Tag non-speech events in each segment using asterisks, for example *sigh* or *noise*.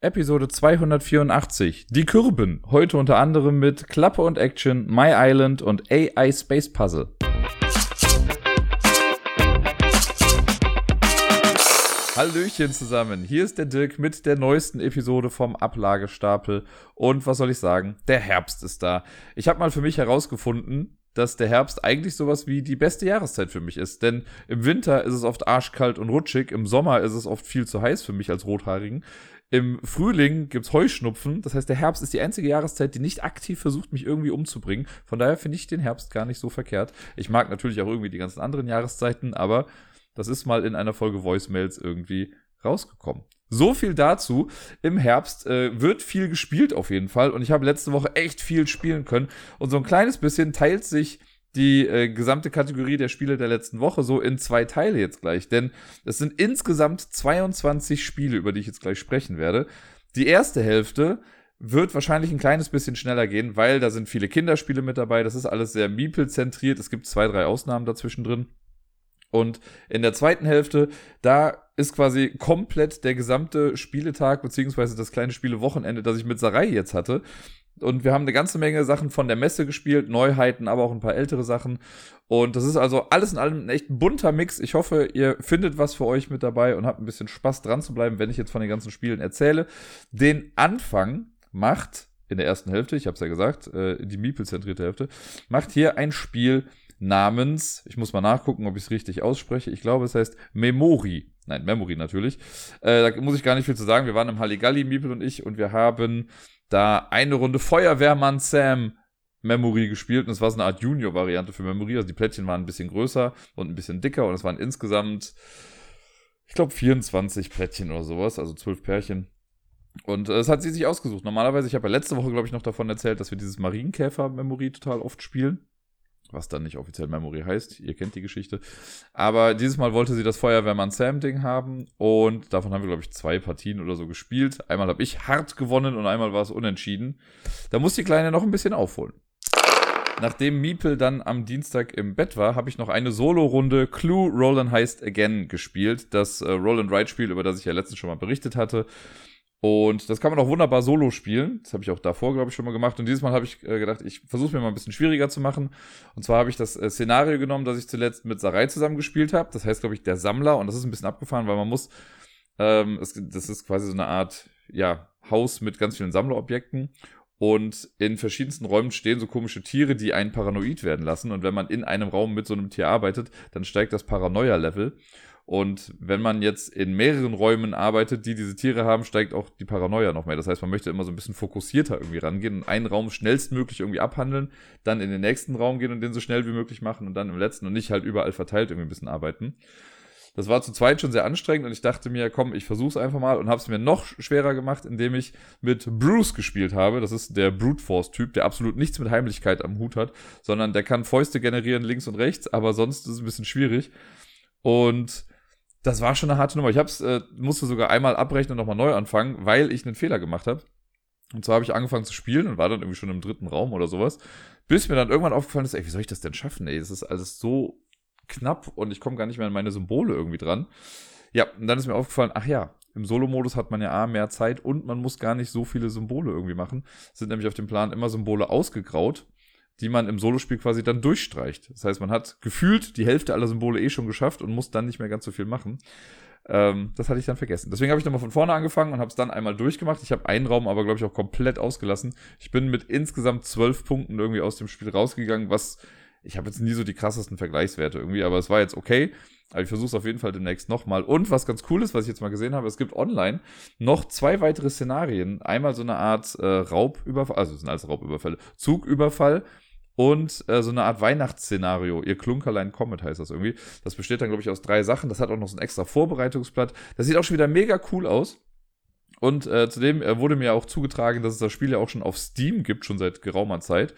Episode 284. Die Kürben. Heute unter anderem mit Klappe und Action, My Island und AI Space Puzzle. Hallöchen zusammen. Hier ist der Dirk mit der neuesten Episode vom Ablagestapel. Und was soll ich sagen? Der Herbst ist da. Ich habe mal für mich herausgefunden, dass der Herbst eigentlich sowas wie die beste Jahreszeit für mich ist. Denn im Winter ist es oft arschkalt und rutschig, im Sommer ist es oft viel zu heiß für mich als Rothaarigen. Im Frühling gibt's Heuschnupfen. Das heißt, der Herbst ist die einzige Jahreszeit, die nicht aktiv versucht, mich irgendwie umzubringen. Von daher finde ich den Herbst gar nicht so verkehrt. Ich mag natürlich auch irgendwie die ganzen anderen Jahreszeiten, aber das ist mal in einer Folge Voicemails irgendwie rausgekommen. So viel dazu. Im Herbst äh, wird viel gespielt auf jeden Fall. Und ich habe letzte Woche echt viel spielen können. Und so ein kleines bisschen teilt sich die äh, gesamte Kategorie der Spiele der letzten Woche so in zwei Teile jetzt gleich. Denn es sind insgesamt 22 Spiele, über die ich jetzt gleich sprechen werde. Die erste Hälfte wird wahrscheinlich ein kleines bisschen schneller gehen, weil da sind viele Kinderspiele mit dabei. Das ist alles sehr Meeple-zentriert. Es gibt zwei, drei Ausnahmen dazwischen drin. Und in der zweiten Hälfte, da ist quasi komplett der gesamte Spieletag, beziehungsweise das kleine Spielewochenende, das ich mit Sarai jetzt hatte. Und wir haben eine ganze Menge Sachen von der Messe gespielt, Neuheiten, aber auch ein paar ältere Sachen. Und das ist also alles in allem ein echt bunter Mix. Ich hoffe, ihr findet was für euch mit dabei und habt ein bisschen Spaß dran zu bleiben, wenn ich jetzt von den ganzen Spielen erzähle. Den Anfang macht in der ersten Hälfte, ich habe es ja gesagt, äh, die Meeple-zentrierte Hälfte, macht hier ein Spiel namens, ich muss mal nachgucken, ob ich es richtig ausspreche, ich glaube, es heißt Memori. Nein, Memory natürlich. Äh, da muss ich gar nicht viel zu sagen. Wir waren im Halligalli, Meeple und ich, und wir haben da eine Runde Feuerwehrmann Sam Memory gespielt und es war so eine Art Junior-Variante für Memory. Also die Plättchen waren ein bisschen größer und ein bisschen dicker und es waren insgesamt, ich glaube, 24 Plättchen oder sowas, also 12 Pärchen. Und äh, das hat sie sich ausgesucht. Normalerweise, ich habe ja letzte Woche, glaube ich, noch davon erzählt, dass wir dieses Marienkäfer-Memory total oft spielen was dann nicht offiziell Memory heißt. Ihr kennt die Geschichte. Aber dieses Mal wollte sie das Feuerwehrmann Sam-Ding haben und davon haben wir, glaube ich, zwei Partien oder so gespielt. Einmal habe ich hart gewonnen und einmal war es unentschieden. Da muss die Kleine noch ein bisschen aufholen. Nachdem Miepel dann am Dienstag im Bett war, habe ich noch eine Solo-Runde Clue Roll Heist Again gespielt. Das äh, Roll and Ride Spiel, über das ich ja letztens schon mal berichtet hatte. Und das kann man auch wunderbar solo spielen. Das habe ich auch davor, glaube ich, schon mal gemacht. Und dieses Mal habe ich äh, gedacht, ich versuche mir mal ein bisschen schwieriger zu machen. Und zwar habe ich das äh, Szenario genommen, das ich zuletzt mit Sarai zusammen gespielt habe. Das heißt, glaube ich, der Sammler. Und das ist ein bisschen abgefahren, weil man muss, ähm, es, das ist quasi so eine Art, ja, Haus mit ganz vielen Sammlerobjekten. Und in verschiedensten Räumen stehen so komische Tiere, die einen paranoid werden lassen. Und wenn man in einem Raum mit so einem Tier arbeitet, dann steigt das Paranoia-Level. Und wenn man jetzt in mehreren Räumen arbeitet, die diese Tiere haben, steigt auch die Paranoia noch mehr. Das heißt, man möchte immer so ein bisschen fokussierter irgendwie rangehen und einen Raum schnellstmöglich irgendwie abhandeln, dann in den nächsten Raum gehen und den so schnell wie möglich machen und dann im letzten und nicht halt überall verteilt irgendwie ein bisschen arbeiten. Das war zu zweit schon sehr anstrengend und ich dachte mir, komm, ich versuch's einfach mal und habe es mir noch schwerer gemacht, indem ich mit Bruce gespielt habe. Das ist der Brute Force Typ, der absolut nichts mit Heimlichkeit am Hut hat, sondern der kann Fäuste generieren links und rechts, aber sonst ist es ein bisschen schwierig. Und das war schon eine harte Nummer. Ich hab's, äh, musste sogar einmal abbrechen und nochmal neu anfangen, weil ich einen Fehler gemacht habe. Und zwar habe ich angefangen zu spielen und war dann irgendwie schon im dritten Raum oder sowas. Bis mir dann irgendwann aufgefallen ist, ey, wie soll ich das denn schaffen, ey? Das ist alles so knapp und ich komme gar nicht mehr an meine Symbole irgendwie dran. Ja, und dann ist mir aufgefallen, ach ja, im Solo-Modus hat man ja A, mehr Zeit und man muss gar nicht so viele Symbole irgendwie machen. Es sind nämlich auf dem Plan immer Symbole ausgegraut die man im Solospiel quasi dann durchstreicht. Das heißt, man hat gefühlt die Hälfte aller Symbole eh schon geschafft und muss dann nicht mehr ganz so viel machen. Ähm, das hatte ich dann vergessen. Deswegen habe ich nochmal von vorne angefangen und habe es dann einmal durchgemacht. Ich habe einen Raum aber, glaube ich, auch komplett ausgelassen. Ich bin mit insgesamt zwölf Punkten irgendwie aus dem Spiel rausgegangen, was ich habe jetzt nie so die krassesten Vergleichswerte irgendwie, aber es war jetzt okay. Aber ich versuche es auf jeden Fall demnächst nochmal. Und was ganz cool ist, was ich jetzt mal gesehen habe, es gibt online noch zwei weitere Szenarien. Einmal so eine Art äh, Raubüberfall, also es sind alles Raubüberfälle, Zugüberfall und äh, so eine Art Weihnachtsszenario. Ihr Klunkerlein Comet heißt das irgendwie. Das besteht dann, glaube ich, aus drei Sachen. Das hat auch noch so ein extra Vorbereitungsblatt. Das sieht auch schon wieder mega cool aus. Und äh, zudem äh, wurde mir auch zugetragen, dass es das Spiel ja auch schon auf Steam gibt, schon seit geraumer Zeit.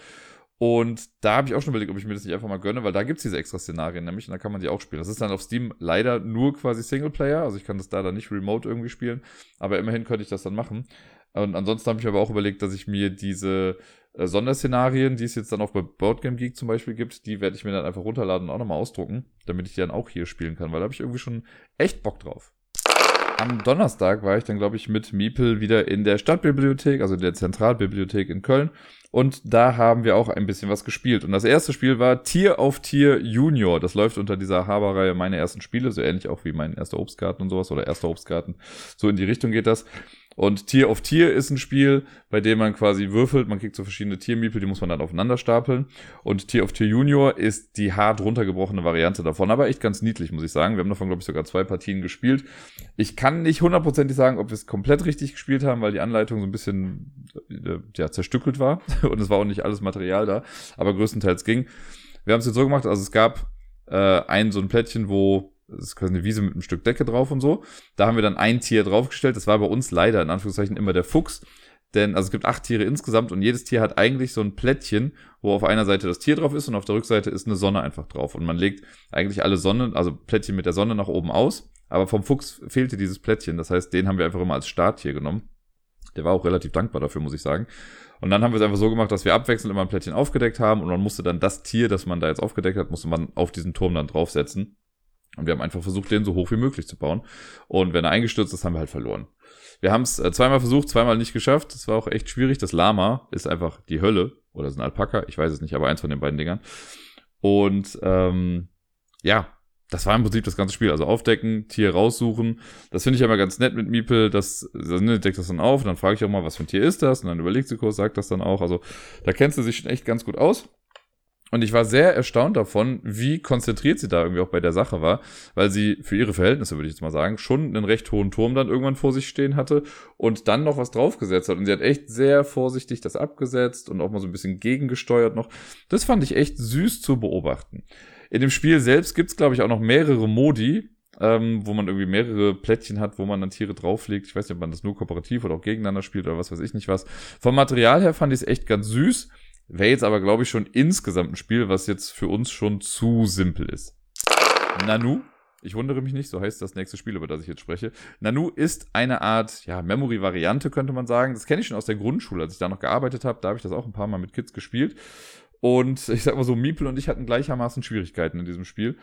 Und da habe ich auch schon überlegt, ob ich mir das nicht einfach mal gönne, weil da gibt's diese extra Szenarien nämlich und da kann man die auch spielen. Das ist dann auf Steam leider nur quasi Singleplayer, also ich kann das da dann nicht remote irgendwie spielen, aber immerhin könnte ich das dann machen. Und ansonsten habe ich aber auch überlegt, dass ich mir diese äh, Sonderszenarien, die es jetzt dann auch bei Boardgame Geek zum Beispiel gibt, die werde ich mir dann einfach runterladen und auch nochmal ausdrucken, damit ich die dann auch hier spielen kann, weil da habe ich irgendwie schon echt Bock drauf. am Donnerstag war ich dann, glaube ich, mit Miepel wieder in der Stadtbibliothek, also der Zentralbibliothek in Köln. Und da haben wir auch ein bisschen was gespielt. Und das erste Spiel war Tier auf Tier Junior. Das läuft unter dieser Haberreihe meine ersten Spiele, so ähnlich auch wie mein erster Obstgarten und sowas oder erster Obstgarten. So in die Richtung geht das. Und Tier auf Tier ist ein Spiel, bei dem man quasi würfelt. Man kriegt so verschiedene Tiermiepel, die muss man dann aufeinander stapeln. Und Tier auf Tier Junior ist die hart runtergebrochene Variante davon. Aber echt ganz niedlich, muss ich sagen. Wir haben davon, glaube ich, sogar zwei Partien gespielt. Ich kann nicht hundertprozentig sagen, ob wir es komplett richtig gespielt haben, weil die Anleitung so ein bisschen äh, ja, zerstückelt war. *laughs* Und es war auch nicht alles Material da. Aber größtenteils ging. Wir haben es jetzt so gemacht, also es gab äh, ein so ein Plättchen, wo das ist quasi eine Wiese mit einem Stück Decke drauf und so. Da haben wir dann ein Tier draufgestellt. Das war bei uns leider in Anführungszeichen immer der Fuchs. Denn, also es gibt acht Tiere insgesamt und jedes Tier hat eigentlich so ein Plättchen, wo auf einer Seite das Tier drauf ist und auf der Rückseite ist eine Sonne einfach drauf. Und man legt eigentlich alle Sonne, also Plättchen mit der Sonne nach oben aus. Aber vom Fuchs fehlte dieses Plättchen. Das heißt, den haben wir einfach immer als Starttier genommen. Der war auch relativ dankbar dafür, muss ich sagen. Und dann haben wir es einfach so gemacht, dass wir abwechselnd immer ein Plättchen aufgedeckt haben und man musste dann das Tier, das man da jetzt aufgedeckt hat, musste man auf diesen Turm dann draufsetzen. Und wir haben einfach versucht, den so hoch wie möglich zu bauen. Und wenn er eingestürzt ist, haben wir halt verloren. Wir haben es äh, zweimal versucht, zweimal nicht geschafft. Das war auch echt schwierig. Das Lama ist einfach die Hölle. Oder ist ein Alpaka, ich weiß es nicht, aber eins von den beiden Dingern. Und ähm, ja, das war im Prinzip das ganze Spiel. Also aufdecken, Tier raussuchen. Das finde ich immer ganz nett mit Miepel. Das, das ne, deckt das dann auf. Und dann frage ich auch mal, was für ein Tier ist das? Und dann überlegt sie kurz, sagt das dann auch. Also da kennst du sich schon echt ganz gut aus. Und ich war sehr erstaunt davon, wie konzentriert sie da irgendwie auch bei der Sache war, weil sie für ihre Verhältnisse, würde ich jetzt mal sagen, schon einen recht hohen Turm dann irgendwann vor sich stehen hatte und dann noch was draufgesetzt hat. Und sie hat echt sehr vorsichtig das abgesetzt und auch mal so ein bisschen gegengesteuert noch. Das fand ich echt süß zu beobachten. In dem Spiel selbst gibt's glaube ich, auch noch mehrere Modi, ähm, wo man irgendwie mehrere Plättchen hat, wo man dann Tiere drauflegt. Ich weiß nicht, ob man das nur kooperativ oder auch gegeneinander spielt oder was weiß ich nicht was. Vom Material her fand ich es echt ganz süß. Wäre jetzt aber, glaube ich, schon insgesamt ein Spiel, was jetzt für uns schon zu simpel ist. Nanu, ich wundere mich nicht, so heißt das nächste Spiel, über das ich jetzt spreche. Nanu ist eine Art, ja, Memory-Variante, könnte man sagen. Das kenne ich schon aus der Grundschule, als ich da noch gearbeitet habe. Da habe ich das auch ein paar Mal mit Kids gespielt. Und *laughs* ich sag mal so, Miepel und ich hatten gleichermaßen Schwierigkeiten in diesem Spiel.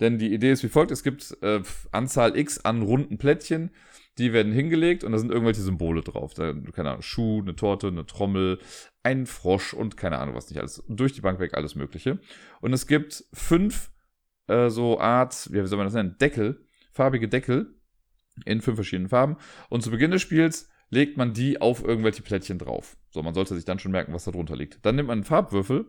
Denn die Idee ist wie folgt: Es gibt äh, Anzahl X an runden Plättchen, die werden hingelegt und da sind irgendwelche Symbole drauf. Da, keine Ahnung, Schuh, eine Torte, eine Trommel, ein Frosch und keine Ahnung was nicht alles. Durch die Bank weg alles Mögliche. Und es gibt fünf äh, so Art, wie soll man das nennen, Deckel, farbige Deckel in fünf verschiedenen Farben. Und zu Beginn des Spiels legt man die auf irgendwelche Plättchen drauf. So, man sollte sich dann schon merken, was da drunter liegt. Dann nimmt man einen Farbwürfel,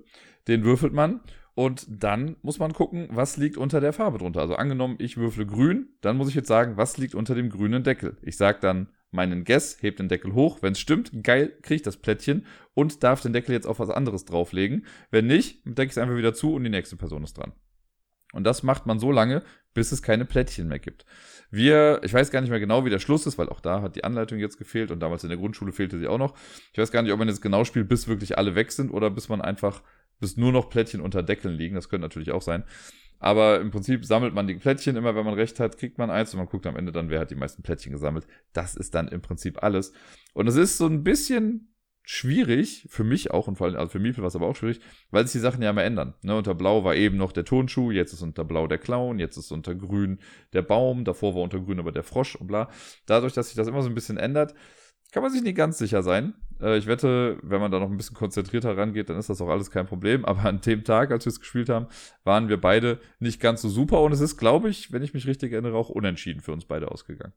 den würfelt man und dann muss man gucken, was liegt unter der Farbe drunter. Also angenommen, ich würfle grün, dann muss ich jetzt sagen, was liegt unter dem grünen Deckel. Ich sage dann meinen Guess, hebt den Deckel hoch. Wenn es stimmt, geil, kriege ich das Plättchen und darf den Deckel jetzt auf was anderes drauflegen. Wenn nicht, decke ich es einfach wieder zu und die nächste Person ist dran. Und das macht man so lange, bis es keine Plättchen mehr gibt. Wir, ich weiß gar nicht mehr genau, wie der Schluss ist, weil auch da hat die Anleitung jetzt gefehlt und damals in der Grundschule fehlte sie auch noch. Ich weiß gar nicht, ob man jetzt genau spielt, bis wirklich alle weg sind oder bis man einfach, bis nur noch Plättchen unter Deckeln liegen. Das könnte natürlich auch sein. Aber im Prinzip sammelt man die Plättchen immer, wenn man recht hat, kriegt man eins und man guckt am Ende dann, wer hat die meisten Plättchen gesammelt. Das ist dann im Prinzip alles. Und es ist so ein bisschen schwierig, für mich auch und vor allem, also für Miepel war es aber auch schwierig, weil sich die Sachen ja immer ändern. Ne, unter Blau war eben noch der Tonschuh, jetzt ist unter Blau der Clown, jetzt ist unter Grün der Baum, davor war unter Grün aber der Frosch und bla. Dadurch, dass sich das immer so ein bisschen ändert, kann man sich nicht ganz sicher sein. Äh, ich wette, wenn man da noch ein bisschen konzentrierter rangeht, dann ist das auch alles kein Problem. Aber an dem Tag, als wir es gespielt haben, waren wir beide nicht ganz so super und es ist, glaube ich, wenn ich mich richtig erinnere, auch unentschieden für uns beide ausgegangen.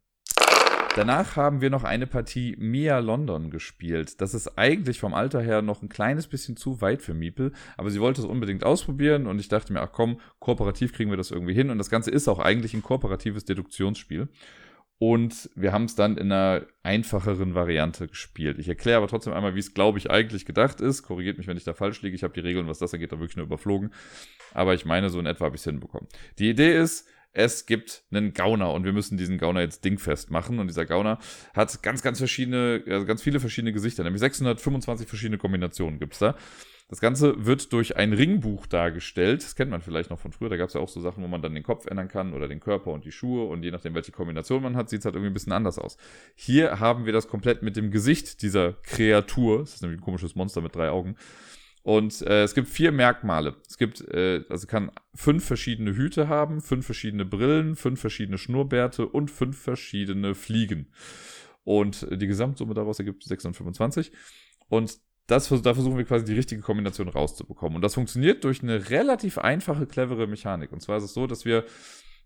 Danach haben wir noch eine Partie Mia London gespielt. Das ist eigentlich vom Alter her noch ein kleines bisschen zu weit für Miepel, aber sie wollte es unbedingt ausprobieren und ich dachte mir, ach komm, kooperativ kriegen wir das irgendwie hin und das Ganze ist auch eigentlich ein kooperatives Deduktionsspiel. Und wir haben es dann in einer einfacheren Variante gespielt. Ich erkläre aber trotzdem einmal, wie es, glaube ich, eigentlich gedacht ist. Korrigiert mich, wenn ich da falsch liege. Ich habe die Regeln, was das angeht, da wirklich nur überflogen. Aber ich meine, so in etwa habe ich es hinbekommen. Die Idee ist, es gibt einen Gauner und wir müssen diesen Gauner jetzt dingfest machen. Und dieser Gauner hat ganz, ganz verschiedene, also ganz viele verschiedene Gesichter, nämlich 625 verschiedene Kombinationen gibt's da. Das Ganze wird durch ein Ringbuch dargestellt. Das kennt man vielleicht noch von früher. Da gab es ja auch so Sachen, wo man dann den Kopf ändern kann oder den Körper und die Schuhe. Und je nachdem, welche Kombination man hat, sieht es halt irgendwie ein bisschen anders aus. Hier haben wir das komplett mit dem Gesicht dieser Kreatur. Das ist nämlich ein komisches Monster mit drei Augen Und äh, es gibt vier Merkmale. Es gibt, äh, also kann fünf verschiedene Hüte haben, fünf verschiedene Brillen, fünf verschiedene Schnurrbärte und fünf verschiedene Fliegen. Und die Gesamtsumme daraus ergibt 625. Und das, da versuchen wir quasi die richtige Kombination rauszubekommen. Und das funktioniert durch eine relativ einfache, clevere Mechanik. Und zwar ist es so, dass wir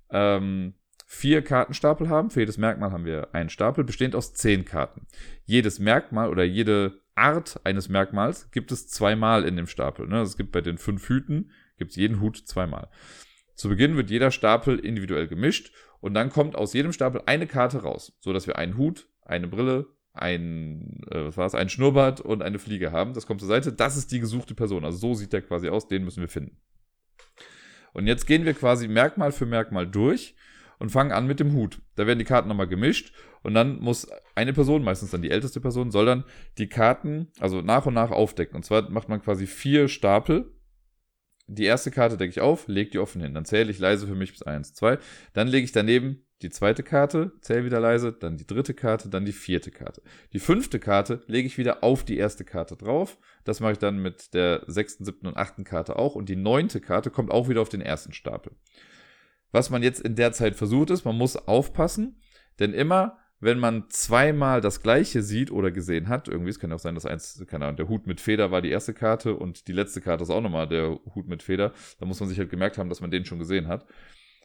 ähm, vier Kartenstapel haben. Für jedes Merkmal haben wir einen Stapel, bestehend aus zehn Karten. Jedes Merkmal oder jede Art eines Merkmals gibt es zweimal in dem Stapel. Ne? Also es gibt bei den fünf Hüten, gibt es jeden Hut zweimal. Zu Beginn wird jeder Stapel individuell gemischt und dann kommt aus jedem Stapel eine Karte raus, so dass wir einen Hut, eine Brille, ein, äh, was war's, ein Schnurrbart und eine Fliege haben. Das kommt zur Seite. Das ist die gesuchte Person. Also so sieht der quasi aus. Den müssen wir finden. Und jetzt gehen wir quasi Merkmal für Merkmal durch und fangen an mit dem Hut. Da werden die Karten nochmal gemischt und dann muss eine Person, meistens dann die älteste Person, soll dann die Karten, also nach und nach aufdecken. Und zwar macht man quasi vier Stapel. Die erste Karte decke ich auf, lege die offen hin. Dann zähle ich leise für mich bis eins, zwei. Dann lege ich daneben die zweite Karte, zähle wieder leise, dann die dritte Karte, dann die vierte Karte. Die fünfte Karte lege ich wieder auf die erste Karte drauf. Das mache ich dann mit der sechsten, siebten und achten Karte auch. Und die neunte Karte kommt auch wieder auf den ersten Stapel. Was man jetzt in der Zeit versucht ist, man muss aufpassen, denn immer, wenn man zweimal das gleiche sieht oder gesehen hat, irgendwie, es kann auch sein, dass eins, keine Ahnung, der Hut mit Feder war die erste Karte und die letzte Karte ist auch nochmal der Hut mit Feder, da muss man sich halt gemerkt haben, dass man den schon gesehen hat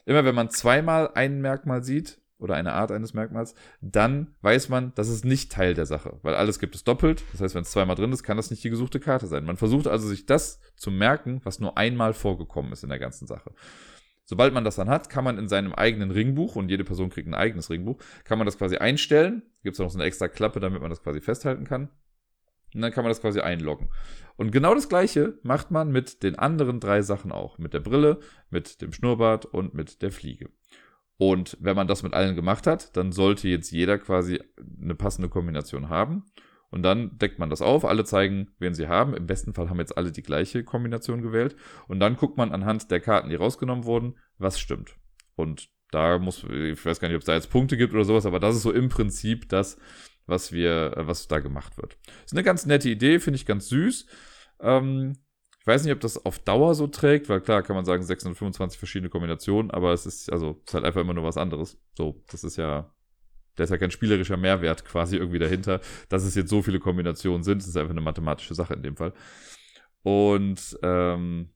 immer wenn man zweimal ein Merkmal sieht oder eine Art eines Merkmals, dann weiß man, das ist nicht Teil der Sache, weil alles gibt es doppelt. Das heißt, wenn es zweimal drin ist, kann das nicht die gesuchte Karte sein. Man versucht also, sich das zu merken, was nur einmal vorgekommen ist in der ganzen Sache. Sobald man das dann hat, kann man in seinem eigenen Ringbuch, und jede Person kriegt ein eigenes Ringbuch, kann man das quasi einstellen. Gibt es noch so eine extra Klappe, damit man das quasi festhalten kann. Und dann kann man das quasi einloggen. Und genau das gleiche macht man mit den anderen drei Sachen auch. Mit der Brille, mit dem Schnurrbart und mit der Fliege. Und wenn man das mit allen gemacht hat, dann sollte jetzt jeder quasi eine passende Kombination haben. Und dann deckt man das auf, alle zeigen, wen sie haben. Im besten Fall haben jetzt alle die gleiche Kombination gewählt. Und dann guckt man anhand der Karten, die rausgenommen wurden, was stimmt. Und da muss, ich weiß gar nicht, ob es da jetzt Punkte gibt oder sowas, aber das ist so im Prinzip das, was wir, äh, was da gemacht wird. Ist eine ganz nette Idee, finde ich ganz süß. Ähm, ich weiß nicht, ob das auf Dauer so trägt, weil klar kann man sagen 625 verschiedene Kombinationen, aber es ist also ist halt einfach immer nur was anderes. So, das ist ja, da ist ja kein spielerischer Mehrwert quasi irgendwie dahinter, dass es jetzt so viele Kombinationen sind. Das ist einfach eine mathematische Sache in dem Fall. Und ähm,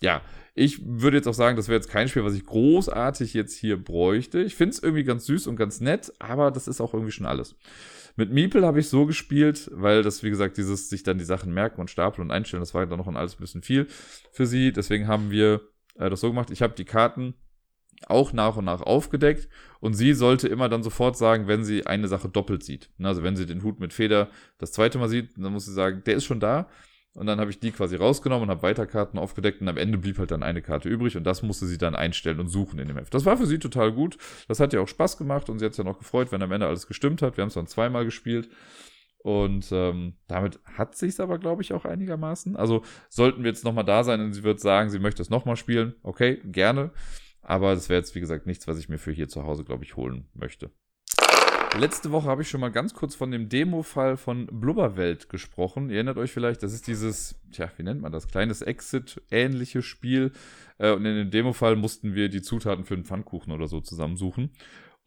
ja, ich würde jetzt auch sagen, das wäre jetzt kein Spiel, was ich großartig jetzt hier bräuchte. Ich finde es irgendwie ganz süß und ganz nett, aber das ist auch irgendwie schon alles. Mit Meeple habe ich so gespielt, weil das, wie gesagt, dieses sich dann die Sachen merken und stapeln und einstellen, das war dann noch ein alles ein bisschen viel für sie. Deswegen haben wir äh, das so gemacht. Ich habe die Karten auch nach und nach aufgedeckt und sie sollte immer dann sofort sagen, wenn sie eine Sache doppelt sieht. Also wenn sie den Hut mit Feder das zweite Mal sieht, dann muss sie sagen, der ist schon da. Und dann habe ich die quasi rausgenommen und habe weiter Karten aufgedeckt und am Ende blieb halt dann eine Karte übrig und das musste sie dann einstellen und suchen in dem Heft. Das war für sie total gut. Das hat ihr auch Spaß gemacht und sie hat sich dann auch gefreut, wenn am Ende alles gestimmt hat. Wir haben es dann zweimal gespielt. Und ähm, damit hat sich's aber, glaube ich, auch einigermaßen. Also sollten wir jetzt nochmal da sein und sie wird sagen, sie möchte es nochmal spielen, okay, gerne. Aber das wäre jetzt, wie gesagt, nichts, was ich mir für hier zu Hause, glaube ich, holen möchte. Letzte Woche habe ich schon mal ganz kurz von dem Demo-Fall von Blubberwelt gesprochen. Ihr erinnert euch vielleicht, das ist dieses, tja, wie nennt man das? Kleines Exit-ähnliche Spiel. Äh, und in dem Demo-Fall mussten wir die Zutaten für einen Pfannkuchen oder so zusammensuchen.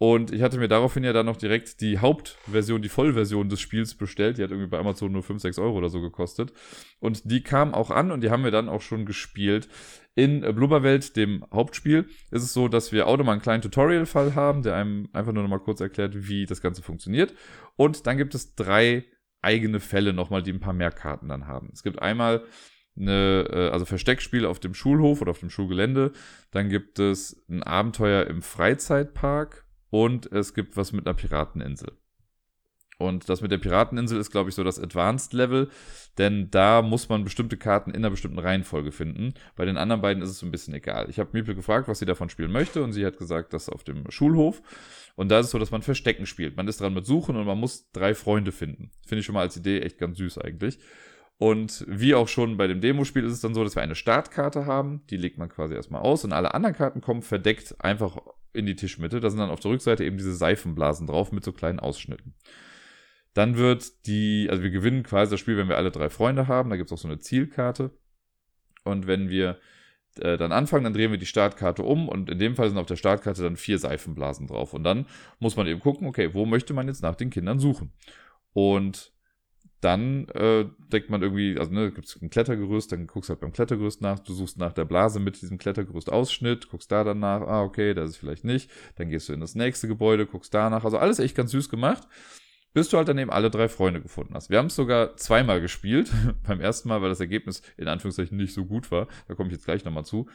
Und ich hatte mir daraufhin ja dann noch direkt die Hauptversion, die Vollversion des Spiels bestellt. Die hat irgendwie bei Amazon nur 5, 6 Euro oder so gekostet. Und die kam auch an und die haben wir dann auch schon gespielt. In Blubberwelt, dem Hauptspiel, ist es so, dass wir auch nochmal einen kleinen Tutorial-Fall haben, der einem einfach nur nochmal kurz erklärt, wie das Ganze funktioniert. Und dann gibt es drei eigene Fälle nochmal, die ein paar mehr Karten dann haben. Es gibt einmal eine, äh, also Versteckspiel auf dem Schulhof oder auf dem Schulgelände. Dann gibt es ein Abenteuer im Freizeitpark und es gibt was mit einer Pirateninsel. Und das mit der Pirateninsel ist, glaube ich, so das Advanced Level, denn da muss man bestimmte Karten in einer bestimmten Reihenfolge finden. Bei den anderen beiden ist es so ein bisschen egal. Ich habe Miepel gefragt, was sie davon spielen möchte, und sie hat gesagt, das auf dem Schulhof. Und da ist es so, dass man Verstecken spielt. Man ist dran mit Suchen und man muss drei Freunde finden. Finde ich schon mal als Idee echt ganz süß eigentlich. Und wie auch schon bei dem Demospiel ist es dann so, dass wir eine Startkarte haben. Die legt man quasi erstmal aus und alle anderen Karten kommen verdeckt einfach in die Tischmitte. Da sind dann auf der Rückseite eben diese Seifenblasen drauf mit so kleinen Ausschnitten. Dann wird die, also wir gewinnen quasi das Spiel, wenn wir alle drei Freunde haben. Da gibt es auch so eine Zielkarte. Und wenn wir äh, dann anfangen, dann drehen wir die Startkarte um und in dem Fall sind auf der Startkarte dann vier Seifenblasen drauf. Und dann muss man eben gucken, okay, wo möchte man jetzt nach den Kindern suchen? Und dann äh, denkt man irgendwie, also ne, gibt es ein Klettergerüst, dann guckst du halt beim Klettergerüst nach, du suchst nach der Blase mit diesem Klettergerüst Ausschnitt, guckst da dann nach, ah, okay, das ist vielleicht nicht, dann gehst du in das nächste Gebäude, guckst danach, also alles echt ganz süß gemacht, bis du halt dann eben alle drei Freunde gefunden hast. Wir haben es sogar zweimal gespielt, *laughs* beim ersten Mal, weil das Ergebnis in Anführungszeichen nicht so gut war, da komme ich jetzt gleich nochmal zu.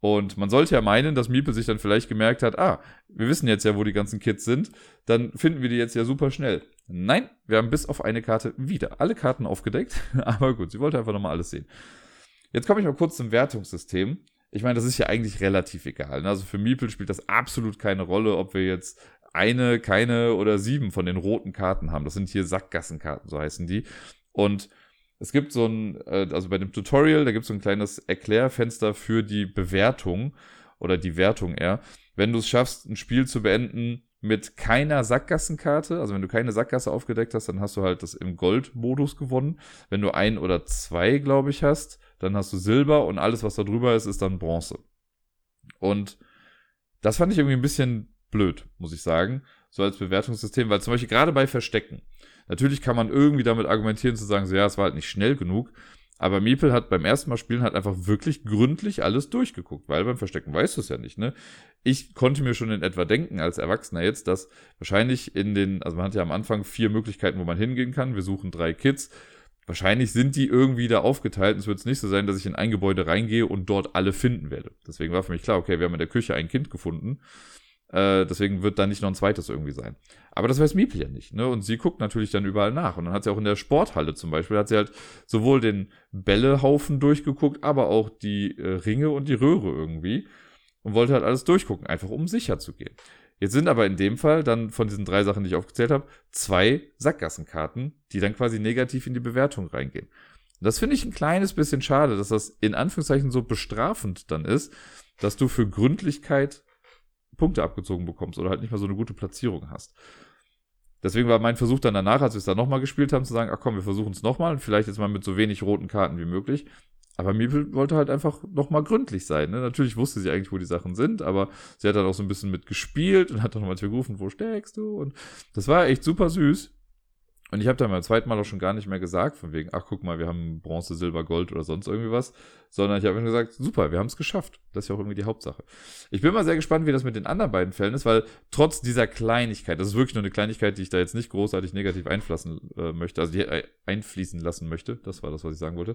Und man sollte ja meinen, dass Miepel sich dann vielleicht gemerkt hat, ah, wir wissen jetzt ja, wo die ganzen Kids sind, dann finden wir die jetzt ja super schnell. Nein, wir haben bis auf eine Karte wieder alle Karten aufgedeckt, *laughs* aber gut, sie wollte einfach nochmal alles sehen. Jetzt komme ich mal kurz zum Wertungssystem. Ich meine, das ist ja eigentlich relativ egal. Ne? Also für Miepel spielt das absolut keine Rolle, ob wir jetzt eine, keine oder sieben von den roten Karten haben. Das sind hier Sackgassenkarten, so heißen die. Und es gibt so ein, äh, also bei dem Tutorial, da gibt es so ein kleines Erklärfenster für die Bewertung oder die Wertung eher. Wenn du es schaffst, ein Spiel zu beenden mit keiner Sackgassenkarte, also wenn du keine Sackgasse aufgedeckt hast, dann hast du halt das im Gold-Modus gewonnen. Wenn du ein oder zwei, glaube ich, hast, dann hast du Silber und alles, was da drüber ist, ist dann Bronze. Und das fand ich irgendwie ein bisschen blöd, muss ich sagen, so als Bewertungssystem, weil zum Beispiel gerade bei Verstecken, Natürlich kann man irgendwie damit argumentieren, zu sagen, so, ja, es war halt nicht schnell genug. Aber Miepel hat beim ersten Mal spielen halt einfach wirklich gründlich alles durchgeguckt, weil beim Verstecken weißt du es ja nicht, ne? Ich konnte mir schon in etwa denken, als Erwachsener jetzt, dass wahrscheinlich in den, also man hat ja am Anfang vier Möglichkeiten, wo man hingehen kann. Wir suchen drei Kids. Wahrscheinlich sind die irgendwie da aufgeteilt. Es wird nicht so sein, dass ich in ein Gebäude reingehe und dort alle finden werde. Deswegen war für mich klar, okay, wir haben in der Küche ein Kind gefunden. Äh, deswegen wird da nicht noch ein zweites irgendwie sein. Aber das weiß Miepel ja nicht, ne? Und sie guckt natürlich dann überall nach. Und dann hat sie auch in der Sporthalle zum Beispiel, hat sie halt sowohl den Bällehaufen durchgeguckt, aber auch die äh, Ringe und die Röhre irgendwie. Und wollte halt alles durchgucken, einfach um sicher zu gehen. Jetzt sind aber in dem Fall dann von diesen drei Sachen, die ich aufgezählt habe, zwei Sackgassenkarten, die dann quasi negativ in die Bewertung reingehen. Und das finde ich ein kleines bisschen schade, dass das in Anführungszeichen so bestrafend dann ist, dass du für Gründlichkeit Punkte abgezogen bekommst oder halt nicht mehr so eine gute Platzierung hast. Deswegen war mein Versuch dann danach, als wir es dann nochmal gespielt haben, zu sagen, ach komm, wir versuchen es nochmal und vielleicht jetzt mal mit so wenig roten Karten wie möglich. Aber Miepel wollte halt einfach nochmal gründlich sein. Ne? Natürlich wusste sie eigentlich, wo die Sachen sind, aber sie hat dann auch so ein bisschen mitgespielt und hat dann nochmal gerufen, wo steckst du? Und das war echt super süß. Und ich habe dann beim zweiten Mal auch schon gar nicht mehr gesagt, von wegen, ach guck mal, wir haben Bronze, Silber, Gold oder sonst irgendwie was, sondern ich habe gesagt, super, wir haben es geschafft. Das ist ja auch irgendwie die Hauptsache. Ich bin mal sehr gespannt, wie das mit den anderen beiden Fällen ist, weil trotz dieser Kleinigkeit, das ist wirklich nur eine Kleinigkeit, die ich da jetzt nicht großartig negativ einfließen äh, möchte, also die äh, einfließen lassen möchte, das war das, was ich sagen wollte.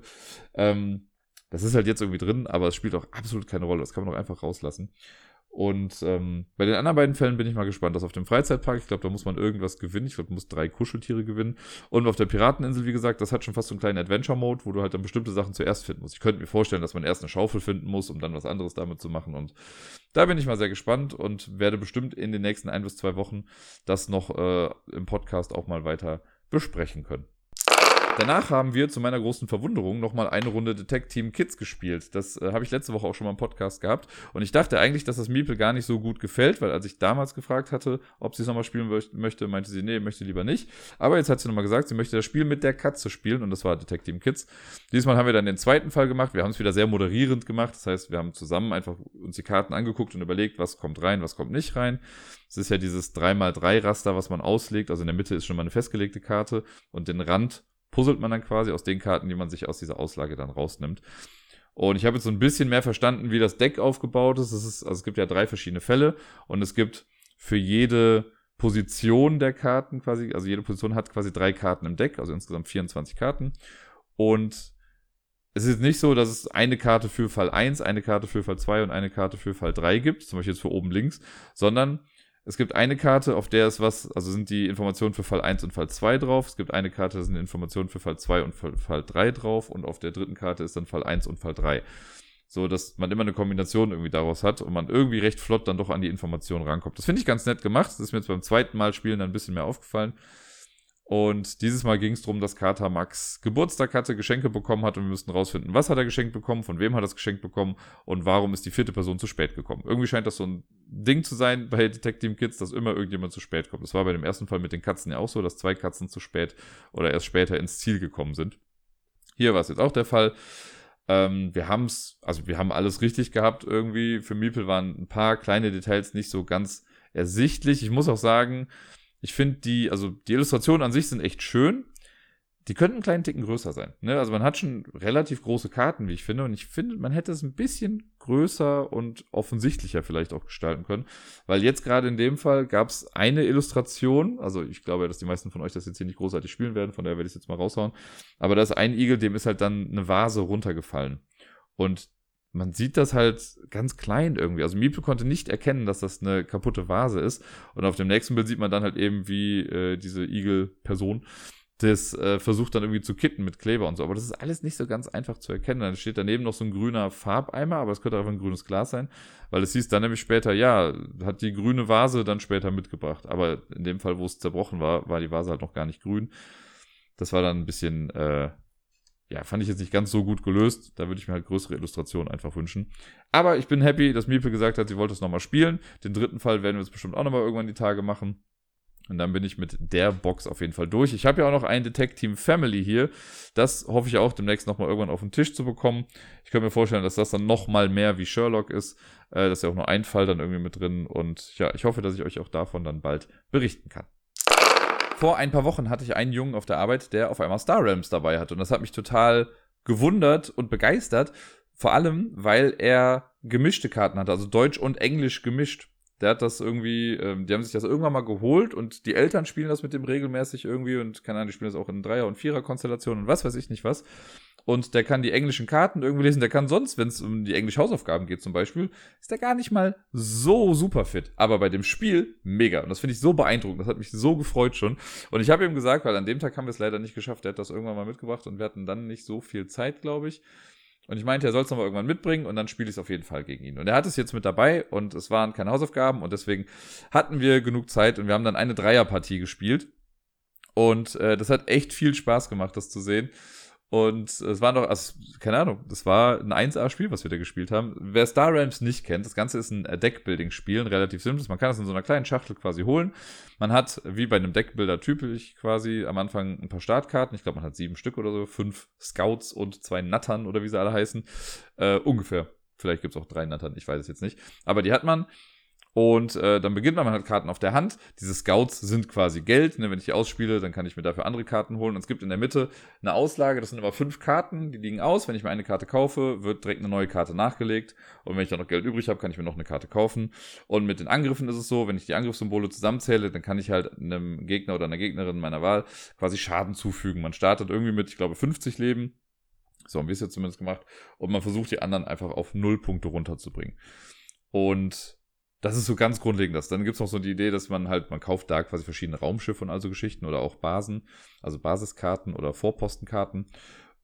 Ähm, das ist halt jetzt irgendwie drin, aber es spielt auch absolut keine Rolle. Das kann man auch einfach rauslassen. Und ähm, bei den anderen beiden Fällen bin ich mal gespannt. Das auf dem Freizeitpark, ich glaube, da muss man irgendwas gewinnen. Ich glaube, du musst drei Kuscheltiere gewinnen. Und auf der Pirateninsel, wie gesagt, das hat schon fast so einen kleinen Adventure-Mode, wo du halt dann bestimmte Sachen zuerst finden musst. Ich könnte mir vorstellen, dass man erst eine Schaufel finden muss, um dann was anderes damit zu machen. Und da bin ich mal sehr gespannt und werde bestimmt in den nächsten ein bis zwei Wochen das noch äh, im Podcast auch mal weiter besprechen können. Danach haben wir zu meiner großen Verwunderung nochmal eine Runde Detect Team Kids gespielt. Das äh, habe ich letzte Woche auch schon mal im Podcast gehabt. Und ich dachte eigentlich, dass das Miepel gar nicht so gut gefällt, weil als ich damals gefragt hatte, ob sie es nochmal spielen möchte, meinte sie, nee, möchte lieber nicht. Aber jetzt hat sie nochmal gesagt, sie möchte das Spiel mit der Katze spielen und das war Detect Team Kids. Diesmal haben wir dann den zweiten Fall gemacht. Wir haben es wieder sehr moderierend gemacht. Das heißt, wir haben zusammen einfach uns die Karten angeguckt und überlegt, was kommt rein, was kommt nicht rein. Es ist ja dieses 3x3-Raster, was man auslegt. Also in der Mitte ist schon mal eine festgelegte Karte und den Rand puzzelt man dann quasi aus den Karten, die man sich aus dieser Auslage dann rausnimmt. Und ich habe jetzt so ein bisschen mehr verstanden, wie das Deck aufgebaut ist. Es ist also es gibt ja drei verschiedene Fälle und es gibt für jede Position der Karten quasi, also jede Position hat quasi drei Karten im Deck, also insgesamt 24 Karten. Und es ist nicht so, dass es eine Karte für Fall 1, eine Karte für Fall 2 und eine Karte für Fall 3 gibt, zum Beispiel jetzt für oben links, sondern es gibt eine Karte, auf der ist was, also sind die Informationen für Fall 1 und Fall 2 drauf. Es gibt eine Karte, da sind Informationen für Fall 2 und Fall 3 drauf. Und auf der dritten Karte ist dann Fall 1 und Fall 3. So, dass man immer eine Kombination irgendwie daraus hat und man irgendwie recht flott dann doch an die Informationen rankommt. Das finde ich ganz nett gemacht. Das ist mir jetzt beim zweiten Mal spielen dann ein bisschen mehr aufgefallen. Und dieses Mal ging es darum, dass Kater Max Geburtstag hatte, Geschenke bekommen hat und wir müssten rausfinden, was hat er geschenkt bekommen, von wem hat er das geschenkt bekommen und warum ist die vierte Person zu spät gekommen. Irgendwie scheint das so ein Ding zu sein bei Detective Kids, dass immer irgendjemand zu spät kommt. Das war bei dem ersten Fall mit den Katzen ja auch so, dass zwei Katzen zu spät oder erst später ins Ziel gekommen sind. Hier war es jetzt auch der Fall. Ähm, wir haben es, also wir haben alles richtig gehabt irgendwie. Für Miepel waren ein paar kleine Details nicht so ganz ersichtlich. Ich muss auch sagen, ich finde die, also die Illustrationen an sich sind echt schön. Die könnten einen kleinen Ticken größer sein. Ne? Also man hat schon relativ große Karten, wie ich finde. Und ich finde, man hätte es ein bisschen größer und offensichtlicher vielleicht auch gestalten können. Weil jetzt gerade in dem Fall gab es eine Illustration. Also ich glaube, dass die meisten von euch das jetzt hier nicht großartig spielen werden. Von daher werde ich es jetzt mal raushauen. Aber da ist ein Igel, dem ist halt dann eine Vase runtergefallen. Und man sieht das halt ganz klein irgendwie. Also Miepel konnte nicht erkennen, dass das eine kaputte Vase ist. Und auf dem nächsten Bild sieht man dann halt eben, wie äh, diese Igel-Person das äh, versucht dann irgendwie zu kitten mit Kleber und so. Aber das ist alles nicht so ganz einfach zu erkennen. Dann steht daneben noch so ein grüner Farbeimer, aber es könnte einfach ein grünes Glas sein. Weil es hieß dann nämlich später, ja, hat die grüne Vase dann später mitgebracht. Aber in dem Fall, wo es zerbrochen war, war die Vase halt noch gar nicht grün. Das war dann ein bisschen, äh, ja, fand ich jetzt nicht ganz so gut gelöst. Da würde ich mir halt größere Illustrationen einfach wünschen. Aber ich bin happy, dass Mipe gesagt hat, sie wollte es nochmal spielen. Den dritten Fall werden wir es bestimmt auch nochmal irgendwann die Tage machen. Und dann bin ich mit der Box auf jeden Fall durch. Ich habe ja auch noch ein Detect Team Family hier. Das hoffe ich auch demnächst nochmal irgendwann auf den Tisch zu bekommen. Ich könnte mir vorstellen, dass das dann nochmal mehr wie Sherlock ist. Äh, das ist ja auch nur ein Fall dann irgendwie mit drin. Und ja, ich hoffe, dass ich euch auch davon dann bald berichten kann vor ein paar Wochen hatte ich einen Jungen auf der Arbeit, der auf einmal Star Realms dabei hat. Und das hat mich total gewundert und begeistert. Vor allem, weil er gemischte Karten hatte, also Deutsch und Englisch gemischt. Der hat das irgendwie, ähm, die haben sich das irgendwann mal geholt und die Eltern spielen das mit dem regelmäßig irgendwie und keine Ahnung, die spielen das auch in Dreier- und Vierer-Konstellationen und was weiß ich nicht was und der kann die englischen Karten irgendwie lesen. Der kann sonst, wenn es um die englischen Hausaufgaben geht zum Beispiel, ist der gar nicht mal so super fit. Aber bei dem Spiel mega. Und das finde ich so beeindruckend. Das hat mich so gefreut schon. Und ich habe ihm gesagt, weil an dem Tag haben wir es leider nicht geschafft. Der hat das irgendwann mal mitgebracht und wir hatten dann nicht so viel Zeit, glaube ich. Und ich meinte, er soll es nochmal irgendwann mitbringen und dann spiele ich es auf jeden Fall gegen ihn. Und er hat es jetzt mit dabei und es waren keine Hausaufgaben und deswegen hatten wir genug Zeit und wir haben dann eine Dreierpartie gespielt. Und äh, das hat echt viel Spaß gemacht, das zu sehen. Und es war noch, also, keine Ahnung, das war ein 1A-Spiel, was wir da gespielt haben. Wer Star Realms nicht kennt, das Ganze ist ein Deckbuilding-Spiel, ein relativ simples. Man kann es in so einer kleinen Schachtel quasi holen. Man hat, wie bei einem Deckbuilder typisch quasi, am Anfang ein paar Startkarten. Ich glaube, man hat sieben Stück oder so, fünf Scouts und zwei Nattern oder wie sie alle heißen. Äh, ungefähr. Vielleicht gibt es auch drei Nattern, ich weiß es jetzt nicht. Aber die hat man. Und äh, dann beginnt man, man hat Karten auf der Hand. Diese Scouts sind quasi Geld. Ne? Wenn ich die ausspiele, dann kann ich mir dafür andere Karten holen. Und es gibt in der Mitte eine Auslage, das sind immer fünf Karten, die liegen aus. Wenn ich mir eine Karte kaufe, wird direkt eine neue Karte nachgelegt. Und wenn ich dann noch Geld übrig habe, kann ich mir noch eine Karte kaufen. Und mit den Angriffen ist es so, wenn ich die Angriffssymbole zusammenzähle, dann kann ich halt einem Gegner oder einer Gegnerin meiner Wahl quasi Schaden zufügen. Man startet irgendwie mit, ich glaube, 50 Leben. So haben wir es jetzt zumindest gemacht. Und man versucht die anderen einfach auf null Punkte runterzubringen. Und das ist so ganz grundlegend das. Dann gibt's noch so die Idee, dass man halt, man kauft da quasi verschiedene Raumschiffe und also Geschichten oder auch Basen, also Basiskarten oder Vorpostenkarten.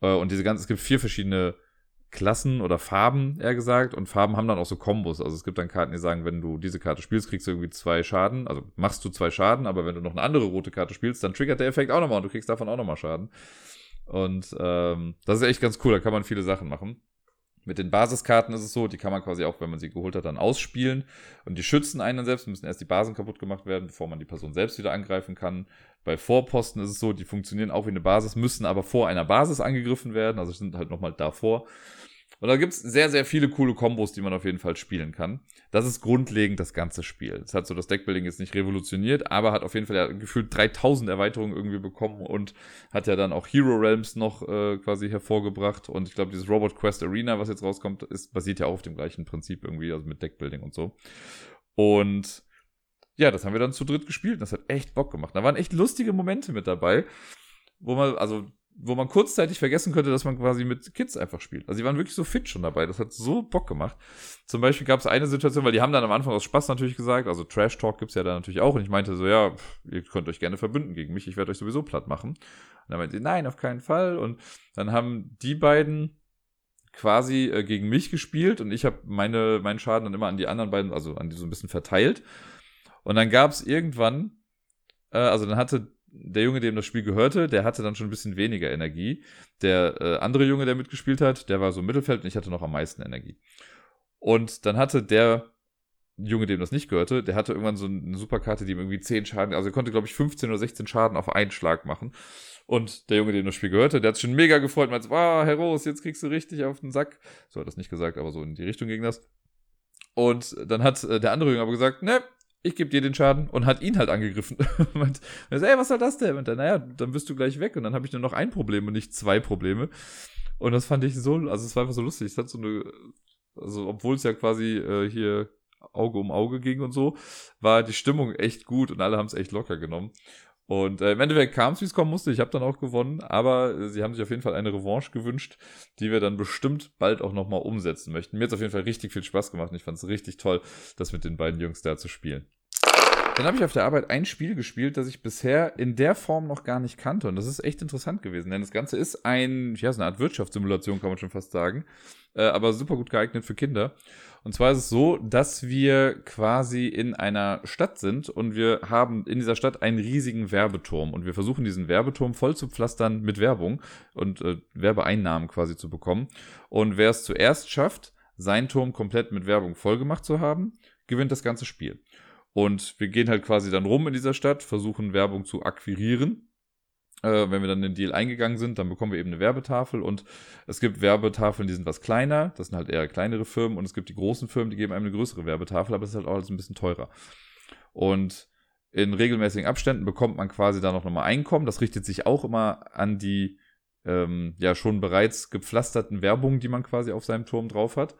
Äh, und diese ganzen, es gibt vier verschiedene Klassen oder Farben, eher gesagt. Und Farben haben dann auch so Kombos. Also es gibt dann Karten, die sagen, wenn du diese Karte spielst, kriegst du irgendwie zwei Schaden. Also machst du zwei Schaden, aber wenn du noch eine andere rote Karte spielst, dann triggert der Effekt auch nochmal und du kriegst davon auch nochmal Schaden. Und ähm, das ist echt ganz cool, da kann man viele Sachen machen. Mit den Basiskarten ist es so, die kann man quasi auch, wenn man sie geholt hat, dann ausspielen. Und die schützen einen dann selbst, müssen erst die Basen kaputt gemacht werden, bevor man die Person selbst wieder angreifen kann. Bei Vorposten ist es so, die funktionieren auch wie eine Basis, müssen aber vor einer Basis angegriffen werden, also sind halt nochmal davor. Und da gibt's sehr, sehr viele coole Kombos, die man auf jeden Fall spielen kann. Das ist grundlegend das ganze Spiel. Es hat so das Deckbuilding jetzt nicht revolutioniert, aber hat auf jeden Fall ja gefühlt 3000 Erweiterungen irgendwie bekommen und hat ja dann auch Hero Realms noch äh, quasi hervorgebracht. Und ich glaube, dieses Robot Quest Arena, was jetzt rauskommt, ist, basiert ja auch auf dem gleichen Prinzip irgendwie, also mit Deckbuilding und so. Und ja, das haben wir dann zu dritt gespielt. Das hat echt Bock gemacht. Da waren echt lustige Momente mit dabei, wo man, also wo man kurzzeitig vergessen könnte, dass man quasi mit Kids einfach spielt. Also die waren wirklich so fit schon dabei. Das hat so Bock gemacht. Zum Beispiel gab es eine Situation, weil die haben dann am Anfang aus Spaß natürlich gesagt, also Trash Talk gibt's ja da natürlich auch. Und ich meinte so, ja, ihr könnt euch gerne verbünden gegen mich, ich werde euch sowieso platt machen. Und dann meinte sie, nein, auf keinen Fall. Und dann haben die beiden quasi äh, gegen mich gespielt und ich habe meine, meinen Schaden dann immer an die anderen beiden, also an die so ein bisschen verteilt. Und dann gab's irgendwann, äh, also dann hatte der Junge, dem das Spiel gehörte, der hatte dann schon ein bisschen weniger Energie. Der äh, andere Junge, der mitgespielt hat, der war so im Mittelfeld und ich hatte noch am meisten Energie. Und dann hatte der Junge, dem das nicht gehörte, der hatte irgendwann so eine Superkarte, die ihm irgendwie 10 Schaden, also er konnte, glaube ich, 15 oder 16 Schaden auf einen Schlag machen. Und der Junge, der das Spiel gehörte, der hat sich schon mega gefreut, meinte, wow, Herr Rose, jetzt kriegst du richtig auf den Sack. So hat das nicht gesagt, aber so in die Richtung ging das. Und dann hat äh, der andere Junge aber gesagt, ne, ich gebe dir den Schaden und hat ihn halt angegriffen. *laughs* und er sagt, ey, was soll das denn? Und dann, naja, dann bist du gleich weg und dann habe ich nur noch ein Problem und nicht zwei Probleme. Und das fand ich so, also es war einfach so lustig. Es hat so eine, also obwohl es ja quasi äh, hier Auge um Auge ging und so, war die Stimmung echt gut und alle haben es echt locker genommen. Und äh, im Endeffekt kam es, wie es kommen musste. Ich habe dann auch gewonnen, aber äh, sie haben sich auf jeden Fall eine Revanche gewünscht, die wir dann bestimmt bald auch nochmal umsetzen möchten. Mir hat auf jeden Fall richtig viel Spaß gemacht und ich fand es richtig toll, das mit den beiden Jungs da zu spielen. Dann habe ich auf der Arbeit ein Spiel gespielt, das ich bisher in der Form noch gar nicht kannte. Und das ist echt interessant gewesen, denn das Ganze ist ein, ja, so eine Art Wirtschaftssimulation, kann man schon fast sagen. Äh, aber super gut geeignet für Kinder. Und zwar ist es so, dass wir quasi in einer Stadt sind und wir haben in dieser Stadt einen riesigen Werbeturm und wir versuchen diesen Werbeturm voll zu pflastern mit Werbung und äh, Werbeeinnahmen quasi zu bekommen. Und wer es zuerst schafft, seinen Turm komplett mit Werbung vollgemacht zu haben, gewinnt das ganze Spiel. Und wir gehen halt quasi dann rum in dieser Stadt, versuchen Werbung zu akquirieren. Äh, wenn wir dann den Deal eingegangen sind, dann bekommen wir eben eine Werbetafel und es gibt Werbetafeln, die sind was kleiner, das sind halt eher kleinere Firmen und es gibt die großen Firmen, die geben einem eine größere Werbetafel, aber das ist halt auch alles ein bisschen teurer. Und in regelmäßigen Abständen bekommt man quasi da noch nochmal Einkommen. Das richtet sich auch immer an die ähm, ja schon bereits gepflasterten Werbungen, die man quasi auf seinem Turm drauf hat.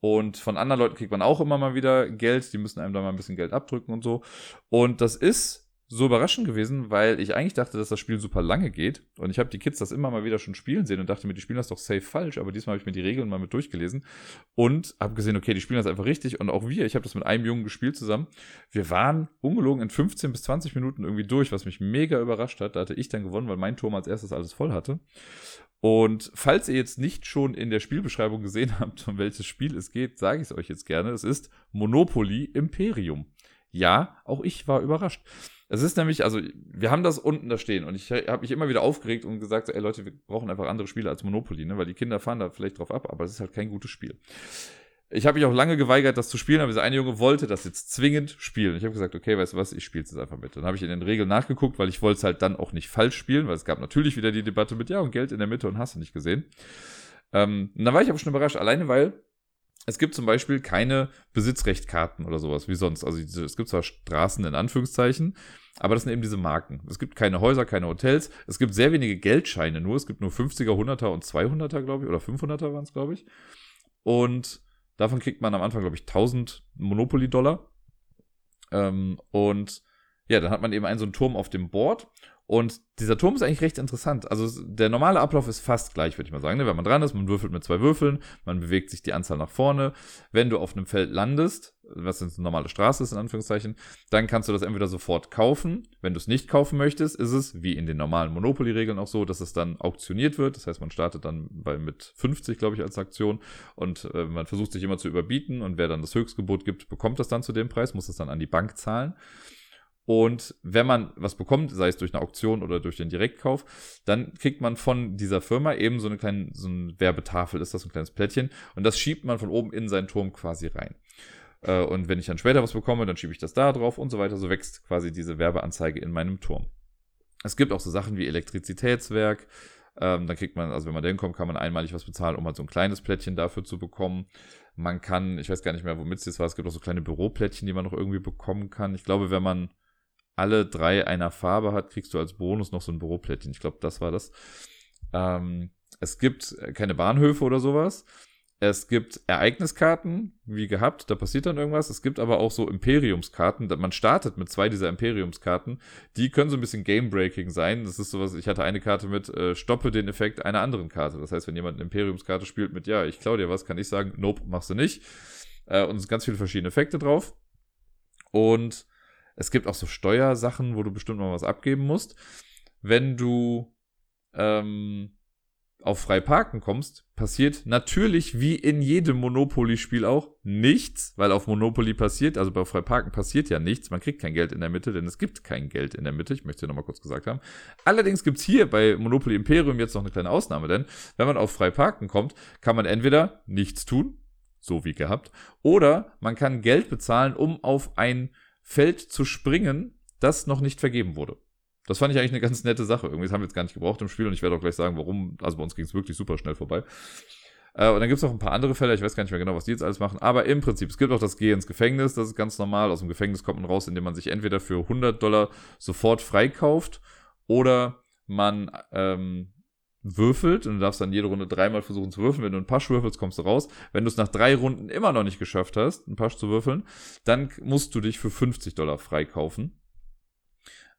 Und von anderen Leuten kriegt man auch immer mal wieder Geld. Die müssen einem da mal ein bisschen Geld abdrücken und so. Und das ist so überraschend gewesen, weil ich eigentlich dachte, dass das Spiel super lange geht. Und ich habe die Kids das immer mal wieder schon spielen sehen und dachte mir, die spielen das doch safe falsch. Aber diesmal habe ich mir die Regeln mal mit durchgelesen und habe gesehen, okay, die spielen das einfach richtig. Und auch wir, ich habe das mit einem Jungen gespielt zusammen. Wir waren ungelogen in 15 bis 20 Minuten irgendwie durch, was mich mega überrascht hat. Da hatte ich dann gewonnen, weil mein Turm als erstes alles voll hatte. Und falls ihr jetzt nicht schon in der Spielbeschreibung gesehen *laughs* habt, um welches Spiel es geht, sage ich es euch jetzt gerne. Es ist Monopoly Imperium. Ja, auch ich war überrascht. Es ist nämlich, also wir haben das unten da stehen und ich habe mich immer wieder aufgeregt und gesagt, ey Leute, wir brauchen einfach andere Spiele als Monopoly, ne? weil die Kinder fahren da vielleicht drauf ab, aber es ist halt kein gutes Spiel. Ich habe mich auch lange geweigert, das zu spielen, aber dieser eine Junge wollte das jetzt zwingend spielen. Ich habe gesagt, okay, weißt du was, ich spiele es jetzt einfach mit. Dann habe ich in den Regeln nachgeguckt, weil ich wollte es halt dann auch nicht falsch spielen, weil es gab natürlich wieder die Debatte mit, ja, und Geld in der Mitte und hast du nicht gesehen. Ähm, und dann war ich aber schon überrascht, alleine weil es gibt zum Beispiel keine Besitzrechtkarten oder sowas wie sonst. Also es gibt zwar Straßen in Anführungszeichen, aber das sind eben diese Marken. Es gibt keine Häuser, keine Hotels. Es gibt sehr wenige Geldscheine nur. Es gibt nur 50er, 100er und 200er, glaube ich. Oder 500er waren es, glaube ich. Und davon kriegt man am Anfang, glaube ich, 1000 Monopoly-Dollar. Ähm, und ja, dann hat man eben einen so einen Turm auf dem Board und dieser Turm ist eigentlich recht interessant. Also der normale Ablauf ist fast gleich, würde ich mal sagen. Ne? Wenn man dran ist, man würfelt mit zwei Würfeln, man bewegt sich die Anzahl nach vorne. Wenn du auf einem Feld landest, was eine normale Straße ist, in Anführungszeichen, dann kannst du das entweder sofort kaufen. Wenn du es nicht kaufen möchtest, ist es, wie in den normalen Monopoly-Regeln auch so, dass es dann auktioniert wird. Das heißt, man startet dann bei mit 50, glaube ich, als Aktion und äh, man versucht sich immer zu überbieten und wer dann das Höchstgebot gibt, bekommt das dann zu dem Preis, muss das dann an die Bank zahlen. Und wenn man was bekommt, sei es durch eine Auktion oder durch den Direktkauf, dann kriegt man von dieser Firma eben so eine kleine so eine Werbetafel, ist das ein kleines Plättchen. Und das schiebt man von oben in seinen Turm quasi rein. Äh, und wenn ich dann später was bekomme, dann schiebe ich das da drauf und so weiter. So wächst quasi diese Werbeanzeige in meinem Turm. Es gibt auch so Sachen wie Elektrizitätswerk. Ähm, dann kriegt man, also wenn man da hinkommt, kann man einmalig was bezahlen, um halt so ein kleines Plättchen dafür zu bekommen. Man kann, ich weiß gar nicht mehr, womit es jetzt war, es gibt auch so kleine Büroplättchen, die man noch irgendwie bekommen kann. Ich glaube, wenn man alle drei einer Farbe hat, kriegst du als Bonus noch so ein Büroplättchen. Ich glaube, das war das. Ähm, es gibt keine Bahnhöfe oder sowas. Es gibt Ereigniskarten, wie gehabt, da passiert dann irgendwas. Es gibt aber auch so Imperiumskarten. Man startet mit zwei dieser Imperiumskarten. Die können so ein bisschen Game-Breaking sein. Das ist sowas, ich hatte eine Karte mit, äh, stoppe den Effekt einer anderen Karte. Das heißt, wenn jemand eine Imperiumskarte spielt mit, ja, ich klau dir was, kann ich sagen, nope, machst du nicht. Äh, und es sind ganz viele verschiedene Effekte drauf. Und es gibt auch so Steuersachen, wo du bestimmt mal was abgeben musst. Wenn du ähm, auf frei parken kommst, passiert natürlich wie in jedem Monopoly-Spiel auch nichts, weil auf Monopoly passiert, also bei frei parken passiert ja nichts. Man kriegt kein Geld in der Mitte, denn es gibt kein Geld in der Mitte. Ich möchte es hier nochmal kurz gesagt haben. Allerdings gibt's hier bei Monopoly Imperium jetzt noch eine kleine Ausnahme, denn wenn man auf frei parken kommt, kann man entweder nichts tun, so wie gehabt, oder man kann Geld bezahlen, um auf ein Feld zu springen, das noch nicht vergeben wurde. Das fand ich eigentlich eine ganz nette Sache. Irgendwie, das haben wir jetzt gar nicht gebraucht im Spiel und ich werde auch gleich sagen, warum. Also bei uns ging es wirklich super schnell vorbei. Äh, und dann gibt es noch ein paar andere Fälle, ich weiß gar nicht mehr genau, was die jetzt alles machen, aber im Prinzip, es gibt auch das Geh ins Gefängnis, das ist ganz normal. Aus dem Gefängnis kommt man raus, indem man sich entweder für 100 Dollar sofort freikauft oder man ähm, würfelt und du darfst dann jede Runde dreimal versuchen zu würfeln. Wenn du einen Pasch würfelst, kommst du raus. Wenn du es nach drei Runden immer noch nicht geschafft hast, einen Pasch zu würfeln, dann musst du dich für 50 Dollar freikaufen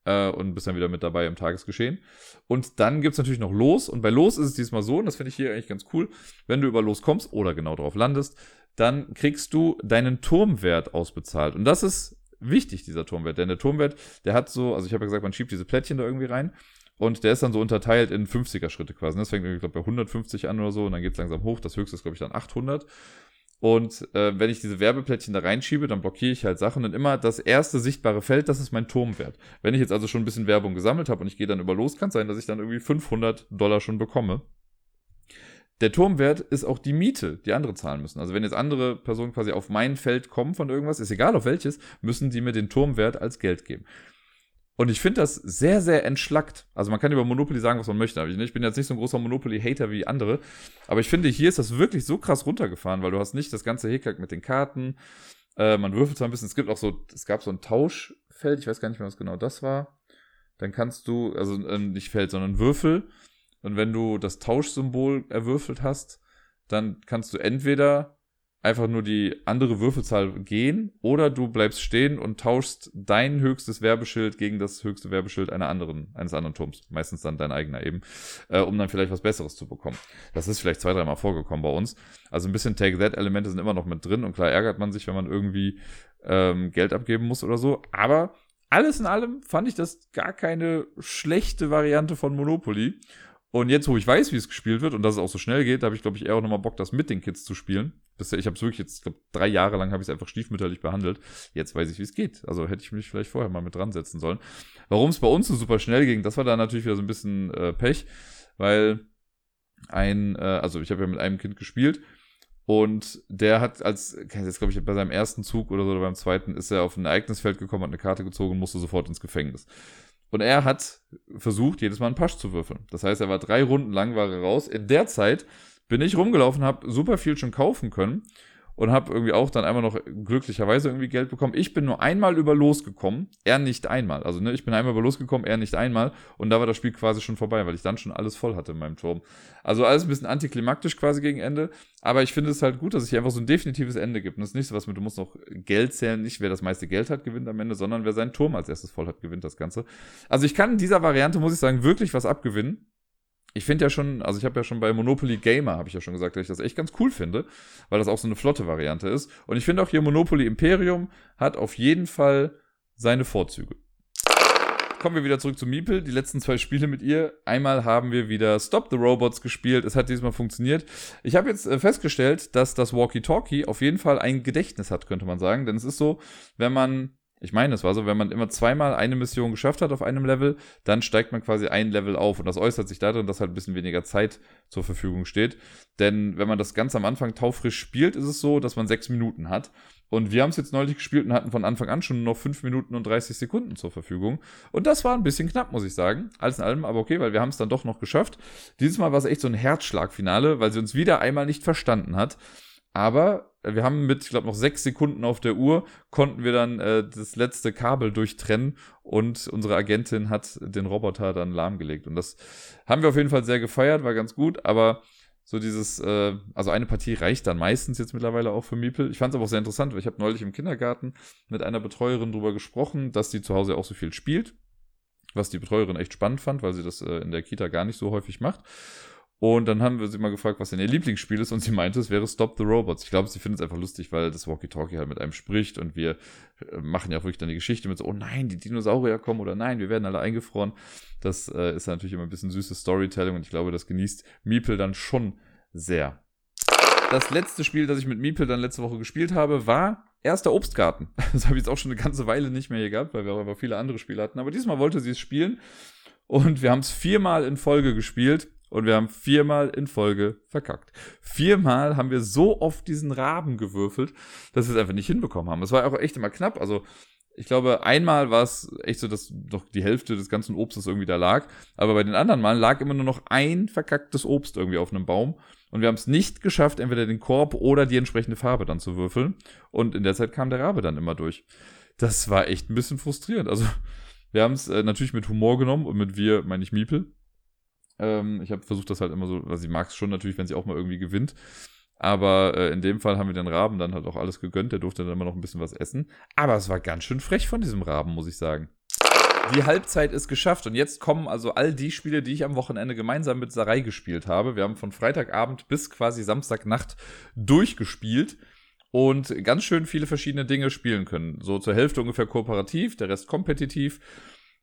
äh, und bist dann wieder mit dabei im Tagesgeschehen. Und dann gibt's natürlich noch Los. Und bei Los ist es diesmal so, und das finde ich hier eigentlich ganz cool, wenn du über Los kommst oder genau drauf landest, dann kriegst du deinen Turmwert ausbezahlt. Und das ist wichtig, dieser Turmwert. Denn der Turmwert, der hat so, also ich habe ja gesagt, man schiebt diese Plättchen da irgendwie rein. Und der ist dann so unterteilt in 50er-Schritte quasi. Das fängt, ich glaube, bei 150 an oder so und dann geht's langsam hoch. Das höchste ist, glaube ich, dann 800. Und äh, wenn ich diese Werbeplättchen da reinschiebe, dann blockiere ich halt Sachen und immer das erste sichtbare Feld, das ist mein Turmwert. Wenn ich jetzt also schon ein bisschen Werbung gesammelt habe und ich gehe dann über los, kann es sein, dass ich dann irgendwie 500 Dollar schon bekomme. Der Turmwert ist auch die Miete, die andere zahlen müssen. Also wenn jetzt andere Personen quasi auf mein Feld kommen von irgendwas, ist egal auf welches, müssen die mir den Turmwert als Geld geben. Und ich finde das sehr, sehr entschlackt. Also man kann über Monopoly sagen, was man möchte. Ich bin jetzt nicht so ein großer Monopoly-Hater wie andere. Aber ich finde, hier ist das wirklich so krass runtergefahren, weil du hast nicht das ganze Hickhack mit den Karten. Äh, man würfelt zwar ein bisschen. Es gibt auch so, es gab so ein Tauschfeld. Ich weiß gar nicht mehr, was genau das war. Dann kannst du, also äh, nicht Feld, sondern Würfel. Und wenn du das Tauschsymbol erwürfelt hast, dann kannst du entweder einfach nur die andere Würfelzahl gehen oder du bleibst stehen und tauschst dein höchstes Werbeschild gegen das höchste Werbeschild einer anderen, eines anderen Turms. Meistens dann dein eigener eben, äh, um dann vielleicht was Besseres zu bekommen. Das ist vielleicht zwei, dreimal vorgekommen bei uns. Also ein bisschen Take-That-Elemente sind immer noch mit drin und klar ärgert man sich, wenn man irgendwie ähm, Geld abgeben muss oder so. Aber alles in allem fand ich das gar keine schlechte Variante von Monopoly. Und jetzt, wo ich weiß, wie es gespielt wird und dass es auch so schnell geht, habe ich, glaube ich, eher auch nochmal Bock, das mit den Kids zu spielen. Ich habe es wirklich jetzt, glaube drei Jahre lang habe ich es einfach stiefmütterlich behandelt. Jetzt weiß ich, wie es geht. Also hätte ich mich vielleicht vorher mal mit dran setzen sollen. Warum es bei uns so super schnell ging, das war da natürlich wieder so ein bisschen äh, Pech, weil ein, äh, also ich habe ja mit einem Kind gespielt und der hat als, jetzt glaube ich, bei seinem ersten Zug oder so oder beim zweiten ist er auf ein Ereignisfeld gekommen, hat eine Karte gezogen und musste sofort ins Gefängnis. Und er hat versucht, jedes Mal einen Pasch zu würfeln. Das heißt, er war drei Runden lang, war er raus. In der Zeit bin ich rumgelaufen, habe super viel schon kaufen können und habe irgendwie auch dann einmal noch glücklicherweise irgendwie Geld bekommen. Ich bin nur einmal über losgekommen, er nicht einmal. Also ne, ich bin einmal über losgekommen, er nicht einmal und da war das Spiel quasi schon vorbei, weil ich dann schon alles voll hatte in meinem Turm. Also alles ein bisschen antiklimaktisch quasi gegen Ende, aber ich finde es halt gut, dass es hier einfach so ein definitives Ende gibt. Und das ist nicht so was mit, du musst noch Geld zählen, nicht wer das meiste Geld hat, gewinnt am Ende, sondern wer seinen Turm als erstes voll hat, gewinnt das Ganze. Also ich kann in dieser Variante, muss ich sagen, wirklich was abgewinnen ich finde ja schon, also ich habe ja schon bei Monopoly Gamer, habe ich ja schon gesagt, dass ich das echt ganz cool finde, weil das auch so eine flotte Variante ist. Und ich finde auch hier Monopoly Imperium hat auf jeden Fall seine Vorzüge. Kommen wir wieder zurück zu Miepel. Die letzten zwei Spiele mit ihr. Einmal haben wir wieder Stop the Robots gespielt. Es hat diesmal funktioniert. Ich habe jetzt äh, festgestellt, dass das Walkie-Talkie auf jeden Fall ein Gedächtnis hat, könnte man sagen. Denn es ist so, wenn man ich meine, es war so, wenn man immer zweimal eine Mission geschafft hat auf einem Level, dann steigt man quasi ein Level auf. Und das äußert sich darin, dass halt ein bisschen weniger Zeit zur Verfügung steht. Denn wenn man das ganz am Anfang taufrisch spielt, ist es so, dass man sechs Minuten hat. Und wir haben es jetzt neulich gespielt und hatten von Anfang an schon noch fünf Minuten und 30 Sekunden zur Verfügung. Und das war ein bisschen knapp, muss ich sagen. Alles in allem, aber okay, weil wir haben es dann doch noch geschafft. Dieses Mal war es echt so ein Herzschlagfinale, weil sie uns wieder einmal nicht verstanden hat. Aber wir haben mit, ich glaube, noch sechs Sekunden auf der Uhr, konnten wir dann äh, das letzte Kabel durchtrennen und unsere Agentin hat den Roboter dann lahmgelegt. Und das haben wir auf jeden Fall sehr gefeiert, war ganz gut, aber so dieses, äh, also eine Partie reicht dann meistens jetzt mittlerweile auch für Miepel. Ich fand es aber auch sehr interessant, weil ich habe neulich im Kindergarten mit einer Betreuerin drüber gesprochen, dass die zu Hause auch so viel spielt, was die Betreuerin echt spannend fand, weil sie das äh, in der Kita gar nicht so häufig macht. Und dann haben wir sie mal gefragt, was denn ihr Lieblingsspiel ist, und sie meinte, es wäre Stop the Robots. Ich glaube, sie findet es einfach lustig, weil das Walkie-Talkie halt mit einem spricht und wir äh, machen ja auch wirklich dann die Geschichte mit so, oh nein, die Dinosaurier kommen oder nein, wir werden alle eingefroren. Das äh, ist natürlich immer ein bisschen süßes Storytelling und ich glaube, das genießt Miepel dann schon sehr. Das letzte Spiel, das ich mit Miepel dann letzte Woche gespielt habe, war erster Obstgarten. *laughs* Das habe ich jetzt auch schon eine ganze Weile nicht mehr hier gehabt, weil wir auch einfach viele andere Spiele hatten. Aber diesmal wollte sie es spielen und wir haben es viermal in Folge gespielt und wir haben viermal in Folge verkackt. Viermal haben wir so oft diesen Raben gewürfelt, dass wir es einfach nicht hinbekommen haben. Es war auch echt immer knapp. Also Ich glaube, einmal war es echt so, dass doch die Hälfte des ganzen Obstes irgendwie da lag. Aber bei den anderen Malen lag immer nur noch ein verkacktes Obst irgendwie auf einem Baum. Und wir haben es nicht geschafft, entweder den Korb oder die entsprechende Farbe dann zu würfeln. Und in der Zeit kam der Rabe dann immer durch. Das war echt ein bisschen frustrierend. Also, wir haben es äh, natürlich mit Humor genommen und mit wir meine ich Miepel. Ähm, ich habe versucht, das halt immer so, also sie mag es schon natürlich, wenn sie auch mal irgendwie gewinnt. Aber äh, in dem Fall haben wir den Raben dann halt auch alles gegönnt. Der durfte dann immer noch ein bisschen was essen. Aber es war ganz schön frech von diesem Raben, muss ich sagen. Die Halbzeit ist geschafft und jetzt kommen also all die Spiele, die ich am Wochenende gemeinsam mit Sarai gespielt habe. Wir haben von Freitagabend bis quasi Samstagnacht durchgespielt und ganz schön viele verschiedene Dinge spielen können. So zur Hälfte ungefähr kooperativ, der Rest kompetitiv.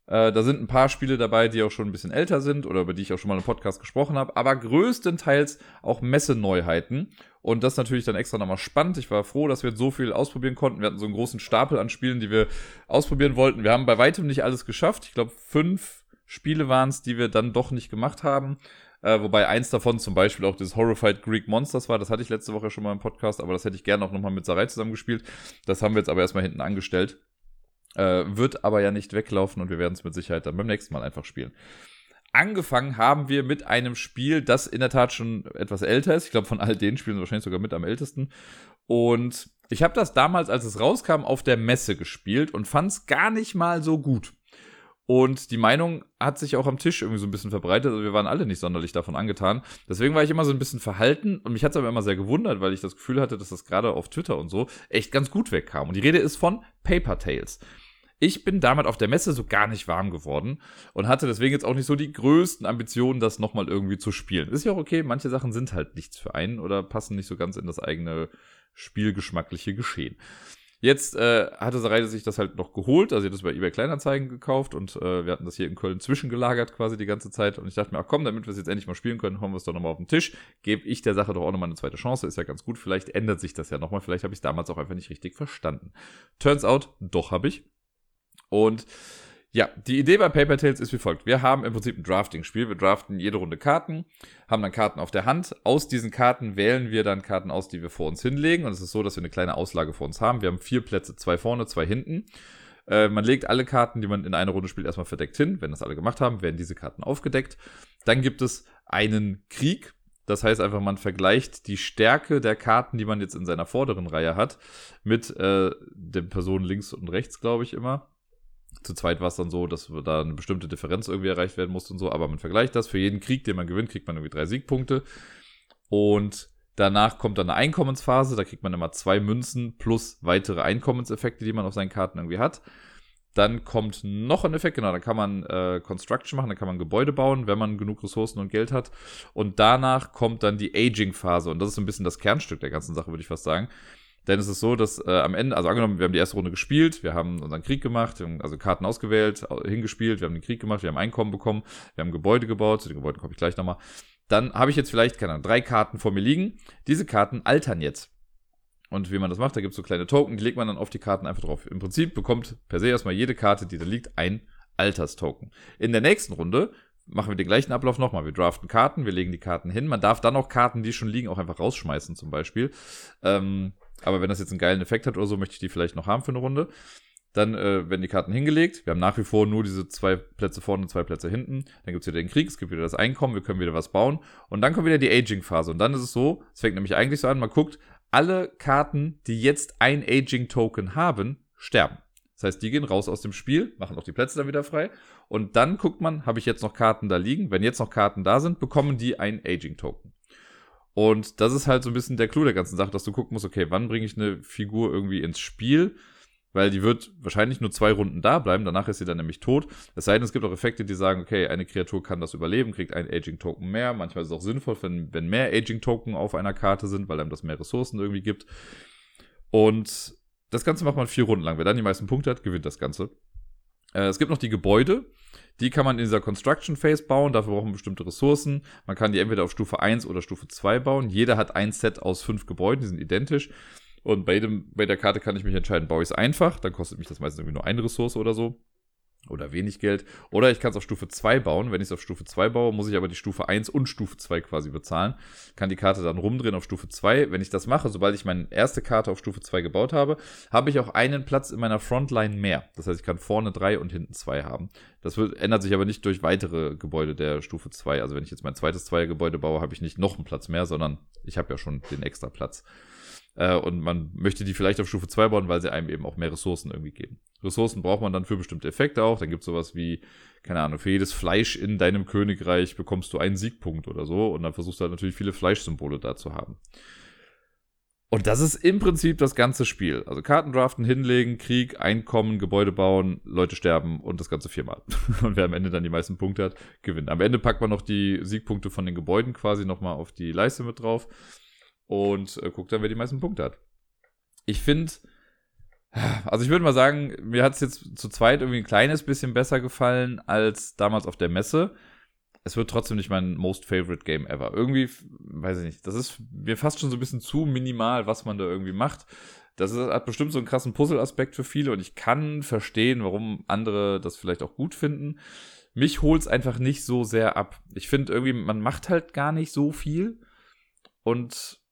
Äh, da sind ein paar Spiele dabei, die auch schon ein bisschen älter sind oder über die ich auch schon mal im Podcast gesprochen habe, aber größtenteils auch Messeneuheiten. Und das natürlich dann extra nochmal spannend. Ich war froh, dass wir so viel ausprobieren konnten. Wir hatten so einen großen Stapel an Spielen, die wir ausprobieren wollten. Wir haben bei weitem nicht alles geschafft. Ich glaube, fünf Spiele waren es, die wir dann doch nicht gemacht haben. Äh, wobei eins davon zum Beispiel auch das Horrified Greek Monsters war. Das hatte ich letzte Woche schon mal im Podcast, aber das hätte ich gerne auch nochmal mit Sarai zusammengespielt. Das haben wir jetzt aber erstmal hinten angestellt. Äh, wird aber ja nicht weglaufen und wir werden es mit Sicherheit dann beim nächsten Mal einfach spielen. Angefangen haben wir mit einem Spiel, das in der Tat schon etwas älter ist. Ich glaube, von all den Spielen wahrscheinlich sogar mit am ältesten. Und ich habe das damals, als es rauskam, auf der Messe gespielt und fand es gar nicht mal so gut. Und die Meinung hat sich auch am Tisch irgendwie so ein bisschen verbreitet. Also wir waren alle nicht sonderlich davon angetan. Deswegen war ich immer so ein bisschen verhalten und mich hat es aber immer sehr gewundert, weil ich das Gefühl hatte, dass das gerade auf Twitter und so echt ganz gut wegkam. Und die Rede ist von Paper Tales. Ich bin damit auf der Messe so gar nicht warm geworden und hatte deswegen jetzt auch nicht so die größten Ambitionen, das nochmal irgendwie zu spielen. Ist ja auch okay, manche Sachen sind halt nichts für einen oder passen nicht so ganz in das eigene spielgeschmackliche Geschehen. Jetzt äh, hatte Sareide sich das halt noch geholt, also sie hat das bei eBay Kleinanzeigen gekauft und äh, wir hatten das hier in Köln zwischengelagert quasi die ganze Zeit. Und ich dachte mir, ach komm, damit wir es jetzt endlich mal spielen können, hauen wir es doch nochmal auf den Tisch, gebe ich der Sache doch auch nochmal eine zweite Chance, ist ja ganz gut, vielleicht ändert sich das ja nochmal, vielleicht habe ich es damals auch einfach nicht richtig verstanden. Turns out, doch habe ich. Und ja, die Idee bei Paper Tales ist wie folgt. Wir haben im Prinzip ein Drafting-Spiel. Wir draften jede Runde Karten, haben dann Karten auf der Hand. Aus diesen Karten wählen wir dann Karten aus, die wir vor uns hinlegen. Und es ist so, dass wir eine kleine Auslage vor uns haben. Wir haben vier Plätze, zwei vorne, zwei hinten. Äh, man legt alle Karten, die man in einer Runde spielt, erstmal verdeckt hin. Wenn das alle gemacht haben, werden diese Karten aufgedeckt. Dann gibt es einen Krieg. Das heißt einfach, man vergleicht die Stärke der Karten, die man jetzt in seiner vorderen Reihe hat, mit äh, den Personen links und rechts, glaube ich immer zu zweit war es dann so, dass da eine bestimmte Differenz irgendwie erreicht werden musste und so, aber man vergleicht das. Für jeden Krieg, den man gewinnt, kriegt man irgendwie drei Siegpunkte. Und danach kommt dann eine Einkommensphase, da kriegt man immer zwei Münzen plus weitere Einkommenseffekte, die man auf seinen Karten irgendwie hat. Dann kommt noch ein Effekt, genau, da kann man äh, Construction machen, da kann man Gebäude bauen, wenn man genug Ressourcen und Geld hat. Und danach kommt dann die Aging-Phase und das ist so ein bisschen das Kernstück der ganzen Sache, würde ich fast sagen. Denn es ist so, dass äh, am Ende, also angenommen, wir haben die erste Runde gespielt, wir haben unseren Krieg gemacht, haben also Karten ausgewählt, hingespielt, wir haben den Krieg gemacht, wir haben Einkommen bekommen, wir haben Gebäude gebaut, zu den Gebäuden komme ich gleich nochmal. Dann habe ich jetzt vielleicht, keine Ahnung, drei Karten vor mir liegen. Diese Karten altern jetzt. Und wie man das macht, da gibt es so kleine Token, die legt man dann auf die Karten einfach drauf. Im Prinzip bekommt per se erstmal jede Karte, die da liegt, ein Alterstoken. In der nächsten Runde machen wir den gleichen Ablauf nochmal. Wir draften Karten, wir legen die Karten hin. Man darf dann auch Karten, die schon liegen, auch einfach rausschmeißen, zum Beispiel. Ähm, aber wenn das jetzt einen geilen Effekt hat oder so, möchte ich die vielleicht noch haben für eine Runde. Dann äh, werden die Karten hingelegt. Wir haben nach wie vor nur diese zwei Plätze vorne und zwei Plätze hinten. Dann gibt es wieder den Krieg, es gibt wieder das Einkommen, wir können wieder was bauen. Und dann kommt wieder die Aging-Phase. Und dann ist es so, es fängt nämlich eigentlich so an, man guckt, alle Karten, die jetzt ein Aging-Token haben, sterben. Das heißt, die gehen raus aus dem Spiel, machen auch die Plätze dann wieder frei. Und dann guckt man, habe ich jetzt noch Karten da liegen? Wenn jetzt noch Karten da sind, bekommen die ein Aging-Token. Und das ist halt so ein bisschen der Clou der ganzen Sache, dass du gucken musst, okay, wann bringe ich eine Figur irgendwie ins Spiel? Weil die wird wahrscheinlich nur zwei Runden da bleiben, danach ist sie dann nämlich tot. Es sei denn, es gibt auch Effekte, die sagen, okay, eine Kreatur kann das überleben, kriegt einen Aging-Token mehr. Manchmal ist es auch sinnvoll, wenn, wenn mehr Aging-Token auf einer Karte sind, weil einem das mehr Ressourcen irgendwie gibt. Und das Ganze macht man vier Runden lang. Wer dann die meisten Punkte hat, gewinnt das Ganze. Äh, es gibt noch die Gebäude. Die kann man in dieser Construction Phase bauen, dafür braucht man bestimmte Ressourcen. Man kann die entweder auf Stufe 1 oder Stufe 2 bauen. Jeder hat ein Set aus fünf Gebäuden, die sind identisch. Und bei, dem, bei der Karte kann ich mich entscheiden, baue ich es einfach, dann kostet mich das meistens irgendwie nur eine Ressource oder so. Oder wenig Geld. Oder ich kann es auf Stufe 2 bauen. Wenn ich es auf Stufe 2 baue, muss ich aber die Stufe 1 und Stufe 2 quasi bezahlen. Kann die Karte dann rumdrehen auf Stufe 2. Wenn ich das mache, sobald ich meine erste Karte auf Stufe 2 gebaut habe, habe ich auch einen Platz in meiner Frontline mehr. Das heißt, ich kann vorne 3 und hinten 2 haben. Das wird, ändert sich aber nicht durch weitere Gebäude der Stufe 2. Also wenn ich jetzt mein zweites Zweiergebäude baue, habe ich nicht noch einen Platz mehr, sondern ich habe ja schon den extra Platz. Äh, und man möchte die vielleicht auf Stufe 2 bauen, weil sie einem eben auch mehr Ressourcen irgendwie geben. Ressourcen braucht man dann für bestimmte Effekte auch. Dann gibt es sowas wie, keine Ahnung, für jedes Fleisch in deinem Königreich bekommst du einen Siegpunkt oder so. Und dann versuchst du halt natürlich viele Fleischsymbole da zu haben. Und das ist im Prinzip das ganze Spiel. Also Karten draften, hinlegen, Krieg, Einkommen, Gebäude bauen, Leute sterben und das Ganze viermal. *laughs* Und wer am Ende dann die meisten Punkte hat, gewinnt. Am Ende packt man noch die Siegpunkte von den Gebäuden quasi nochmal auf die Leiste mit drauf und äh, guckt dann, wer die meisten Punkte hat. Ich finde, also ich würde mal sagen, mir hat es jetzt zu zweit irgendwie ein kleines bisschen besser gefallen als damals auf der Messe. Es wird trotzdem nicht mein most favorite Game ever. Irgendwie, weiß ich nicht, das ist mir fast schon so ein bisschen zu minimal, was man da irgendwie macht. Das ist, hat bestimmt so einen krassen Puzzle-Aspekt für viele und ich kann verstehen, warum andere das vielleicht auch gut finden. Mich holt es einfach nicht so sehr ab. Ich finde irgendwie, man macht halt gar nicht so viel und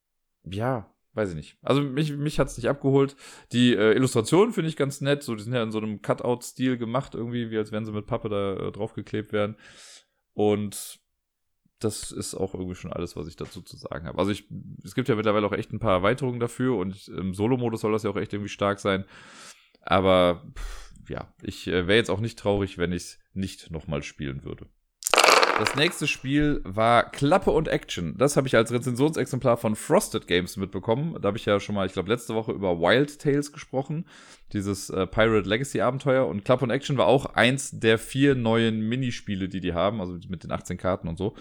ja, weiß ich nicht. Also mich, mich hat es nicht abgeholt. Die äh, Illustrationen finde ich ganz nett. So, die sind ja in so einem Cutout-Stil gemacht, irgendwie, wie als wenn sie mit Pappe da äh, draufgeklebt werden. Und das ist auch irgendwie schon alles, was ich dazu zu sagen habe. Also ich, es gibt ja mittlerweile auch echt ein paar Erweiterungen dafür und im Solo-Modus soll das ja auch echt irgendwie stark sein. Aber pff, ja, ich äh, wäre jetzt auch nicht traurig, wenn ich es nicht nochmal spielen würde. Das nächste Spiel war Klappe und Action. Das habe ich als Rezensionsexemplar von Frosted Games mitbekommen. Da habe ich ja schon mal, ich glaube, letzte Woche über Wild Tales gesprochen. Dieses äh, Pirate Legacy Abenteuer. Und Klappe und Action war auch eins der vier neuen Minispiele, die die haben. Also mit den 18 Karten und so.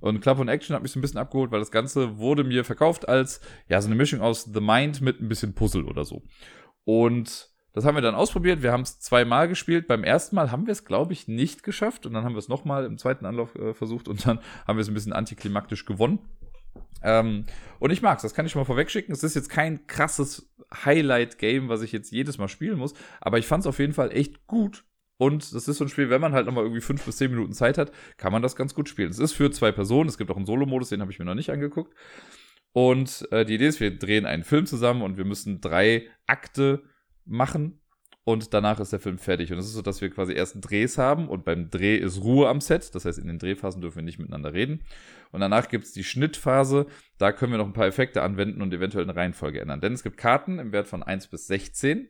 Und Club und Action hat mich so ein bisschen abgeholt, weil das Ganze wurde mir verkauft als, ja, so eine Mischung aus The Mind mit ein bisschen Puzzle oder so. Und das haben wir dann ausprobiert. Wir haben es zweimal gespielt. Beim ersten Mal haben wir es, glaube ich, nicht geschafft. Und dann haben wir es nochmal im zweiten Anlauf äh, versucht. Und dann *laughs* haben wir es ein bisschen antiklimaktisch gewonnen. Ähm, und ich mag es, das kann ich schon mal vorwegschicken. Es ist jetzt kein krasses Highlight-Game, was ich jetzt jedes Mal spielen muss. Aber ich fand es auf jeden Fall echt gut. Und das ist so ein Spiel, wenn man halt nochmal irgendwie fünf bis zehn Minuten Zeit hat, kann man das ganz gut spielen. Es ist für zwei Personen. Es gibt auch einen Solo-Modus, den habe ich mir noch nicht angeguckt. Und äh, die Idee ist, wir drehen einen Film zusammen und wir müssen drei Akte machen und danach ist der Film fertig. Und es ist so, dass wir quasi erst Drehs haben und beim Dreh ist Ruhe am Set. Das heißt, in den Drehphasen dürfen wir nicht miteinander reden. Und danach gibt es die Schnittphase. Da können wir noch ein paar Effekte anwenden und eventuell eine Reihenfolge ändern. Denn es gibt Karten im Wert von 1 bis 16.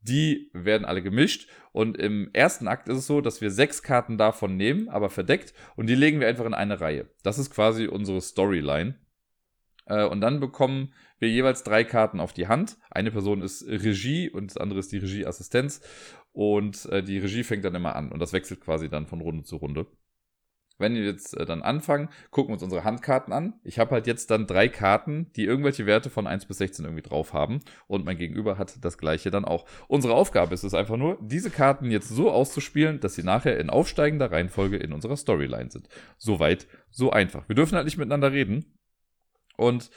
Die werden alle gemischt. Und im ersten Akt ist es so, dass wir sechs Karten davon nehmen, aber verdeckt. Und die legen wir einfach in eine Reihe. Das ist quasi unsere Storyline. Äh, und dann bekommen wir jeweils drei Karten auf die Hand. Eine Person ist Regie und das andere ist die Regieassistenz. Und äh, die Regie fängt dann immer an und das wechselt quasi dann von Runde zu Runde. Wenn wir jetzt äh, dann anfangen, gucken wir uns unsere Handkarten an. Ich habe halt jetzt dann drei Karten, die irgendwelche Werte von 1 bis 16 irgendwie drauf haben. Und mein Gegenüber hat das gleiche dann auch. Unsere Aufgabe ist es einfach nur, diese Karten jetzt so auszuspielen, dass sie nachher in aufsteigender Reihenfolge in unserer Storyline sind. Soweit, so einfach. Wir dürfen halt nicht miteinander reden. Und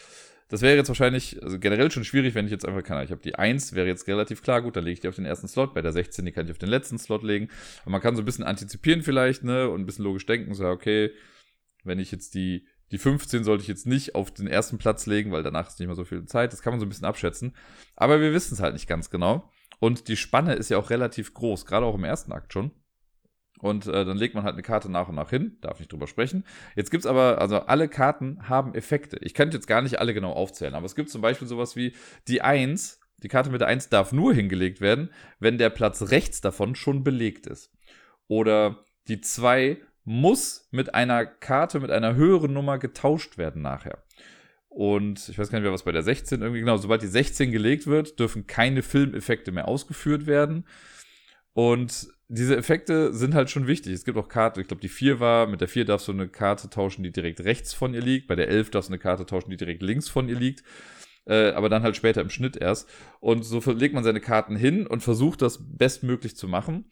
das wäre jetzt wahrscheinlich also generell schon schwierig, wenn ich jetzt einfach kann. Ich habe die 1, wäre jetzt relativ klar, gut, dann lege ich die auf den ersten Slot. Bei der 16, die kann ich auf den letzten Slot legen. Aber man kann so ein bisschen antizipieren vielleicht, ne, und ein bisschen logisch denken, so, okay, wenn ich jetzt die, die 15 sollte ich jetzt nicht auf den ersten Platz legen, weil danach ist nicht mehr so viel Zeit. Das kann man so ein bisschen abschätzen. Aber wir wissen es halt nicht ganz genau. Und die Spanne ist ja auch relativ groß, gerade auch im ersten Akt schon. Und äh, dann legt man halt eine Karte nach und nach hin, darf nicht drüber sprechen. Jetzt gibt's aber, also alle Karten haben Effekte. Ich könnte jetzt gar nicht alle genau aufzählen, aber es gibt zum Beispiel sowas wie die 1, die Karte mit der 1 darf nur hingelegt werden, wenn der Platz rechts davon schon belegt ist. Oder die 2 muss mit einer Karte mit einer höheren Nummer getauscht werden nachher. Und ich weiß gar nicht mehr, was bei der 16 irgendwie genau, sobald die 16 gelegt wird, dürfen keine Filmeffekte mehr ausgeführt werden. Und diese Effekte sind halt schon wichtig. Es gibt auch Karten, ich glaube, die 4 war, mit der 4 darfst du eine Karte tauschen, die direkt rechts von ihr liegt. Bei der 11 darfst du eine Karte tauschen, die direkt links von ihr liegt. Äh, aber dann halt später im Schnitt erst. Und so legt man seine Karten hin und versucht das bestmöglich zu machen.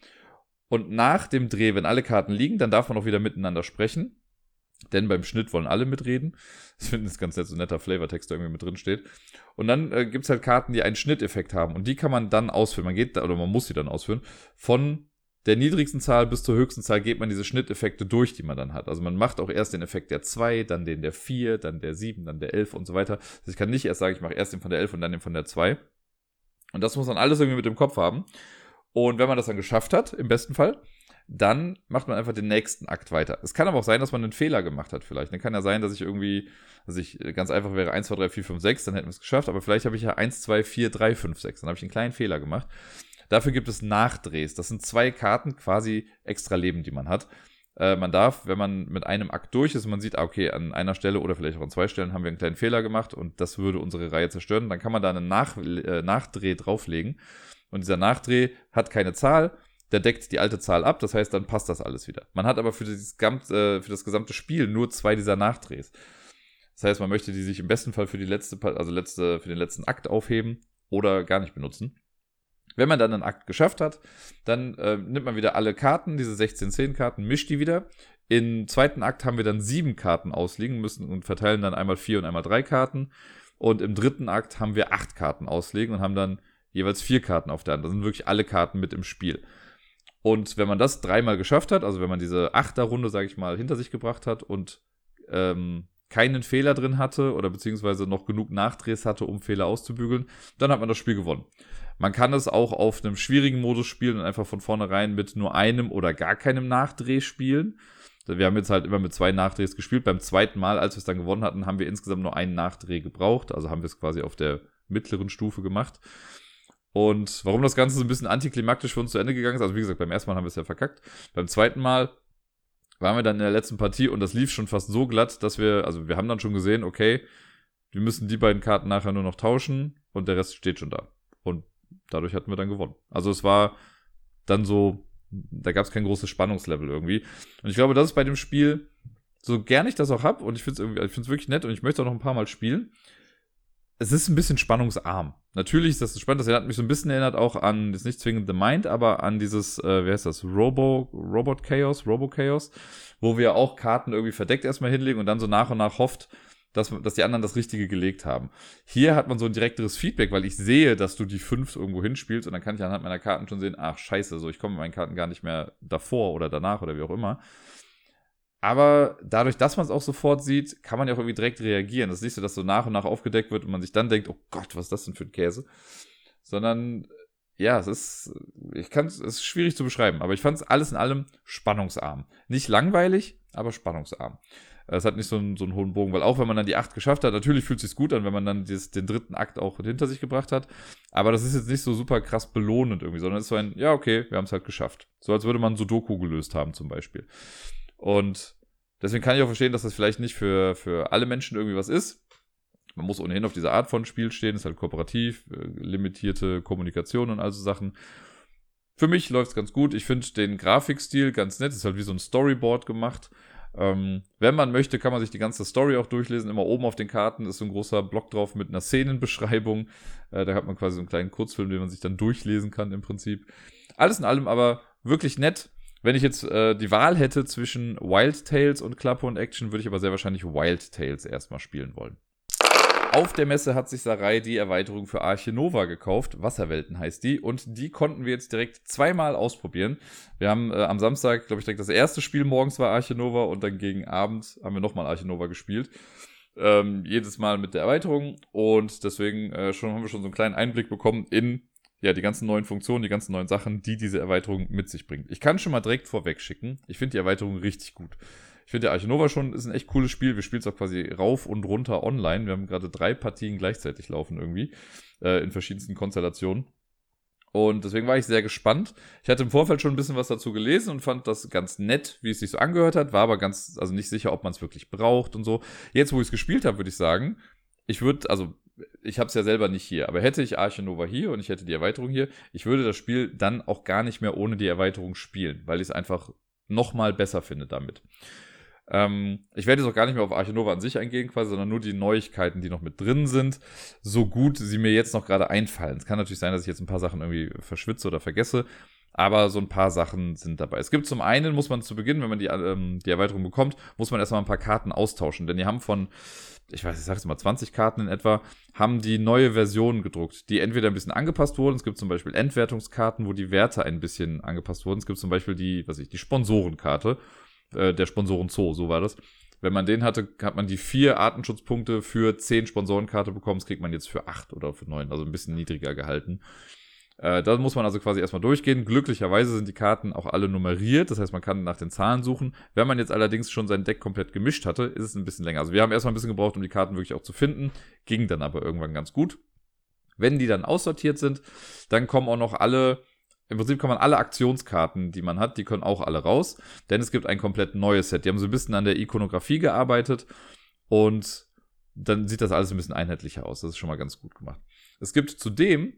Und nach dem Dreh, wenn alle Karten liegen, dann darf man auch wieder miteinander sprechen. Denn beim Schnitt wollen alle mitreden. *laughs* Ich finde es ganz nett, so ein netter Flavortext, der irgendwie mit drin steht. Und dann äh, gibt es halt Karten, die einen Schnitteffekt haben. Und die kann man dann ausführen. Man geht da, oder man muss sie dann ausführen, von der niedrigsten Zahl bis zur höchsten Zahl geht man diese Schnitteffekte durch, die man dann hat. Also man macht auch erst den Effekt der 2, dann den der 4, dann der 7, dann der 11 und so weiter. Also ich kann nicht erst sagen, ich mache erst den von der 11 und dann den von der 2. Und das muss man alles irgendwie mit dem Kopf haben. Und wenn man das dann geschafft hat, im besten Fall, dann macht man einfach den nächsten Akt weiter. Es kann aber auch sein, dass man einen Fehler gemacht hat vielleicht. Dann kann ja sein, dass ich irgendwie, dass ich ganz einfach wäre 1, 2, 3, 4, 5, 6, dann hätten wir es geschafft, aber vielleicht habe ich ja 1, 2, 4, 3, 5, 6. Dann habe ich einen kleinen Fehler gemacht. Dafür gibt es Nachdrehs. Das sind zwei Karten quasi extra Leben, die man hat. Äh, man darf, wenn man mit einem Akt durch ist, man sieht, ah, okay, an einer Stelle oder vielleicht auch an zwei Stellen haben wir einen kleinen Fehler gemacht und das würde unsere Reihe zerstören, dann kann man da einen Nach äh, Nachdreh drauflegen. Und dieser Nachdreh hat keine Zahl, der deckt die alte Zahl ab, das heißt, dann passt das alles wieder. Man hat aber für, dieses, äh, für das gesamte Spiel nur zwei dieser Nachdrehs. Das heißt, man möchte die sich im besten Fall für die letzte, also letzte, für den letzten Akt aufheben oder gar nicht benutzen. Wenn man dann einen Akt geschafft hat, dann äh, nimmt man wieder alle Karten, diese 16-10-Karten, mischt die wieder. Im zweiten Akt haben wir dann sieben Karten ausliegen müssen und verteilen dann einmal vier und einmal drei Karten. Und im dritten Akt haben wir acht Karten auslegen und haben dann jeweils vier Karten auf der Hand. Da sind wirklich alle Karten mit im Spiel. Und wenn man das dreimal geschafft hat, also wenn man diese Achterrunde, sage ich mal, hinter sich gebracht hat und ähm, keinen Fehler drin hatte oder beziehungsweise noch genug Nachdrehs hatte, um Fehler auszubügeln, dann hat man das Spiel gewonnen. Man kann es auch auf einem schwierigen Modus spielen und einfach von vornherein mit nur einem oder gar keinem Nachdreh spielen. Wir haben jetzt halt immer mit zwei Nachdrehs gespielt. Beim zweiten Mal, als wir es dann gewonnen hatten, haben wir insgesamt nur einen Nachdreh gebraucht. Also haben wir es quasi auf der mittleren Stufe gemacht. Und warum das Ganze so ein bisschen antiklimaktisch für uns zu Ende gegangen ist, also wie gesagt, beim ersten Mal haben wir es ja verkackt. Beim zweiten Mal waren wir dann in der letzten Partie und das lief schon fast so glatt, dass wir, also wir haben dann schon gesehen, okay, wir müssen die beiden Karten nachher nur noch tauschen und der Rest steht schon da. Und dadurch hatten wir dann gewonnen. Also es war dann so, da gab es kein großes Spannungslevel irgendwie. Und ich glaube, das ist bei dem Spiel, so gern ich das auch hab und ich finde es wirklich nett und ich möchte auch noch ein paar Mal spielen. Es ist ein bisschen spannungsarm. Natürlich ist das spannend, das hat mich so ein bisschen erinnert auch an, ist nicht zwingend The Mind, aber an dieses, äh, wie heißt das, Robo, Robot Chaos, Robo Chaos, wo wir auch Karten irgendwie verdeckt erstmal hinlegen und dann so nach und nach hofft, dass, dass die anderen das Richtige gelegt haben. Hier hat man so ein direkteres Feedback, weil ich sehe, dass du die 5 irgendwo hinspielst und dann kann ich anhand meiner Karten schon sehen, ach scheiße, so ich komme mit meinen Karten gar nicht mehr davor oder danach oder wie auch immer. Aber dadurch, dass man es auch sofort sieht, kann man ja auch irgendwie direkt reagieren. Das ist nicht so, dass so nach und nach aufgedeckt wird und man sich dann denkt, oh Gott, was ist das denn für ein Käse? Sondern, ja, es ist, ich kann es, ist schwierig zu beschreiben, aber ich fand es alles in allem spannungsarm. Nicht langweilig, aber spannungsarm. Es hat nicht so einen, so einen hohen Bogen, weil auch wenn man dann die acht geschafft hat, natürlich fühlt es sich gut an, wenn man dann dieses, den dritten Akt auch hinter sich gebracht hat. Aber das ist jetzt nicht so super krass belohnend irgendwie, sondern es ist so ein, ja, okay, wir haben es halt geschafft. So als würde man Sudoku gelöst haben zum Beispiel. Und deswegen kann ich auch verstehen, dass das vielleicht nicht für, für alle Menschen irgendwie was ist. Man muss ohnehin auf diese Art von Spiel stehen, ist halt kooperativ, äh, limitierte Kommunikation und all so Sachen. Für mich läuft es ganz gut. Ich finde den Grafikstil ganz nett. Ist halt wie so ein Storyboard gemacht. Ähm, wenn man möchte, kann man sich die ganze Story auch durchlesen. Immer oben auf den Karten ist so ein großer Block drauf mit einer Szenenbeschreibung. Äh, da hat man quasi so einen kleinen Kurzfilm, den man sich dann durchlesen kann im Prinzip. Alles in allem aber wirklich nett. Wenn ich jetzt äh, die Wahl hätte zwischen Wild Tales und Clubhound Action, würde ich aber sehr wahrscheinlich Wild Tales erstmal spielen wollen. Auf der Messe hat sich Sarai die Erweiterung für Arche Nova gekauft. Wasserwelten heißt die. Und die konnten wir jetzt direkt zweimal ausprobieren. Wir haben äh, am Samstag, glaube ich, direkt das erste Spiel morgens war Arche Nova und dann gegen Abend haben wir nochmal Arche Nova gespielt. Ähm, jedes Mal mit der Erweiterung. Und deswegen äh, schon, haben wir schon so einen kleinen Einblick bekommen in ja, die ganzen neuen Funktionen, die ganzen neuen Sachen, die diese Erweiterung mit sich bringt. Ich kann schon mal direkt vorweg schicken. Ich finde die Erweiterung richtig gut. Ich finde, der Archinova schon ist ein echt cooles Spiel. Wir spielen es auch quasi rauf und runter online. Wir haben gerade drei Partien gleichzeitig laufen irgendwie. Äh, in verschiedensten Konstellationen. Und deswegen war ich sehr gespannt. Ich hatte im Vorfeld schon ein bisschen was dazu gelesen und fand das ganz nett, wie es sich so angehört hat, war aber ganz, also nicht sicher, ob man es wirklich braucht und so. Jetzt, wo ich es gespielt habe, würde ich sagen, ich würde, also ich habe es ja selber nicht hier, aber hätte ich Arche Nova hier und ich hätte die Erweiterung hier, ich würde das Spiel dann auch gar nicht mehr ohne die Erweiterung spielen, weil ich es einfach nochmal besser finde damit. Ähm, ich werde jetzt auch gar nicht mehr auf Archinova an sich eingehen, quasi, sondern nur die Neuigkeiten, die noch mit drin sind, so gut sie mir jetzt noch gerade einfallen. Es kann natürlich sein, dass ich jetzt ein paar Sachen irgendwie verschwitze oder vergesse. aber so ein paar Sachen sind dabei. Es gibt zum einen, muss man zu Beginn, wenn man die, ähm, die Erweiterung bekommt, muss man erstmal ein paar Karten austauschen, denn die haben von, ich weiß, ich sag jetzt mal 20 Karten in etwa, haben die neue Versionen gedruckt, die entweder ein bisschen angepasst wurden. Es gibt zum Beispiel Endwertungskarten, wo die Werte ein bisschen angepasst wurden. Es gibt zum Beispiel die, was ich, die Sponsorenkarte, äh, der Sponsoren Zoo, so war das. Wenn man den hatte, hat man die vier Artenschutzpunkte für zehn Sponsorenkarte bekommen. Das kriegt man jetzt für acht oder für neun, also ein bisschen niedriger gehalten. Äh, da muss man also quasi erstmal durchgehen. Glücklicherweise sind die Karten auch alle nummeriert, das heißt, man kann nach den Zahlen suchen. Wenn man jetzt allerdings schon sein Deck komplett gemischt hatte, ist es ein bisschen länger. Also wir haben erstmal ein bisschen gebraucht, um die Karten wirklich auch zu finden, ging dann aber irgendwann ganz gut. Wenn die dann aussortiert sind, dann kommen auch noch alle, im Prinzip kann man alle Aktionskarten, die man hat, die können auch alle raus, denn es gibt ein komplett neues Set. Die haben so ein bisschen an der Ikonografie gearbeitet und dann sieht das alles ein bisschen einheitlicher aus. Das ist schon mal ganz gut gemacht. Es gibt zudem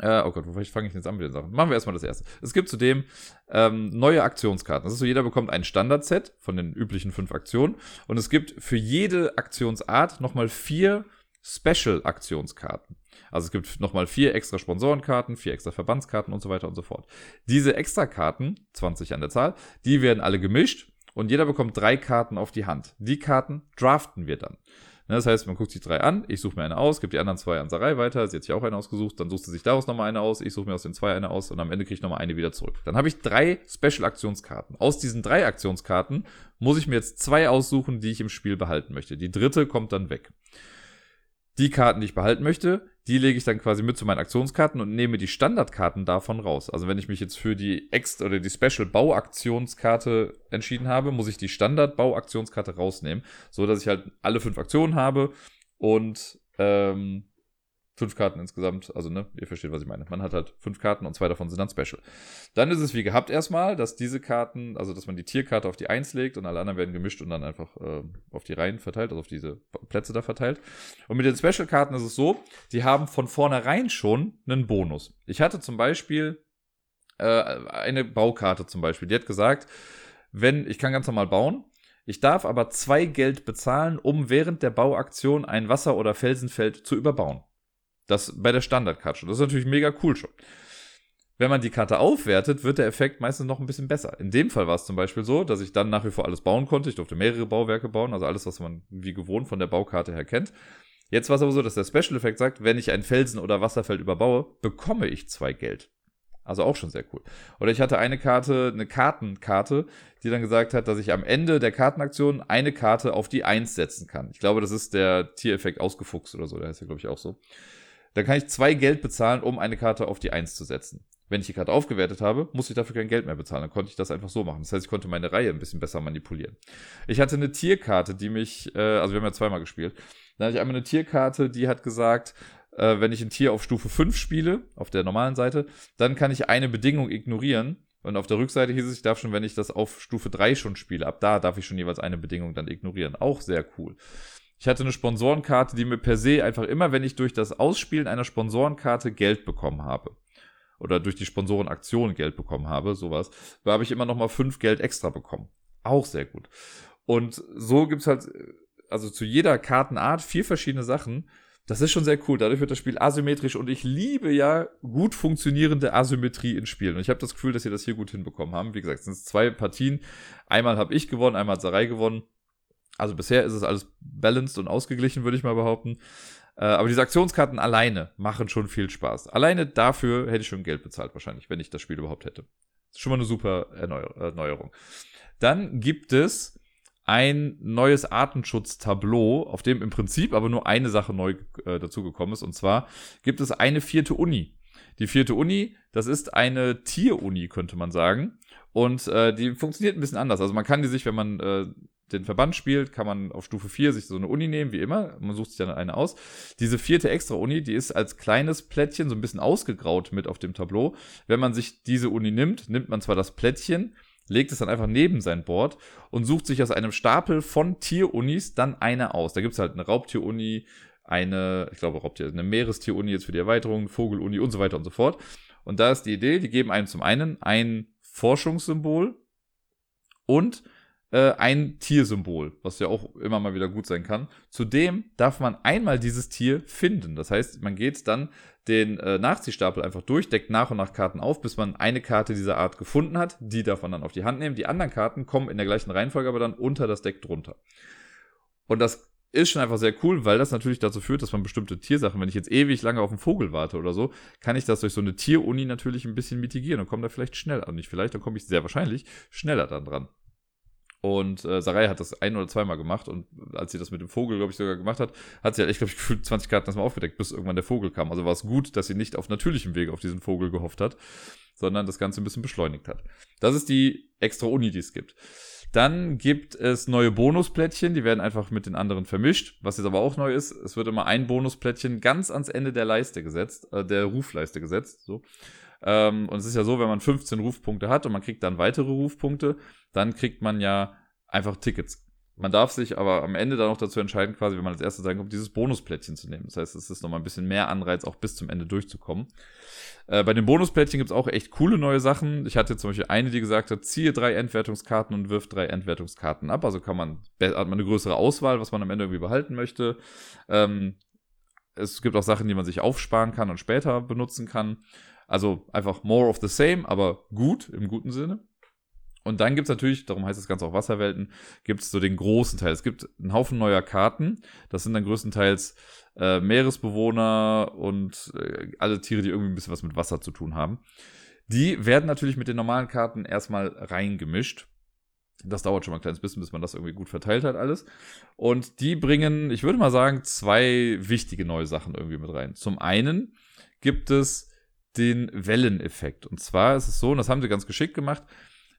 äh, oh Gott, wofür fange ich jetzt an mit den Sachen? Machen wir erstmal das erste. Es gibt zudem ähm, neue Aktionskarten. Das ist so, jeder bekommt ein Standardset von den üblichen fünf Aktionen. Und es gibt für jede Aktionsart nochmal vier Special-Aktionskarten. Also es gibt nochmal vier extra Sponsorenkarten, vier extra Verbandskarten und so weiter und so fort. Diese extra Karten, 20 an der Zahl, die werden alle gemischt und jeder bekommt drei Karten auf die Hand. Die Karten draften wir dann. Ne, das heißt, man guckt sich drei an, ich suche mir eine aus, gebe die anderen zwei an Sarai weiter, sie hat sich auch eine ausgesucht, dann sucht sie sich daraus nochmal eine aus, ich suche mir aus den zwei eine aus und am Ende kriege ich nochmal eine wieder zurück. Dann habe ich drei Special-Aktionskarten. Aus diesen drei Aktionskarten muss ich mir jetzt zwei aussuchen, die ich im Spiel behalten möchte. Die dritte kommt dann weg. Die Karten, die ich behalten möchte, die lege ich dann quasi mit zu meinen Aktionskarten und nehme die Standardkarten davon raus. Also wenn ich mich jetzt für die Ext oder die Special Bauaktionskarte entschieden habe, muss ich die Standard Bauaktionskarte rausnehmen, so dass ich halt alle fünf Aktionen habe und ähm, Fünf Karten insgesamt, also ne, ihr versteht, was ich meine. Man hat halt fünf Karten und zwei davon sind dann Special. Dann ist es wie gehabt erstmal, dass diese Karten, also dass man die Tierkarte auf die Eins legt und alle anderen werden gemischt und dann einfach äh, auf die Reihen verteilt, also auf diese Plätze da verteilt. Und mit den Special-Karten ist es so, die haben von vornherein schon einen Bonus. Ich hatte zum Beispiel äh, eine Baukarte zum Beispiel, die hat gesagt, wenn, ich kann ganz normal bauen, ich darf aber zwei Geld bezahlen, um während der Bauaktion ein Wasser- oder Felsenfeld zu überbauen. Das bei der Standardkarte schon. Das ist natürlich mega cool schon. Wenn man die Karte aufwertet, wird der Effekt meistens noch ein bisschen besser. In dem Fall war es zum Beispiel so, dass ich dann nach wie vor alles bauen konnte. Ich durfte mehrere Bauwerke bauen, also alles, was man wie gewohnt von der Baukarte her kennt. Jetzt war es aber so, dass der Special-Effekt sagt, wenn ich ein Felsen oder Wasserfeld überbaue, bekomme ich zwei Geld. Also auch schon sehr cool. Oder ich hatte eine Karte, eine Kartenkarte, die dann gesagt hat, dass ich am Ende der Kartenaktion eine Karte auf die Eins setzen kann. Ich glaube, das ist der Tiereffekt ausgefuchst oder so, der heißt ja, glaube ich, auch so. Dann kann ich zwei Geld bezahlen, um eine Karte auf die 1 zu setzen. Wenn ich die Karte aufgewertet habe, muss ich dafür kein Geld mehr bezahlen. Dann konnte ich das einfach so machen. Das heißt, ich konnte meine Reihe ein bisschen besser manipulieren. Ich hatte eine Tierkarte, die mich, äh, also wir haben ja zweimal gespielt. Dann hatte ich einmal eine Tierkarte, die hat gesagt, äh, wenn ich ein Tier auf Stufe 5 spiele, auf der normalen Seite, dann kann ich eine Bedingung ignorieren. Und auf der Rückseite hieß es, ich darf schon, wenn ich das auf Stufe 3 schon spiele, ab da darf ich schon jeweils eine Bedingung dann ignorieren. Auch sehr cool. Ich hatte eine Sponsorenkarte, die mir per se einfach immer, wenn ich durch das Ausspielen einer Sponsorenkarte Geld bekommen habe, oder durch die Sponsorenaktion Geld bekommen habe, sowas, da habe ich immer noch mal fünf Geld extra bekommen. Auch sehr gut. Und so gibt's halt, also zu jeder Kartenart vier verschiedene Sachen. Das ist schon sehr cool. Dadurch wird das Spiel asymmetrisch und ich liebe ja gut funktionierende Asymmetrie in Spielen. Und ich habe das Gefühl, dass sie das hier gut hinbekommen haben. Wie gesagt, es sind zwei Partien. Einmal habe ich gewonnen, einmal hat Sarai gewonnen. Also bisher ist es alles balanced und ausgeglichen, würde ich mal behaupten. Äh, aber diese Aktionskarten alleine machen schon viel Spaß. Alleine dafür hätte ich schon Geld bezahlt wahrscheinlich, wenn ich das Spiel überhaupt hätte. Schon mal eine super Erneuerung. Dann gibt es ein neues Artenschutztableau, auf dem im Prinzip aber nur eine Sache neu äh, dazugekommen ist. Und zwar gibt es eine vierte Uni. Die vierte Uni, das ist eine Tieruni, könnte man sagen. Und äh, die funktioniert ein bisschen anders. Also man kann die sich, wenn man äh, den Verband spielt, kann man auf Stufe 4 sich so eine Uni nehmen, wie immer. Man sucht sich dann eine aus. Diese vierte Extra-Uni, die ist als kleines Plättchen so ein bisschen ausgegraut mit auf dem Tableau. Wenn man sich diese Uni nimmt, nimmt man zwar das Plättchen, legt es dann einfach neben sein Board und sucht sich aus einem Stapel von Tierunis dann eine aus. Da gibt es halt eine Raubtier-Uni, eine, ich glaube Raubtier, eine Meerestier-Uni jetzt für die Erweiterung, Vogel-Uni und so weiter und so fort. Und da ist die Idee, die geben einem zum einen ein Forschungssymbol und äh, ein Tiersymbol, was ja auch immer mal wieder gut sein kann. Zudem darf man einmal dieses Tier finden. Das heißt, man geht dann den äh, Nachziehstapel einfach durch, deckt nach und nach Karten auf, bis man eine Karte dieser Art gefunden hat. Die darf man dann auf die Hand nehmen. Die anderen Karten kommen in der gleichen Reihenfolge aber dann unter das Deck drunter. Und das ist schon einfach sehr cool, weil das natürlich dazu führt, dass man bestimmte Tiersachen, wenn ich jetzt ewig lange auf einen Vogel warte oder so, kann ich das durch so eine Tieruni natürlich ein bisschen mitigieren und komme da vielleicht schneller, nicht vielleicht, dann komme ich sehr wahrscheinlich schneller dann dran. Und äh, Sarai hat das ein oder zweimal gemacht und als sie das mit dem Vogel, glaube ich, sogar gemacht hat, hat sie halt echt, glaube ich, gefühlt 20 Karten erstmal aufgedeckt, bis irgendwann der Vogel kam. Also war es gut, dass sie nicht auf natürlichem Wege auf diesen Vogel gehofft hat, sondern das Ganze ein bisschen beschleunigt hat. Das ist die extra Uni, die es gibt. Dann gibt es neue Bonusplättchen, die werden einfach mit den anderen vermischt. Was jetzt aber auch neu ist, es wird immer ein Bonusplättchen ganz ans Ende der Leiste gesetzt, äh, der Rufleiste gesetzt. So. Ähm, und es ist ja so, wenn man 15 Rufpunkte hat und man kriegt dann weitere Rufpunkte, dann kriegt man ja einfach Tickets. Man darf sich aber am Ende dann noch dazu entscheiden, quasi, wenn man als erstes sagen kommt, dieses Bonusplättchen zu nehmen. Das heißt, es ist nochmal ein bisschen mehr Anreiz, auch bis zum Ende durchzukommen. Äh, bei den Bonusplättchen gibt es auch echt coole neue Sachen. Ich hatte zum Beispiel eine, die gesagt hat, ziehe drei Entwertungskarten und wirf drei Entwertungskarten ab. Also kann man, hat man eine größere Auswahl, was man am Ende irgendwie behalten möchte. Ähm, es gibt auch Sachen, die man sich aufsparen kann und später benutzen kann. Also einfach more of the same, aber gut, im guten Sinne. Und dann gibt es natürlich, darum heißt das Ganze auch Wasserwelten, gibt es so den großen Teil. Es gibt einen Haufen neuer Karten. Das sind dann größtenteils äh, Meeresbewohner und äh, alle Tiere, die irgendwie ein bisschen was mit Wasser zu tun haben. Die werden natürlich mit den normalen Karten erstmal reingemischt. Das dauert schon mal ein kleines bisschen, bis man das irgendwie gut verteilt hat, alles. Und die bringen, ich würde mal sagen, zwei wichtige neue Sachen irgendwie mit rein. Zum einen gibt es den Welleneffekt. Und zwar ist es so, und das haben sie ganz geschickt gemacht,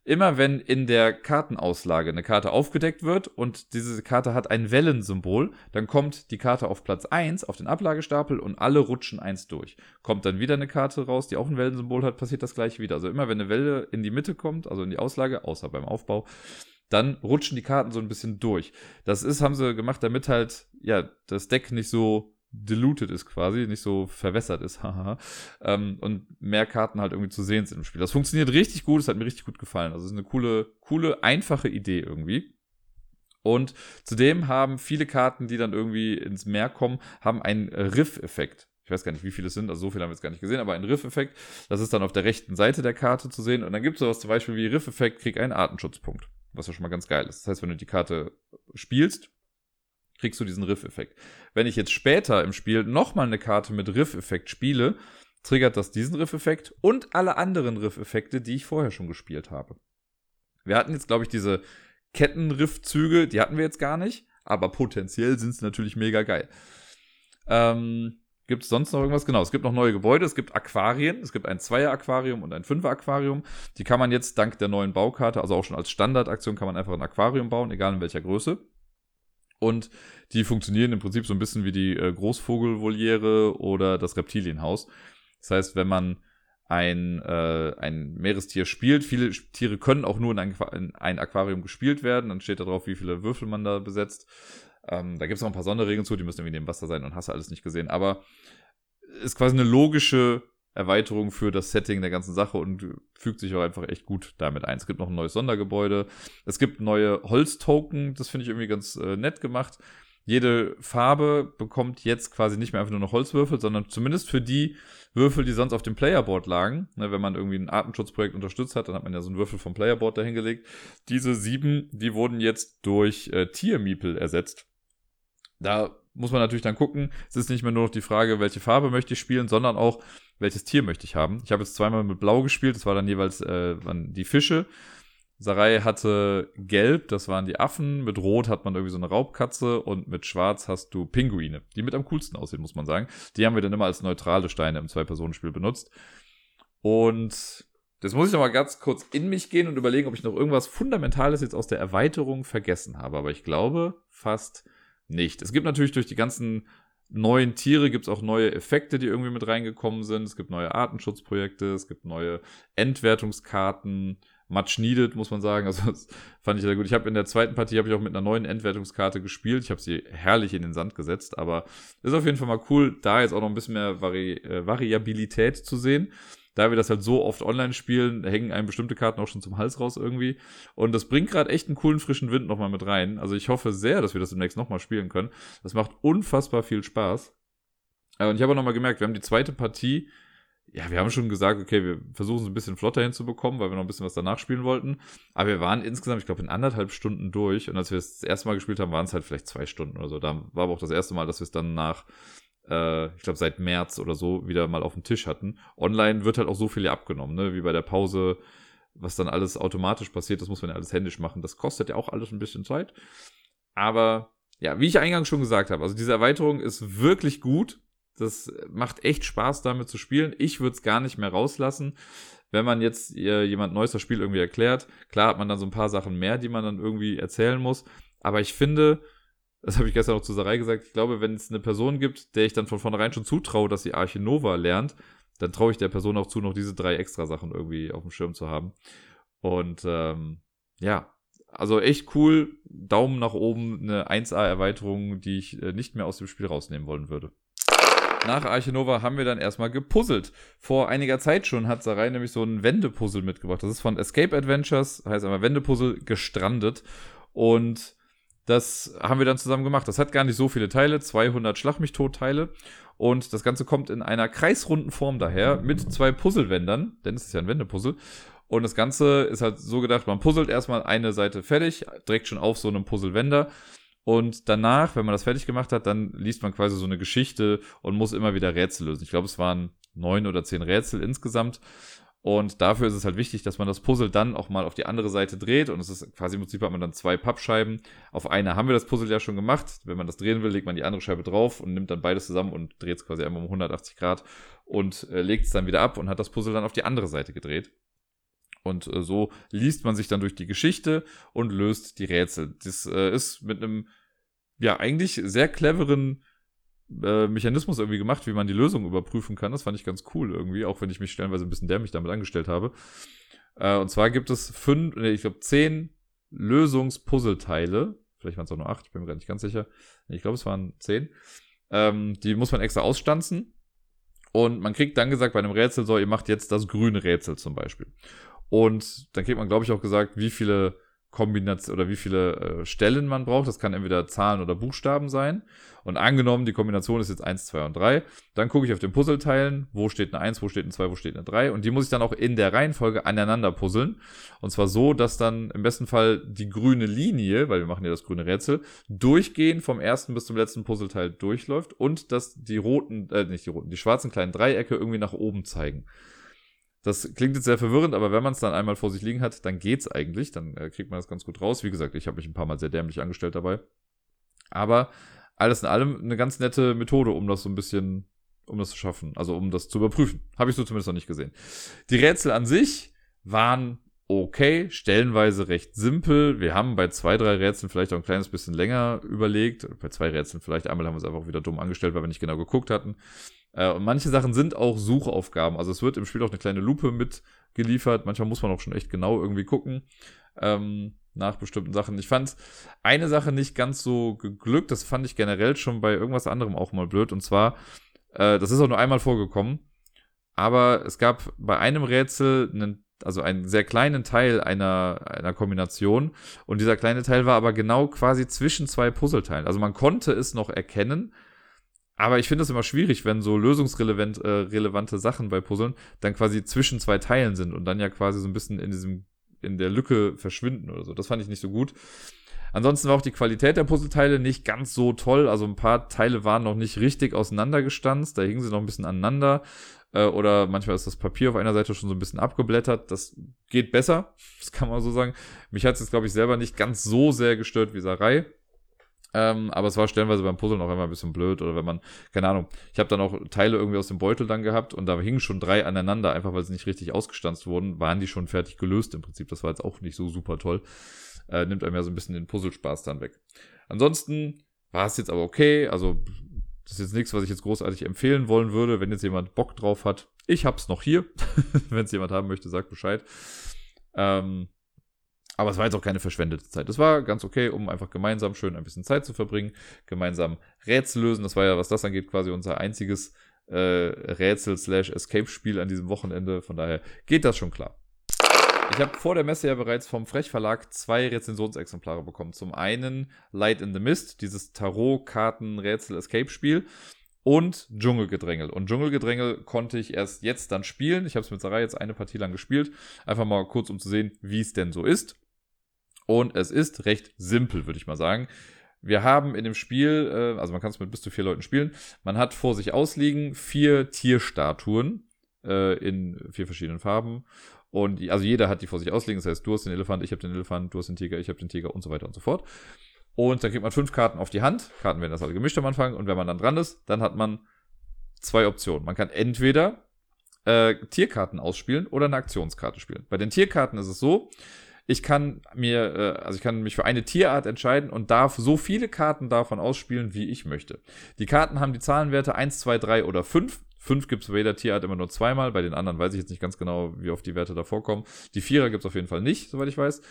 immer wenn in der Kartenauslage eine Karte aufgedeckt wird und diese Karte hat ein Wellensymbol, dann kommt die Karte auf Platz 1 auf den Ablagestapel und alle rutschen eins durch. Kommt dann wieder eine Karte raus, die auch ein Wellensymbol hat, passiert das gleiche wieder. Also immer wenn eine Welle in die Mitte kommt, also in die Auslage, außer beim Aufbau, dann rutschen die Karten so ein bisschen durch. Das ist, haben sie gemacht, damit halt, ja, das Deck nicht so diluted ist quasi, nicht so verwässert ist, *laughs* haha. ähm, und mehr Karten halt irgendwie zu sehen sind im Spiel. Das funktioniert richtig gut, es hat mir richtig gut gefallen. Also es ist eine coole, coole, einfache Idee irgendwie. Und zudem haben viele Karten, die dann irgendwie ins Meer kommen, haben einen Riff-Effekt. Ich weiß gar nicht, wie viele es sind, also so viele haben wir jetzt gar nicht gesehen, aber ein Riff-Effekt, das ist dann auf der rechten Seite der Karte zu sehen. Und dann gibt es sowas zum Beispiel wie Riff-Effekt, krieg einen Artenschutzpunkt. Was ja schon mal ganz geil ist. Das heißt, wenn du die Karte spielst, kriegst du diesen Riff-Effekt. Wenn ich jetzt später im Spiel nochmal eine Karte mit Riff-Effekt spiele, triggert das diesen Riff-Effekt und alle anderen Riff-Effekte, die ich vorher schon gespielt habe. Wir hatten jetzt, glaube ich, diese Kettenriff-Züge, die hatten wir jetzt gar nicht, aber potenziell sind es natürlich mega geil. Ähm, gibt es sonst noch irgendwas? Genau, es gibt noch neue Gebäude, es gibt Aquarien, es gibt ein Zweier-Aquarium und ein Fünfer-Aquarium. Die kann man jetzt dank der neuen Baukarte, also auch schon als Standardaktion, kann man einfach ein Aquarium bauen, egal in welcher Größe. Und die funktionieren im Prinzip so ein bisschen wie die äh, Großvogelvoliere oder das Reptilienhaus. Das heißt, wenn man ein, äh, ein Meerestier spielt, viele Tiere können auch nur in ein, in ein Aquarium gespielt werden, dann steht da drauf, wie viele Würfel man da besetzt. Ähm, da gibt es noch ein paar Sonderregeln zu, die müssen irgendwie in dem Wasser sein und hast du alles nicht gesehen. Aber ist quasi eine logische Erweiterung für das Setting der ganzen Sache und fügt sich auch einfach echt gut damit ein. Es gibt noch ein neues Sondergebäude. Es gibt neue Holztoken, das finde ich irgendwie ganz äh, nett gemacht. Jede Farbe bekommt jetzt quasi nicht mehr einfach nur noch Holzwürfel, sondern zumindest für die Würfel, die sonst auf dem Playerboard lagen. Ne, wenn man irgendwie ein Artenschutzprojekt unterstützt hat, dann hat man ja so einen Würfel vom Playerboard dahingelegt. Diese sieben, die wurden jetzt durch äh, Tiermiepel ersetzt. Da muss man natürlich dann gucken. Es ist nicht mehr nur noch die Frage, welche Farbe möchte ich spielen, sondern auch, welches Tier möchte ich haben. Ich habe jetzt zweimal mit Blau gespielt, das war dann jeweils äh, die Fische. Sarai hatte Gelb, das waren die Affen. Mit Rot hat man irgendwie so eine Raubkatze und mit Schwarz hast du Pinguine, die mit am coolsten aussehen, muss man sagen. Die haben wir dann immer als neutrale Steine im Zwei-Personen-Spiel benutzt. Und das muss ich noch mal ganz kurz in mich gehen und überlegen, ob ich noch irgendwas Fundamentales jetzt aus der Erweiterung vergessen habe. Aber ich glaube fast nicht. Es gibt natürlich durch die ganzen neuen Tiere gibt es auch neue Effekte, die irgendwie mit reingekommen sind. Es gibt neue Artenschutzprojekte, es gibt neue Endwertungskarten. Much needed, muss man sagen. *laughs* Also das fand ich sehr gut. Ich habe in der zweiten Partie habe ich auch mit einer neuen Endwertungskarte gespielt. Ich habe sie herrlich in den Sand gesetzt, aber ist auf jeden Fall mal cool, da jetzt auch noch ein bisschen mehr Vari äh, Variabilität zu sehen. Da wir das halt so oft online spielen, hängen einem bestimmte Karten auch schon zum Hals raus irgendwie. Und das bringt gerade echt einen coolen frischen Wind nochmal mit rein. Also ich hoffe sehr, dass wir das demnächst nochmal spielen können. Das macht unfassbar viel Spaß. Äh, und ich habe auch nochmal gemerkt, wir haben die zweite Partie ja, wir haben schon gesagt, okay, wir versuchen es ein bisschen flotter hinzubekommen, weil wir noch ein bisschen was danach spielen wollten. Aber wir waren insgesamt, ich glaube, in anderthalb Stunden durch. Und als wir es das erste Mal gespielt haben, waren es halt vielleicht zwei Stunden oder so. Da war aber auch das erste Mal, dass wir es dann nach, äh, ich glaube, seit März oder so wieder mal auf dem Tisch hatten. Online wird halt auch so viel abgenommen, ne? Wie bei der Pause, was dann alles automatisch passiert, das muss man ja alles händisch machen. Das kostet ja auch alles ein bisschen Zeit. Aber ja, wie ich eingangs schon gesagt habe, also diese Erweiterung ist wirklich gut das macht echt Spaß, damit zu spielen. Ich würde es gar nicht mehr rauslassen. Wenn man jetzt äh, jemand Neues das Spiel irgendwie erklärt, klar hat man dann so ein paar Sachen mehr, die man dann irgendwie erzählen muss. Aber ich finde, das habe ich gestern auch zu Sarai gesagt, ich glaube, wenn es eine Person gibt, der ich dann von vornherein schon zutraue, dass sie Arche Nova lernt, dann traue ich der Person auch zu, noch diese drei extra Sachen irgendwie auf dem Schirm zu haben. Und ähm, ja, also echt cool. Daumen nach oben, eine 1A-Erweiterung, die ich äh, nicht mehr aus dem Spiel rausnehmen wollen würde. Nach Archinova haben wir dann erstmal gepuzzelt. Vor einiger Zeit schon hat Sarai nämlich so ein Wendepuzzle mitgebracht. Das ist von Escape Adventures, heißt aber Wendepuzzle gestrandet. Und das haben wir dann zusammen gemacht. Das hat gar nicht so viele Teile, 200 Schlag mich tot Teile. Und das Ganze kommt in einer kreisrunden Form daher mit zwei Puzzlewändern, denn es ist ja ein Wendepuzzle. Und das Ganze ist halt so gedacht, man puzzelt erstmal eine Seite fertig, direkt schon auf so einem Puzzlewänder. Und danach, wenn man das fertig gemacht hat, dann liest man quasi so eine Geschichte und muss immer wieder Rätsel lösen. Ich glaube, es waren neun oder zehn Rätsel insgesamt. Und dafür ist es halt wichtig, dass man das Puzzle dann auch mal auf die andere Seite dreht. Und es ist quasi im Prinzip hat man dann zwei Pappscheiben. Auf einer haben wir das Puzzle ja schon gemacht. Wenn man das drehen will, legt man die andere Scheibe drauf und nimmt dann beides zusammen und dreht es quasi einmal um 180 Grad und äh, legt es dann wieder ab und hat das Puzzle dann auf die andere Seite gedreht. Und äh, so liest man sich dann durch die Geschichte und löst die Rätsel. Das äh, ist mit einem, ja, eigentlich sehr cleveren äh, Mechanismus irgendwie gemacht, wie man die Lösung überprüfen kann. Das fand ich ganz cool irgendwie, auch wenn ich mich stellenweise ein bisschen dämlich damit angestellt habe. Äh, und zwar gibt es fünf, nee, ich glaube zehn Lösungspuzzleteile. Vielleicht waren es auch nur acht, ich bin mir gar nicht ganz sicher. Ich glaube, es waren zehn. Ähm, die muss man extra ausstanzen. Und man kriegt dann gesagt bei einem Rätsel, so, ihr macht jetzt das grüne Rätsel zum Beispiel. Und dann kriegt man, glaube ich, auch gesagt, wie viele Kombination oder wie viele äh, Stellen man braucht. Das kann entweder Zahlen oder Buchstaben sein. Und angenommen, die Kombination ist jetzt 1, 2 und 3, dann gucke ich auf den Puzzleteilen, wo steht eine 1, wo steht eine 2, wo steht eine 3. Und die muss ich dann auch in der Reihenfolge aneinander puzzeln. Und zwar so, dass dann im besten Fall die grüne Linie, weil wir machen ja das grüne Rätsel, durchgehend vom ersten bis zum letzten Puzzleteil durchläuft und dass die roten, äh, nicht die roten, die schwarzen kleinen Dreiecke irgendwie nach oben zeigen. Das klingt jetzt sehr verwirrend, aber wenn man es dann einmal vor sich liegen hat, dann geht's eigentlich. Dann äh, kriegt man das ganz gut raus. Wie gesagt, ich habe mich ein paar Mal sehr dämlich angestellt dabei. Aber alles in allem eine ganz nette Methode, um das so ein bisschen, um das zu schaffen. Also um das zu überprüfen. Habe ich so zumindest noch nicht gesehen. Die Rätsel an sich waren okay, stellenweise recht simpel. Wir haben bei zwei, drei Rätseln vielleicht auch ein kleines bisschen länger überlegt. Bei zwei Rätseln vielleicht. Einmal haben wir es einfach wieder dumm angestellt, weil wir nicht genau geguckt hatten. Äh, und manche Sachen sind auch Suchaufgaben. Also es wird im Spiel auch eine kleine Lupe mitgeliefert. Manchmal muss man auch schon echt genau irgendwie gucken. Ähm, nach bestimmten Sachen. Ich fand eine Sache nicht ganz so geglückt. Das fand ich generell schon bei irgendwas anderem auch mal blöd. Und zwar, äh, das ist auch nur einmal vorgekommen. Aber es gab bei einem Rätsel einen, also einen sehr kleinen Teil einer, einer Kombination. Und dieser kleine Teil war aber genau quasi zwischen zwei Puzzleteilen. Also man konnte es noch erkennen, aber ich finde es immer schwierig, wenn so lösungsrelevante äh, relevante Sachen bei Puzzeln dann quasi zwischen zwei Teilen sind und dann ja quasi so ein bisschen in diesem, in der Lücke verschwinden oder so. Das fand ich nicht so gut. Ansonsten war auch die Qualität der Puzzleteile nicht ganz so toll. Also ein paar Teile waren noch nicht richtig auseinandergestanzt. Da hingen sie noch ein bisschen aneinander. Äh, oder manchmal ist das Papier auf einer Seite schon so ein bisschen abgeblättert. Das geht besser. *laughs* Das kann man so sagen. Mich hat es jetzt, glaube ich, selber nicht ganz so sehr gestört wie Sarai. Ähm, aber es war stellenweise beim Puzzeln auch immer ein bisschen blöd oder wenn man, keine Ahnung, ich habe dann auch Teile irgendwie aus dem Beutel dann gehabt und da hingen schon drei aneinander, einfach weil sie nicht richtig ausgestanzt wurden, waren die schon fertig gelöst im Prinzip. Das war jetzt auch nicht so super toll. Äh, nimmt einem ja so ein bisschen den Puzzlespaß dann weg. Ansonsten war es jetzt aber okay, also das ist jetzt nichts, was ich jetzt großartig empfehlen wollen würde, wenn jetzt jemand Bock drauf hat. Ich hab's noch hier. *laughs* wenn es jemand haben möchte, sagt Bescheid. Ähm, aber es war jetzt auch keine verschwendete Zeit. Es war ganz okay, um einfach gemeinsam schön ein bisschen Zeit zu verbringen, gemeinsam Rätsel lösen. Das war ja, was das angeht, quasi unser einziges äh, Rätsel-Escape-Spiel an diesem Wochenende. Von daher geht das schon klar. Ich habe vor der Messe ja bereits vom Frech Verlag zwei Rezensionsexemplare bekommen. Zum einen Light in the Mist, dieses Tarot-Karten-Rätsel-Escape-Spiel und Dschungelgedrängel. Und Dschungelgedrängel konnte ich erst jetzt dann spielen. Ich habe es mit Sarai jetzt eine Partie lang gespielt. Einfach mal kurz, um zu sehen, wie es denn so ist. Und es ist recht simpel, würde ich mal sagen. Wir haben in dem Spiel, äh, also man kann es mit bis zu vier Leuten spielen, man hat vor sich ausliegen vier Tierstatuen äh, in vier verschiedenen Farben. Und also jeder hat die vor sich ausliegen. Das heißt, du hast den Elefant, ich habe den Elefant, du hast den Tiger, ich habe den Tiger und so weiter und so fort. Und dann kriegt man fünf Karten auf die Hand. Karten werden das alle gemischt am Anfang. Und wenn man dann dran ist, dann hat man zwei Optionen. Man kann entweder äh, Tierkarten ausspielen oder eine Aktionskarte spielen. Bei den Tierkarten ist es so, ich kann mir, äh, also ich kann mich für eine Tierart entscheiden und darf so viele Karten davon ausspielen, wie ich möchte. Die Karten haben die Zahlenwerte 1, 2, 3 oder 5. 5 gibt es bei jeder Tierart immer nur zweimal. Bei den anderen weiß ich jetzt nicht ganz genau, wie oft die Werte da vorkommen. Die Vierer gibt es auf jeden Fall nicht, soweit ich weiß.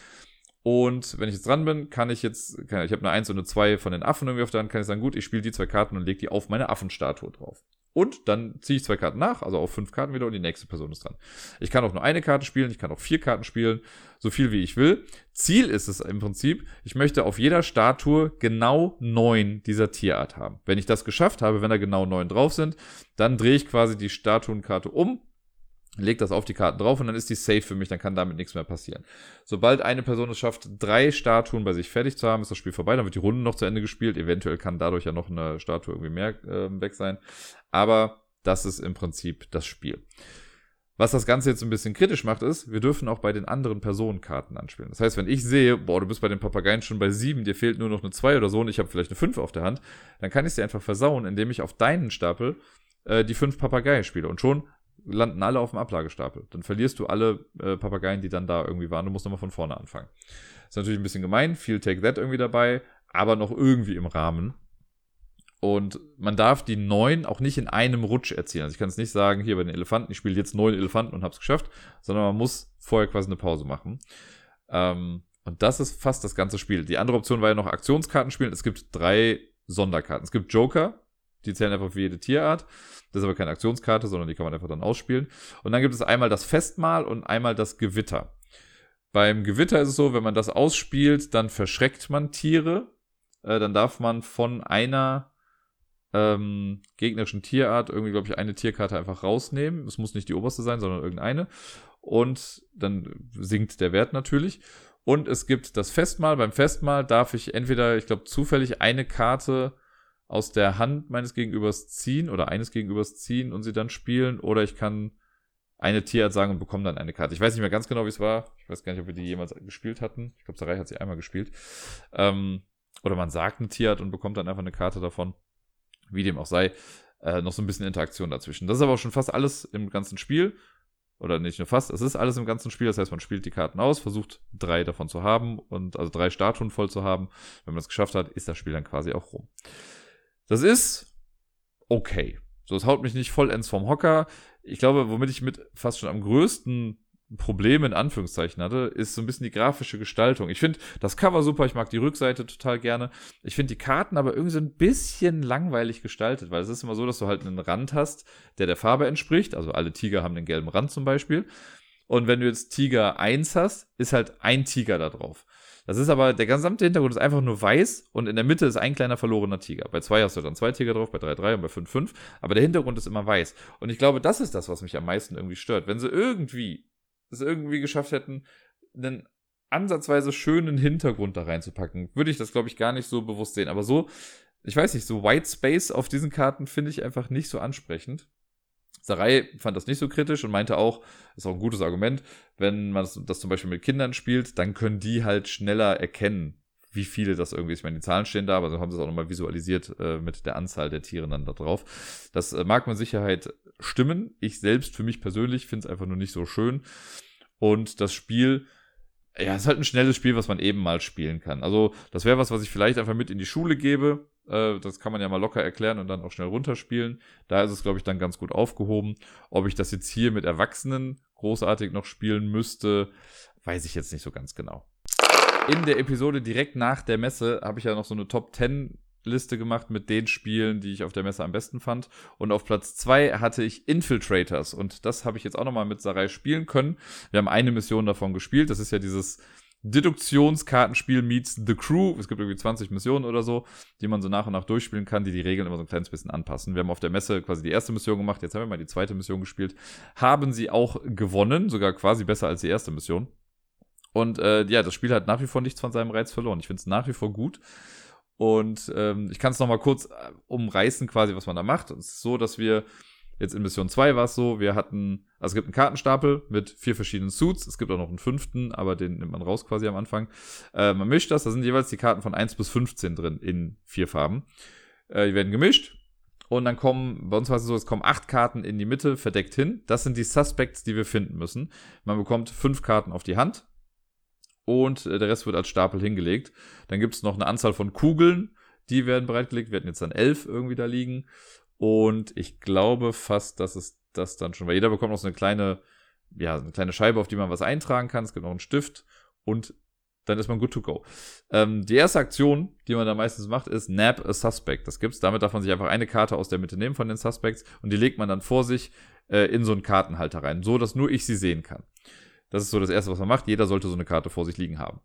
Und wenn ich jetzt dran bin, kann ich jetzt, kann, ich habe eine 1 und eine 2 von den Affen irgendwie auf der Hand, kann ich sagen, gut, ich spiele die zwei Karten und lege die auf meine Affenstatue drauf. Und dann ziehe ich zwei Karten nach, also auf fünf Karten wieder und die nächste Person ist dran. Ich kann auch nur eine Karte spielen, ich kann auch vier Karten spielen, so viel wie ich will. Ziel ist es im Prinzip, ich möchte auf jeder Statue genau neun dieser Tierart haben. Wenn ich das geschafft habe, wenn da genau neun drauf sind, dann drehe ich quasi die Statuenkarte um legt das auf die Karten drauf und dann ist die safe für mich, dann kann damit nichts mehr passieren. Sobald eine Person es schafft, drei Statuen bei sich fertig zu haben, ist das Spiel vorbei, dann wird die Runde noch zu Ende gespielt. Eventuell kann dadurch ja noch eine Statue irgendwie mehr äh, weg sein. Aber das ist im Prinzip das Spiel. Was das Ganze jetzt ein bisschen kritisch macht, ist, wir dürfen auch bei den anderen Personen Karten anspielen. Das heißt, wenn ich sehe, boah, du bist bei den Papageien schon bei sieben, dir fehlt nur noch eine zwei oder so und ich habe vielleicht eine fünf auf der Hand, dann kann ich sie einfach versauen, indem ich auf deinen Stapel äh, die fünf Papageien spiele. Und schon landen alle auf dem Ablagestapel. Dann verlierst du alle äh, Papageien, die dann da irgendwie waren. Du musst nochmal von vorne anfangen. Ist natürlich ein bisschen gemein, viel Take That irgendwie dabei, aber noch irgendwie im Rahmen. Und man darf die neun auch nicht in einem Rutsch erzielen. Also ich kann es nicht sagen, hier bei den Elefanten, ich spiele jetzt neun Elefanten und hab's geschafft, sondern man muss vorher quasi eine Pause machen. Ähm, und das ist fast das ganze Spiel. Die andere Option war ja noch Aktionskarten spielen. Es gibt drei Sonderkarten. Es gibt Joker, die zählen einfach für jede Tierart. Das ist aber keine Aktionskarte, sondern die kann man einfach dann ausspielen. Und dann gibt es einmal das Festmahl und einmal das Gewitter. Beim Gewitter ist es so, wenn man das ausspielt, dann verschreckt man Tiere. Äh, dann darf man von einer ähm, gegnerischen Tierart irgendwie, glaube ich, eine Tierkarte einfach rausnehmen. Es muss nicht die oberste sein, sondern irgendeine. Und dann sinkt der Wert natürlich. Und es gibt das Festmahl. Beim Festmahl darf ich entweder, ich glaube, zufällig eine Karte aus der Hand meines Gegenübers ziehen oder eines Gegenübers ziehen und sie dann spielen. Oder ich kann eine Tierart sagen und bekomme dann eine Karte. Ich weiß nicht mehr ganz genau, wie es war. Ich weiß gar nicht, ob wir die jemals gespielt hatten. Ich glaube, Sarai hat sie einmal gespielt. Ähm, oder man sagt eine Tierart und bekommt dann einfach eine Karte davon. Wie dem auch sei. Äh, noch so ein bisschen Interaktion dazwischen. Das ist aber auch schon fast alles im ganzen Spiel. Oder nicht nur fast, es ist alles im ganzen Spiel. Das heißt, man spielt die Karten aus, versucht drei davon zu haben und also drei Statuen voll zu haben. Wenn man das geschafft hat, ist das Spiel dann quasi auch rum. Das ist okay. So, es haut mich nicht vollends vom Hocker. Ich glaube, womit ich mit fast schon am größten Problem in Anführungszeichen hatte, ist so ein bisschen die grafische Gestaltung. Ich finde das Cover super, ich mag die Rückseite total gerne. Ich finde die Karten aber irgendwie so ein bisschen langweilig gestaltet, weil es ist immer so, dass du halt einen Rand hast, der der Farbe entspricht. Also alle Tiger haben den gelben Rand zum Beispiel. Und wenn du jetzt Tiger 1 hast, ist halt ein Tiger da drauf. Das ist aber, der gesamte Hintergrund ist einfach nur weiß und in der Mitte ist ein kleiner verlorener Tiger. Bei zwei hast du dann zwei Tiger drauf, bei drei drei und bei fünf fünf. Aber der Hintergrund ist immer weiß. Und ich glaube, das ist das, was mich am meisten irgendwie stört. Wenn sie irgendwie es irgendwie geschafft hätten, einen ansatzweise schönen Hintergrund da reinzupacken, würde ich das, glaube ich, gar nicht so bewusst sehen. Aber so, ich weiß nicht, so White Space auf diesen Karten finde ich einfach nicht so ansprechend. Sarai fand das nicht so kritisch und meinte auch, ist auch ein gutes Argument, wenn man das, das, zum Beispiel mit Kindern spielt, dann können die halt schneller erkennen, wie viele das irgendwie ist. Ich meine, die Zahlen stehen da, aber so haben sie es auch nochmal visualisiert äh, mit der Anzahl der Tiere dann da drauf. Das äh, mag mit Sicherheit stimmen. Ich selbst für mich persönlich finde es einfach nur nicht so schön. Und das Spiel, ja, ist halt ein schnelles Spiel, was man eben mal spielen kann. Also, das wäre was, was ich vielleicht einfach mit in die Schule gebe äh, das kann man ja mal locker erklären und dann auch schnell runterspielen. Da ist es, glaube ich, dann ganz gut aufgehoben. Ob ich das jetzt hier mit Erwachsenen großartig noch spielen müsste, weiß ich jetzt nicht so ganz genau. In der Episode direkt nach der Messe habe ich ja noch so eine Top 10 Liste gemacht mit den Spielen, die ich auf der Messe am besten fand. Und auf Platz 2 hatte ich Infiltrators. Und das habe ich jetzt auch nochmal mit Sarai spielen können. Wir haben eine Mission davon gespielt. Das ist ja dieses Deduktionskartenspiel meets The Crew. Es gibt irgendwie 20 Missionen oder so, die man so nach und nach durchspielen kann, die die Regeln immer so ein kleines bisschen anpassen. Wir haben auf der Messe quasi die erste Mission gemacht. Jetzt haben wir mal die zweite Mission gespielt. Haben sie auch gewonnen, sogar quasi besser als die erste Mission. Und äh, ja, das Spiel hat nach wie vor nichts von seinem Reiz verloren. Ich finde es nach wie vor gut. Und ähm, ich kann es nochmal kurz äh, umreißen, quasi, was man da macht. Es ist so, dass wir jetzt in Mission 2 war es so, wir hatten, also es gibt einen Kartenstapel mit vier verschiedenen Suits. Es gibt auch noch einen fünften, aber den nimmt man raus quasi am Anfang. Äh, man mischt das, da sind jeweils die Karten von 1 bis 15 drin in vier Farben. Äh, die werden gemischt. Und dann kommen, bei uns war es so, es kommen acht Karten in die Mitte verdeckt hin. Das sind die Suspects, die wir finden müssen. Man bekommt fünf Karten auf die Hand und äh, der Rest wird als Stapel hingelegt. Dann gibt es noch eine Anzahl von Kugeln, die werden bereitgelegt. Wir hatten jetzt dann elf irgendwie da liegen. Und ich glaube fast, dass es das dann schon, weil jeder bekommt noch so eine kleine, ja, eine kleine Scheibe, auf die man was eintragen kann. Es gibt noch einen Stift und dann ist man good to go. Ähm, die erste Aktion, die man da meistens macht, ist Nab a Suspect. Das gibt's. Damit darf man sich einfach eine Karte aus der Mitte nehmen von den Suspects und die legt man dann vor sich äh, in so einen Kartenhalter rein, so dass nur ich sie sehen kann. Das ist so das Erste, was man macht. Jeder sollte so eine Karte vor sich liegen haben.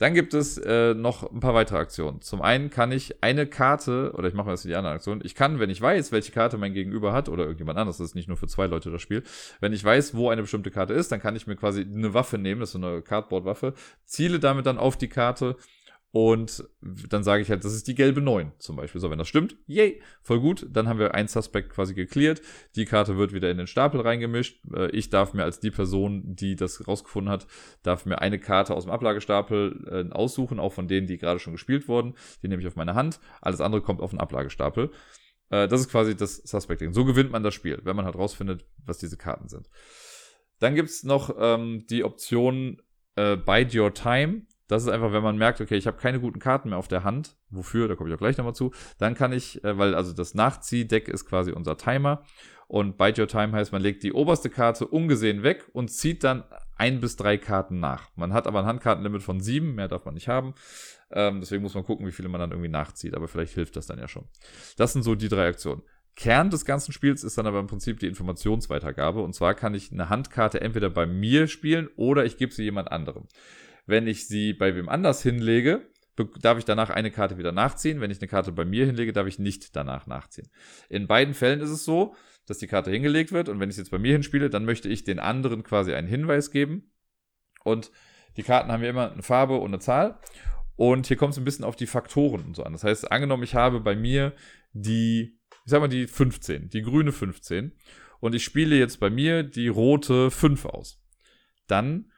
Dann gibt es äh, noch ein paar weitere Aktionen. Zum einen kann ich eine Karte, oder ich mache mal das in die andere Aktion, ich kann, wenn ich weiß, welche Karte mein Gegenüber hat, oder irgendjemand anderes, das ist nicht nur für zwei Leute das Spiel, wenn ich weiß, wo eine bestimmte Karte ist, dann kann ich mir quasi eine Waffe nehmen, das ist so eine Cardboard-Waffe, ziele damit dann auf die Karte und dann sage ich halt, das ist die gelbe 9 zum Beispiel. So, wenn das stimmt, yay, voll gut. Dann haben wir ein Suspect quasi geklärt. Die Karte wird wieder in den Stapel reingemischt. Äh, ich darf mir als die Person, die das rausgefunden hat, darf mir eine Karte aus dem Ablagestapel äh, aussuchen, auch von denen, die gerade schon gespielt wurden. Die nehme ich auf meine Hand. Alles andere kommt auf den Ablagestapel. Äh, das ist quasi das Suspecting. So gewinnt man das Spiel, wenn man halt rausfindet, was diese Karten sind. Dann gibt's noch ähm, die Option äh, Bide Your Time das ist einfach, wenn man merkt, okay, ich habe keine guten Karten mehr auf der Hand. Wofür? Da komme ich auch gleich nochmal zu. Dann kann ich, äh, weil also das Nachziehdeck ist quasi unser Timer. Und Bite Your Time heißt, man legt die oberste Karte ungesehen weg und zieht dann ein bis drei Karten nach. Man hat aber ein Handkartenlimit von sieben, mehr darf man nicht haben. Ähm, deswegen muss man gucken, wie viele man dann irgendwie nachzieht. Aber vielleicht hilft das dann ja schon. Das sind so die drei Aktionen. Kern des ganzen Spiels ist dann aber im Prinzip die Informationsweitergabe. Und zwar kann ich eine Handkarte entweder bei mir spielen oder ich gebe sie jemand anderem. Wenn ich sie bei wem anders hinlege, darf ich danach eine Karte wieder nachziehen. Wenn ich eine Karte bei mir hinlege, darf ich nicht danach nachziehen. In beiden Fällen ist es so, dass die Karte hingelegt wird und wenn ich jetzt bei mir hinspiele, dann möchte ich den anderen quasi einen Hinweis geben. Und die Karten haben ja immer eine Farbe und eine Zahl. Und hier kommt es ein bisschen auf die Faktoren und so an. Das heißt, angenommen, ich habe bei mir die, ich sag mal, die 15, die grüne 15. Und ich spiele jetzt bei mir die rote 5 aus. Dann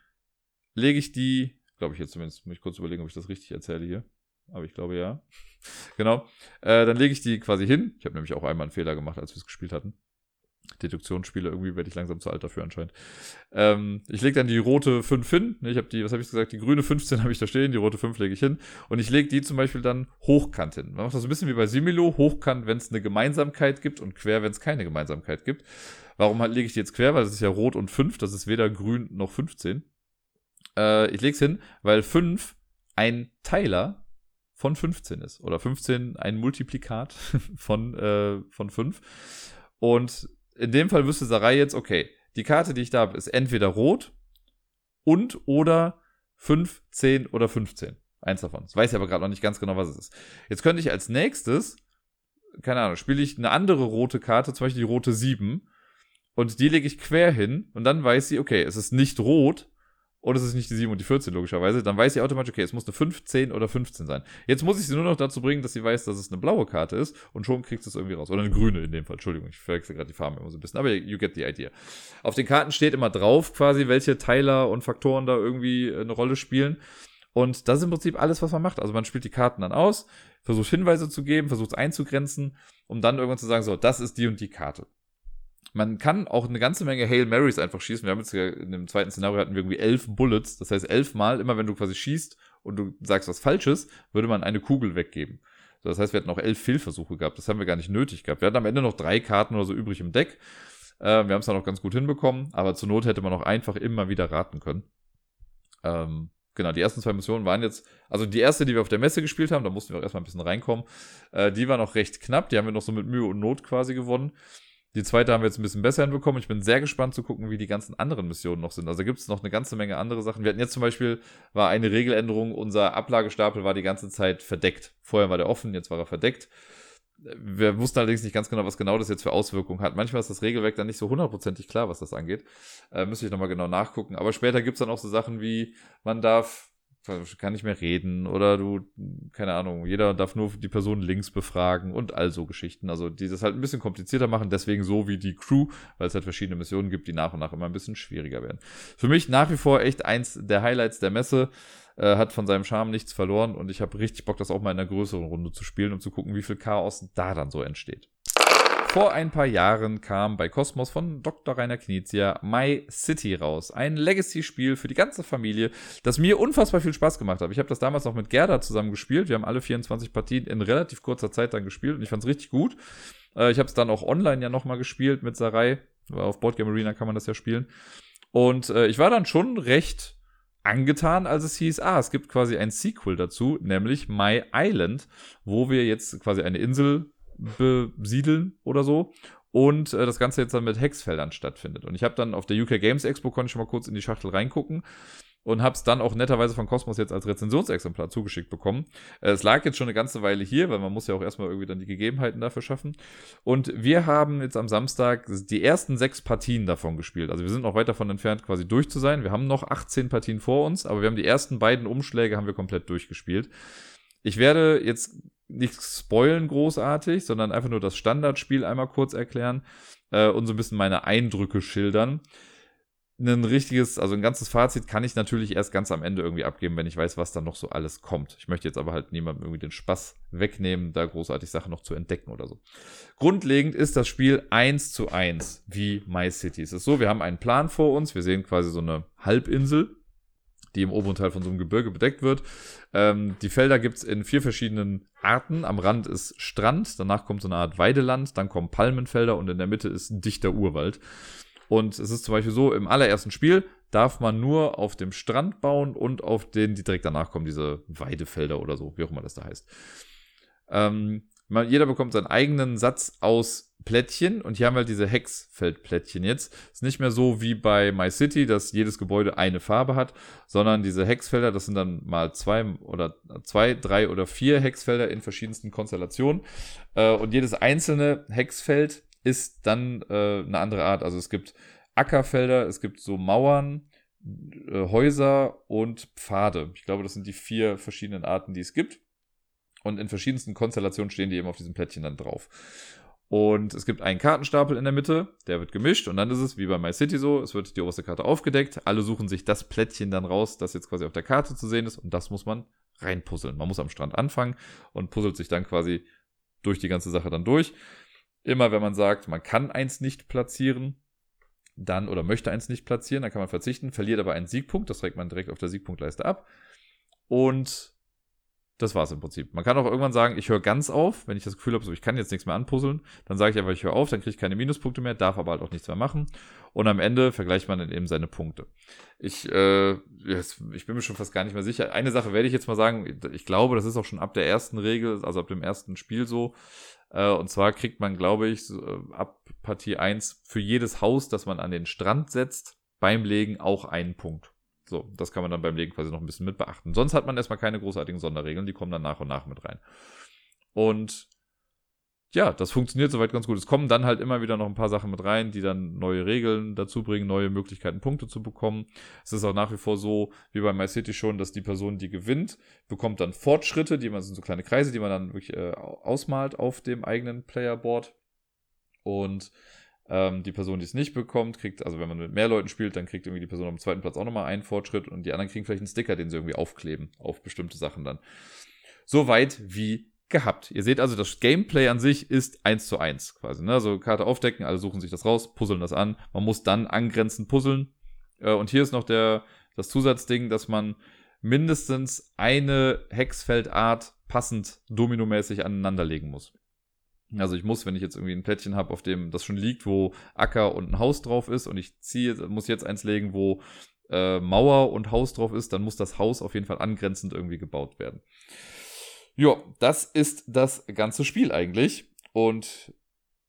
lege ich die, glaube ich jetzt zumindest, muss ich kurz überlegen, ob ich das richtig erzähle hier. Aber ich glaube ja. *laughs* genau. Äh, dann lege ich die quasi hin. Ich habe nämlich auch einmal einen Fehler gemacht, als wir es gespielt hatten. Deduktionsspiele, irgendwie werde ich langsam zu alt dafür anscheinend. Ähm, ich lege dann die rote 5 hin. Ich habe die, was habe ich gesagt, die grüne 15 *laughs* habe ich da stehen, die rote 5 lege ich hin. Und ich lege die zum Beispiel dann hochkant hin. Man macht das so ein bisschen wie bei Similo, hochkant, wenn es eine Gemeinsamkeit gibt und quer, wenn es keine Gemeinsamkeit gibt. Warum halt lege ich die jetzt quer? Weil das ist ja rot und 5, das ist weder grün noch 15. Äh, ich leg's hin, weil 5 ein Teiler von 15 ist. Oder 15 ein Multiplikat *laughs* von, äh, von 5. Und in dem Fall wüsste Sarai jetzt, okay, die Karte, die ich da habe, ist entweder rot und oder 5, 10 oder 15. Eins davon. Das weiß ich aber gerade noch nicht ganz genau, was es ist. Jetzt könnte ich als nächstes, keine Ahnung, spiele ich eine andere rote Karte, zum Beispiel die rote 7, und die lege ich quer hin, und dann weiß sie, okay, es ist nicht rot, und es ist nicht die 7 und die 14 logischerweise, dann weiß sie automatisch, okay, es muss eine 15 oder 15 sein. Jetzt muss ich sie nur noch dazu bringen, dass sie weiß, dass es eine blaue Karte ist und schon kriegt es irgendwie raus. Oder eine grüne in dem Fall, Entschuldigung, ich verwechsel gerade die Farben immer so ein bisschen, aber you get the idea. Auf den Karten steht immer drauf quasi, welche Teiler und Faktoren da irgendwie äh, eine Rolle spielen. Und das ist im Prinzip alles, was man macht. Also man spielt die Karten dann aus, versucht Hinweise zu geben, versucht es einzugrenzen, um dann irgendwann zu sagen, so, das ist die und die Karte. Man kann auch eine ganze Menge Hail Marys einfach schießen. Wir haben jetzt in dem zweiten Szenario hatten wir irgendwie elf Bullets. Das heißt, elfmal, immer wenn du quasi schießt und du sagst was Falsches, würde man eine Kugel weggeben. das heißt, wir hatten auch elf Fehlversuche gehabt. Das haben wir gar nicht nötig gehabt. Wir hatten am Ende noch drei Karten oder so übrig im Deck. Äh, wir haben es dann auch ganz gut hinbekommen. Aber zur Not hätte man auch einfach immer wieder raten können. Ähm, genau, die ersten zwei Missionen waren jetzt, also die erste, die wir auf der Messe gespielt haben, da mussten wir auch erstmal ein bisschen reinkommen, äh, die war noch recht knapp, die haben wir noch so mit Mühe und Not quasi gewonnen. Die zweite haben wir jetzt ein bisschen besser hinbekommen. Ich bin sehr gespannt zu gucken, wie die ganzen anderen Missionen noch sind. Also gibt es noch eine ganze Menge andere Sachen. Wir hatten jetzt zum Beispiel, war eine Regeländerung, unser Ablagestapel war die ganze Zeit verdeckt. Vorher war der offen, jetzt war er verdeckt. Wir wussten allerdings nicht ganz genau, was genau das jetzt für Auswirkungen hat. Manchmal ist das Regelwerk dann nicht so hundertprozentig klar, was das angeht. Äh, müsste ich nochmal genau nachgucken. Aber später gibt es dann auch so Sachen wie, man darf kann nicht mehr reden oder du, keine Ahnung, jeder darf nur die Person links befragen und all so Geschichten. Also die das halt ein bisschen komplizierter machen, deswegen so wie die Crew, weil es halt verschiedene Missionen gibt, die nach und nach immer ein bisschen schwieriger werden. Für mich nach wie vor echt eins der Highlights der Messe, äh, hat von seinem Charme nichts verloren und ich habe richtig Bock, das auch mal in einer größeren Runde zu spielen, um zu gucken, wie viel Chaos da dann so entsteht. Vor ein paar Jahren kam bei Cosmos von Dr. Rainer Knizia My City raus. Ein Legacy-Spiel für die ganze Familie, das mir unfassbar viel Spaß gemacht hat. Ich habe das damals noch mit Gerda zusammen gespielt. Wir haben alle 24 Partien in relativ kurzer Zeit dann gespielt und ich fand es richtig gut. Äh, ich habe es dann auch online ja nochmal gespielt mit Sarai. Auf Boardgame Arena kann man das ja spielen. Und äh, ich war dann schon recht angetan, als es hieß, ah, es gibt quasi ein Sequel dazu, nämlich My Island, wo wir jetzt quasi eine Insel besiedeln oder so. Und äh, das Ganze jetzt dann mit Hexfeldern stattfindet. Und ich habe dann auf der UK Games Expo, konnte ich schon mal kurz in die Schachtel reingucken und habe es dann auch netterweise von Cosmos jetzt als Rezensionsexemplar zugeschickt bekommen. Äh, es lag jetzt schon eine ganze Weile hier, weil man muss ja auch erstmal irgendwie dann die Gegebenheiten dafür schaffen. Und wir haben jetzt am Samstag die ersten sechs Partien davon gespielt. Also wir sind noch weit davon entfernt, quasi durch zu sein. Wir haben noch 18 Partien vor uns, aber wir haben die ersten beiden Umschläge haben wir komplett durchgespielt. Ich werde jetzt nicht spoilen großartig, sondern einfach nur das Standardspiel einmal kurz erklären äh, und so ein bisschen meine Eindrücke schildern. Ein richtiges, also ein ganzes Fazit kann ich natürlich erst ganz am Ende irgendwie abgeben, wenn ich weiß, was da noch so alles kommt. Ich möchte jetzt aber halt niemandem irgendwie den Spaß wegnehmen, da großartig Sachen noch zu entdecken oder so. Grundlegend ist das Spiel eins zu eins wie My City. Es ist so, wir haben einen Plan vor uns, wir sehen quasi so eine Halbinsel, die im oberen Teil von so einem Gebirge bedeckt wird. Ähm, die Felder gibt's in vier verschiedenen Arten. Am Rand ist Strand, danach kommt so eine Art Weideland, dann kommen Palmenfelder und in der Mitte ist ein dichter Urwald. Und es ist zum Beispiel so, im allerersten Spiel darf man nur auf dem Strand bauen und auf den, die direkt danach kommen, diese Weidefelder oder so, wie auch immer das da heißt. Ähm, jeder bekommt seinen eigenen Satz aus Plättchen und hier haben wir halt diese Hexfeldplättchen jetzt. Ist nicht mehr so wie bei My City, dass jedes Gebäude eine Farbe hat, sondern diese Hexfelder, das sind dann mal zwei oder zwei, drei oder vier Hexfelder in verschiedensten Konstellationen. Äh, und jedes einzelne Hexfeld ist dann äh, eine andere Art. Also es gibt Ackerfelder, es gibt so Mauern, äh, Häuser und Pfade. Ich glaube, das sind die vier verschiedenen Arten, die es gibt. Und in verschiedensten Konstellationen stehen die eben auf diesem Plättchen dann drauf. Und es gibt einen Kartenstapel in der Mitte, der wird gemischt und dann ist es wie bei My City so, es wird die oberste Karte aufgedeckt, alle suchen sich das Plättchen dann raus, das jetzt quasi auf der Karte zu sehen ist und das muss man reinpuzzeln. Man muss am Strand anfangen und puzzelt sich dann quasi durch die ganze Sache dann durch. Immer wenn man sagt, man kann eins nicht platzieren, dann oder möchte eins nicht platzieren, dann kann man verzichten, verliert aber einen Siegpunkt, das trägt man direkt auf der Siegpunktleiste ab. Und das war es im Prinzip. Man kann auch irgendwann sagen, ich höre ganz auf, wenn ich das Gefühl habe, so ich kann jetzt nichts mehr anpuzzeln, dann sage ich einfach, ich höre auf, dann kriege ich keine Minuspunkte mehr, darf aber halt auch nichts mehr machen. Und am Ende vergleicht man dann eben seine Punkte. Ich, äh, ich bin mir schon fast gar nicht mehr sicher. Eine Sache werde ich jetzt mal sagen, ich glaube, das ist auch schon ab der ersten Regel, also ab dem ersten Spiel so. Äh, und zwar kriegt man, glaube ich, äh, ab Partie 1 für jedes Haus, das man an den Strand setzt, beim Legen auch einen Punkt. So, das kann man dann beim Legen quasi noch ein bisschen mit beachten. Sonst hat man erstmal keine großartigen Sonderregeln, die kommen dann nach und nach mit rein. Und ja, das funktioniert soweit ganz gut. Es kommen dann halt immer wieder noch ein paar Sachen mit rein, die dann neue Regeln dazu bringen, neue Möglichkeiten, Punkte zu bekommen. Es ist auch nach wie vor so, wie bei MyCity schon, dass die Person, die gewinnt, bekommt dann Fortschritte, die man sind so kleine Kreise, die man dann wirklich äh, ausmalt auf dem eigenen Playerboard. Und ähm, die Person, die es nicht bekommt, kriegt, also wenn man mit mehr Leuten spielt, dann kriegt irgendwie die Person am zweiten Platz auch nochmal einen Fortschritt und die anderen kriegen vielleicht einen Sticker, den sie irgendwie aufkleben auf bestimmte Sachen dann. Soweit wie gehabt. Ihr seht also, das Gameplay an sich ist eins zu eins quasi. Ne? Also Karte aufdecken, alle suchen sich das raus, puzzeln das an. Man muss dann angrenzend puzzeln. Äh, und hier ist noch der, das Zusatzding, dass man mindestens eine Hexfeldart passend dominomäßig aneinanderlegen muss. Also ich muss, wenn ich jetzt irgendwie ein Plättchen habe, auf dem das schon liegt, wo Acker und ein Haus drauf ist und ich ziehe, muss jetzt eins legen, wo äh, Mauer und Haus drauf ist, dann muss das Haus auf jeden Fall angrenzend irgendwie gebaut werden. Ja, das ist das ganze Spiel eigentlich. Und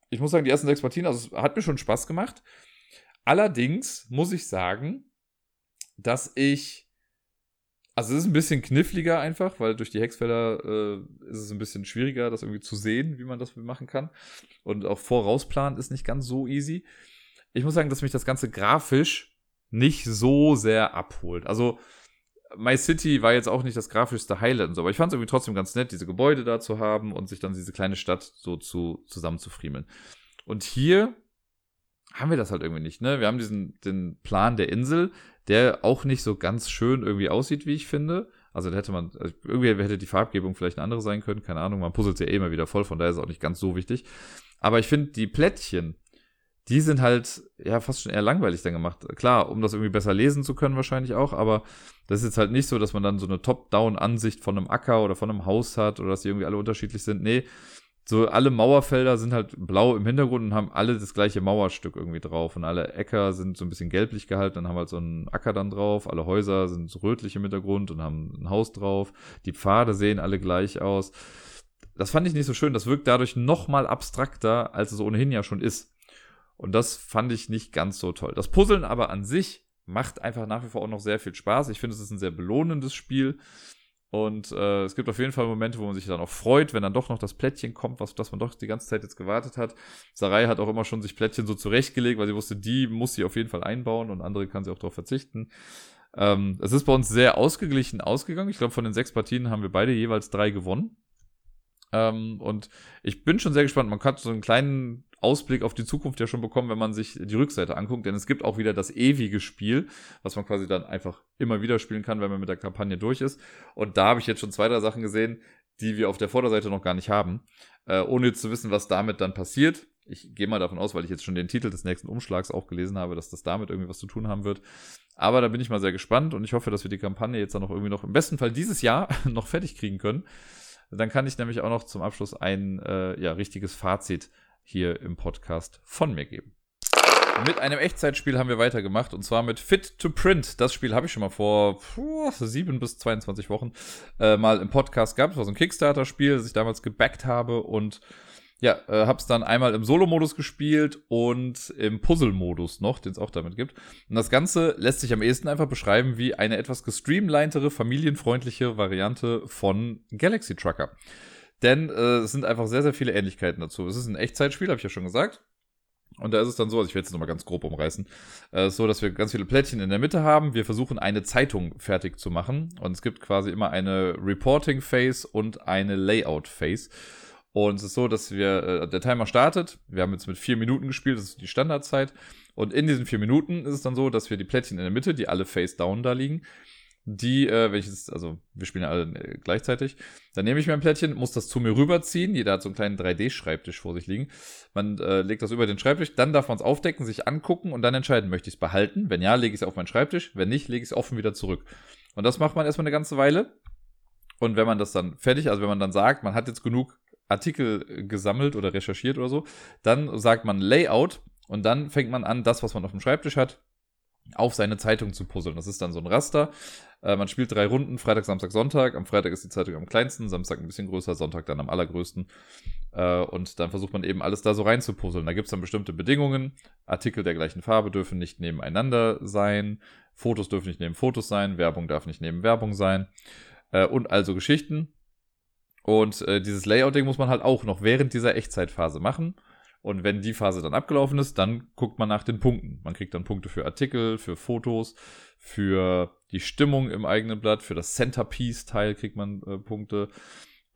ich muss sagen, die ersten sechs Partien, also es hat mir schon Spaß gemacht. Allerdings muss ich sagen, dass ich. Also es ist ein bisschen kniffliger einfach, weil durch die Hexfelder äh, ist es ein bisschen schwieriger, das irgendwie zu sehen, wie man das machen kann. Und auch vorausplanen ist nicht ganz so easy. Ich muss sagen, dass mich das Ganze grafisch nicht so sehr abholt. Also My City war jetzt auch nicht das grafischste Highlight und so, aber ich fand es irgendwie trotzdem ganz nett, diese Gebäude da zu haben und sich dann diese kleine Stadt so zu, zusammenzufriemeln. Und hier haben wir das halt irgendwie nicht, ne? Wir haben diesen, den Plan der Insel, der auch nicht so ganz schön irgendwie aussieht, wie ich finde. Also da hätte man, also irgendwie hätte die Farbgebung vielleicht eine andere sein können, keine Ahnung, man puzzelt ja eh immer wieder voll, von daher ist es auch nicht ganz so wichtig. Aber ich finde, die Plättchen, die sind halt ja fast schon eher langweilig dann gemacht. Klar, um das irgendwie besser lesen zu können wahrscheinlich auch, aber das ist jetzt halt nicht so, dass man dann so eine Top-Down-Ansicht von einem Acker oder von einem Haus hat oder dass die irgendwie alle unterschiedlich sind. Nee, so alle Mauerfelder sind halt blau im Hintergrund und haben alle das gleiche Mauerstück irgendwie drauf. Und alle Äcker sind so ein bisschen gelblich gehalten, dann haben halt so einen Acker dann drauf. Alle Häuser sind so rötlich im Hintergrund und haben ein Haus drauf. Die Pfade sehen alle gleich aus. Das fand ich nicht so schön. Das wirkt dadurch noch mal abstrakter, als es ohnehin ja schon ist. Und das fand ich nicht ganz so toll. Das Puzzeln aber an sich macht einfach nach wie vor auch noch sehr viel Spaß. Ich finde, es ist ein sehr belohnendes Spiel. Und äh, es gibt auf jeden Fall Momente, wo man sich dann auch freut, wenn dann doch noch das Plättchen kommt, was das man doch die ganze Zeit jetzt gewartet hat. Sarai hat auch immer schon sich Plättchen so zurechtgelegt, weil sie wusste, die muss sie auf jeden Fall einbauen und andere kann sie auch darauf verzichten. Ähm, es ist bei uns sehr ausgeglichen ausgegangen. Ich glaube, von den sechs Partien haben wir beide jeweils drei gewonnen. Ähm, und ich bin schon sehr gespannt. Man kann so einen kleinen Ausblick auf die Zukunft ja schon bekommen, wenn man sich die Rückseite anguckt, denn es gibt auch wieder das ewige Spiel, was man quasi dann einfach immer wieder spielen kann, wenn man mit der Kampagne durch ist. Und da habe ich jetzt schon zwei, drei Sachen gesehen, die wir auf der Vorderseite noch gar nicht haben, äh, ohne zu wissen, was damit dann passiert. Ich gehe mal davon aus, weil ich jetzt schon den Titel des nächsten Umschlags auch gelesen habe, dass das damit irgendwie was zu tun haben wird. Aber da bin ich mal sehr gespannt und ich hoffe, dass wir die Kampagne jetzt dann noch irgendwie noch im besten Fall dieses Jahr *laughs* noch fertig kriegen können. Dann kann ich nämlich auch noch zum Abschluss ein äh, ja, richtiges Fazit hier im Podcast von mir geben. Mit einem Echtzeitspiel haben wir weitergemacht und zwar mit Fit to Print. Das Spiel habe ich schon mal vor puh, 7 bis 22 Wochen äh, mal im Podcast gehabt. Das war so ein Kickstarter-Spiel, das ich damals gebackt habe und ja, äh, habe es dann einmal im Solo-Modus gespielt und im Puzzle-Modus noch, den es auch damit gibt. Und das Ganze lässt sich am ehesten einfach beschreiben wie eine etwas gestreamlinetere, familienfreundliche Variante von Galaxy Trucker. Denn äh, es sind einfach sehr, sehr viele Ähnlichkeiten dazu. Es ist ein Echtzeitspiel, habe ich ja schon gesagt. Und da ist es dann so, also ich werde es nochmal ganz grob umreißen, äh, so, dass wir ganz viele Plättchen in der Mitte haben. Wir versuchen eine Zeitung fertig zu machen. Und es gibt quasi immer eine Reporting Phase und eine Layout Phase. Und es ist so, dass wir, äh, der Timer startet. Wir haben jetzt mit vier Minuten gespielt, das ist die Standardzeit. Und in diesen vier Minuten ist es dann so, dass wir die Plättchen in der Mitte, die alle face down da liegen, die, äh, wenn ich jetzt, also wir spielen ja alle äh, gleichzeitig, dann nehme ich mir ein Plättchen, muss das zu mir rüberziehen. Jeder hat so einen kleinen 3D-Schreibtisch vor sich liegen. Man äh, legt das über den Schreibtisch, dann darf man es aufdecken, sich angucken und dann entscheiden, möchte ich es behalten? Wenn ja, lege ich es auf meinen Schreibtisch, wenn nicht, lege ich es offen wieder zurück. Und das macht man erstmal eine ganze Weile. Und wenn man das dann fertig, also wenn man dann sagt, man hat jetzt genug Artikel äh, gesammelt oder recherchiert oder so, dann sagt man Layout und dann fängt man an, das, was man auf dem Schreibtisch hat, auf seine Zeitung zu puzzeln. Das ist dann so ein Raster. Äh, man spielt drei Runden, Freitag, Samstag, Sonntag. Am Freitag ist die Zeitung am kleinsten, Samstag ein bisschen größer, Sonntag dann am allergrößten. Äh, und dann versucht man eben alles da so rein zu puzzeln. Da gibt es dann bestimmte Bedingungen. Artikel der gleichen Farbe dürfen nicht nebeneinander sein. Fotos dürfen nicht neben Fotos sein. Werbung darf nicht neben Werbung sein. Äh, und also Geschichten. Und dieses Layouting muss man halt auch noch während dieser Echtzeitphase machen. Und wenn die Phase dann abgelaufen ist, dann guckt man nach den Punkten. Man kriegt dann Punkte für Artikel, für Fotos, für die Stimmung im eigenen Blatt, für das Centerpiece-Teil kriegt man äh, Punkte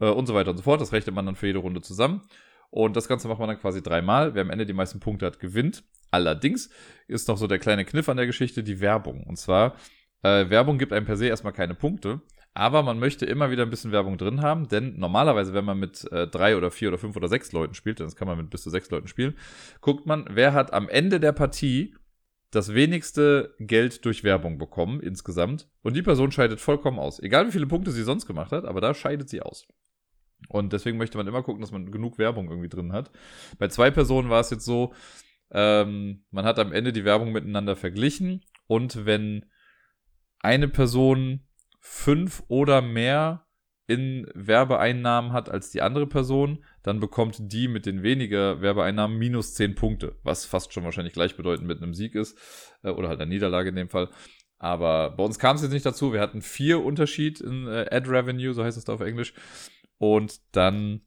äh, und so weiter und so fort. Das rechnet man dann für jede Runde zusammen. Und das Ganze macht man dann quasi dreimal. Wer am Ende die meisten Punkte hat, gewinnt. Allerdings ist noch so der kleine Kniff an der Geschichte die Werbung. Und zwar, äh, Werbung gibt einem per se erstmal keine Punkte, aber man möchte immer wieder ein bisschen Werbung drin haben, denn normalerweise, wenn man mit äh, drei oder vier oder fünf oder sechs Leuten spielt, denn das kann man mit bis zu sechs Leuten spielen, guckt man, wer hat am Ende der Partie das wenigste Geld durch Werbung bekommen insgesamt. Und die Person scheidet vollkommen aus. Egal wie viele Punkte sie sonst gemacht hat, aber da scheidet sie aus. Und deswegen möchte man immer gucken, dass man genug Werbung irgendwie drin hat. Bei zwei Personen war es jetzt so, ähm, man hat am Ende die Werbung miteinander verglichen und wenn eine Person fünf oder mehr in Werbeeinnahmen hat als die andere Person, dann bekommt die mit den weniger Werbeeinnahmen minus zehn Punkte, was fast schon wahrscheinlich gleichbedeutend mit einem Sieg ist äh, oder halt einer Niederlage in dem Fall. Aber bei uns kam es jetzt nicht dazu. Wir hatten vier Unterschied in äh, Ad Revenue, so heißt es da auf Englisch. Und dann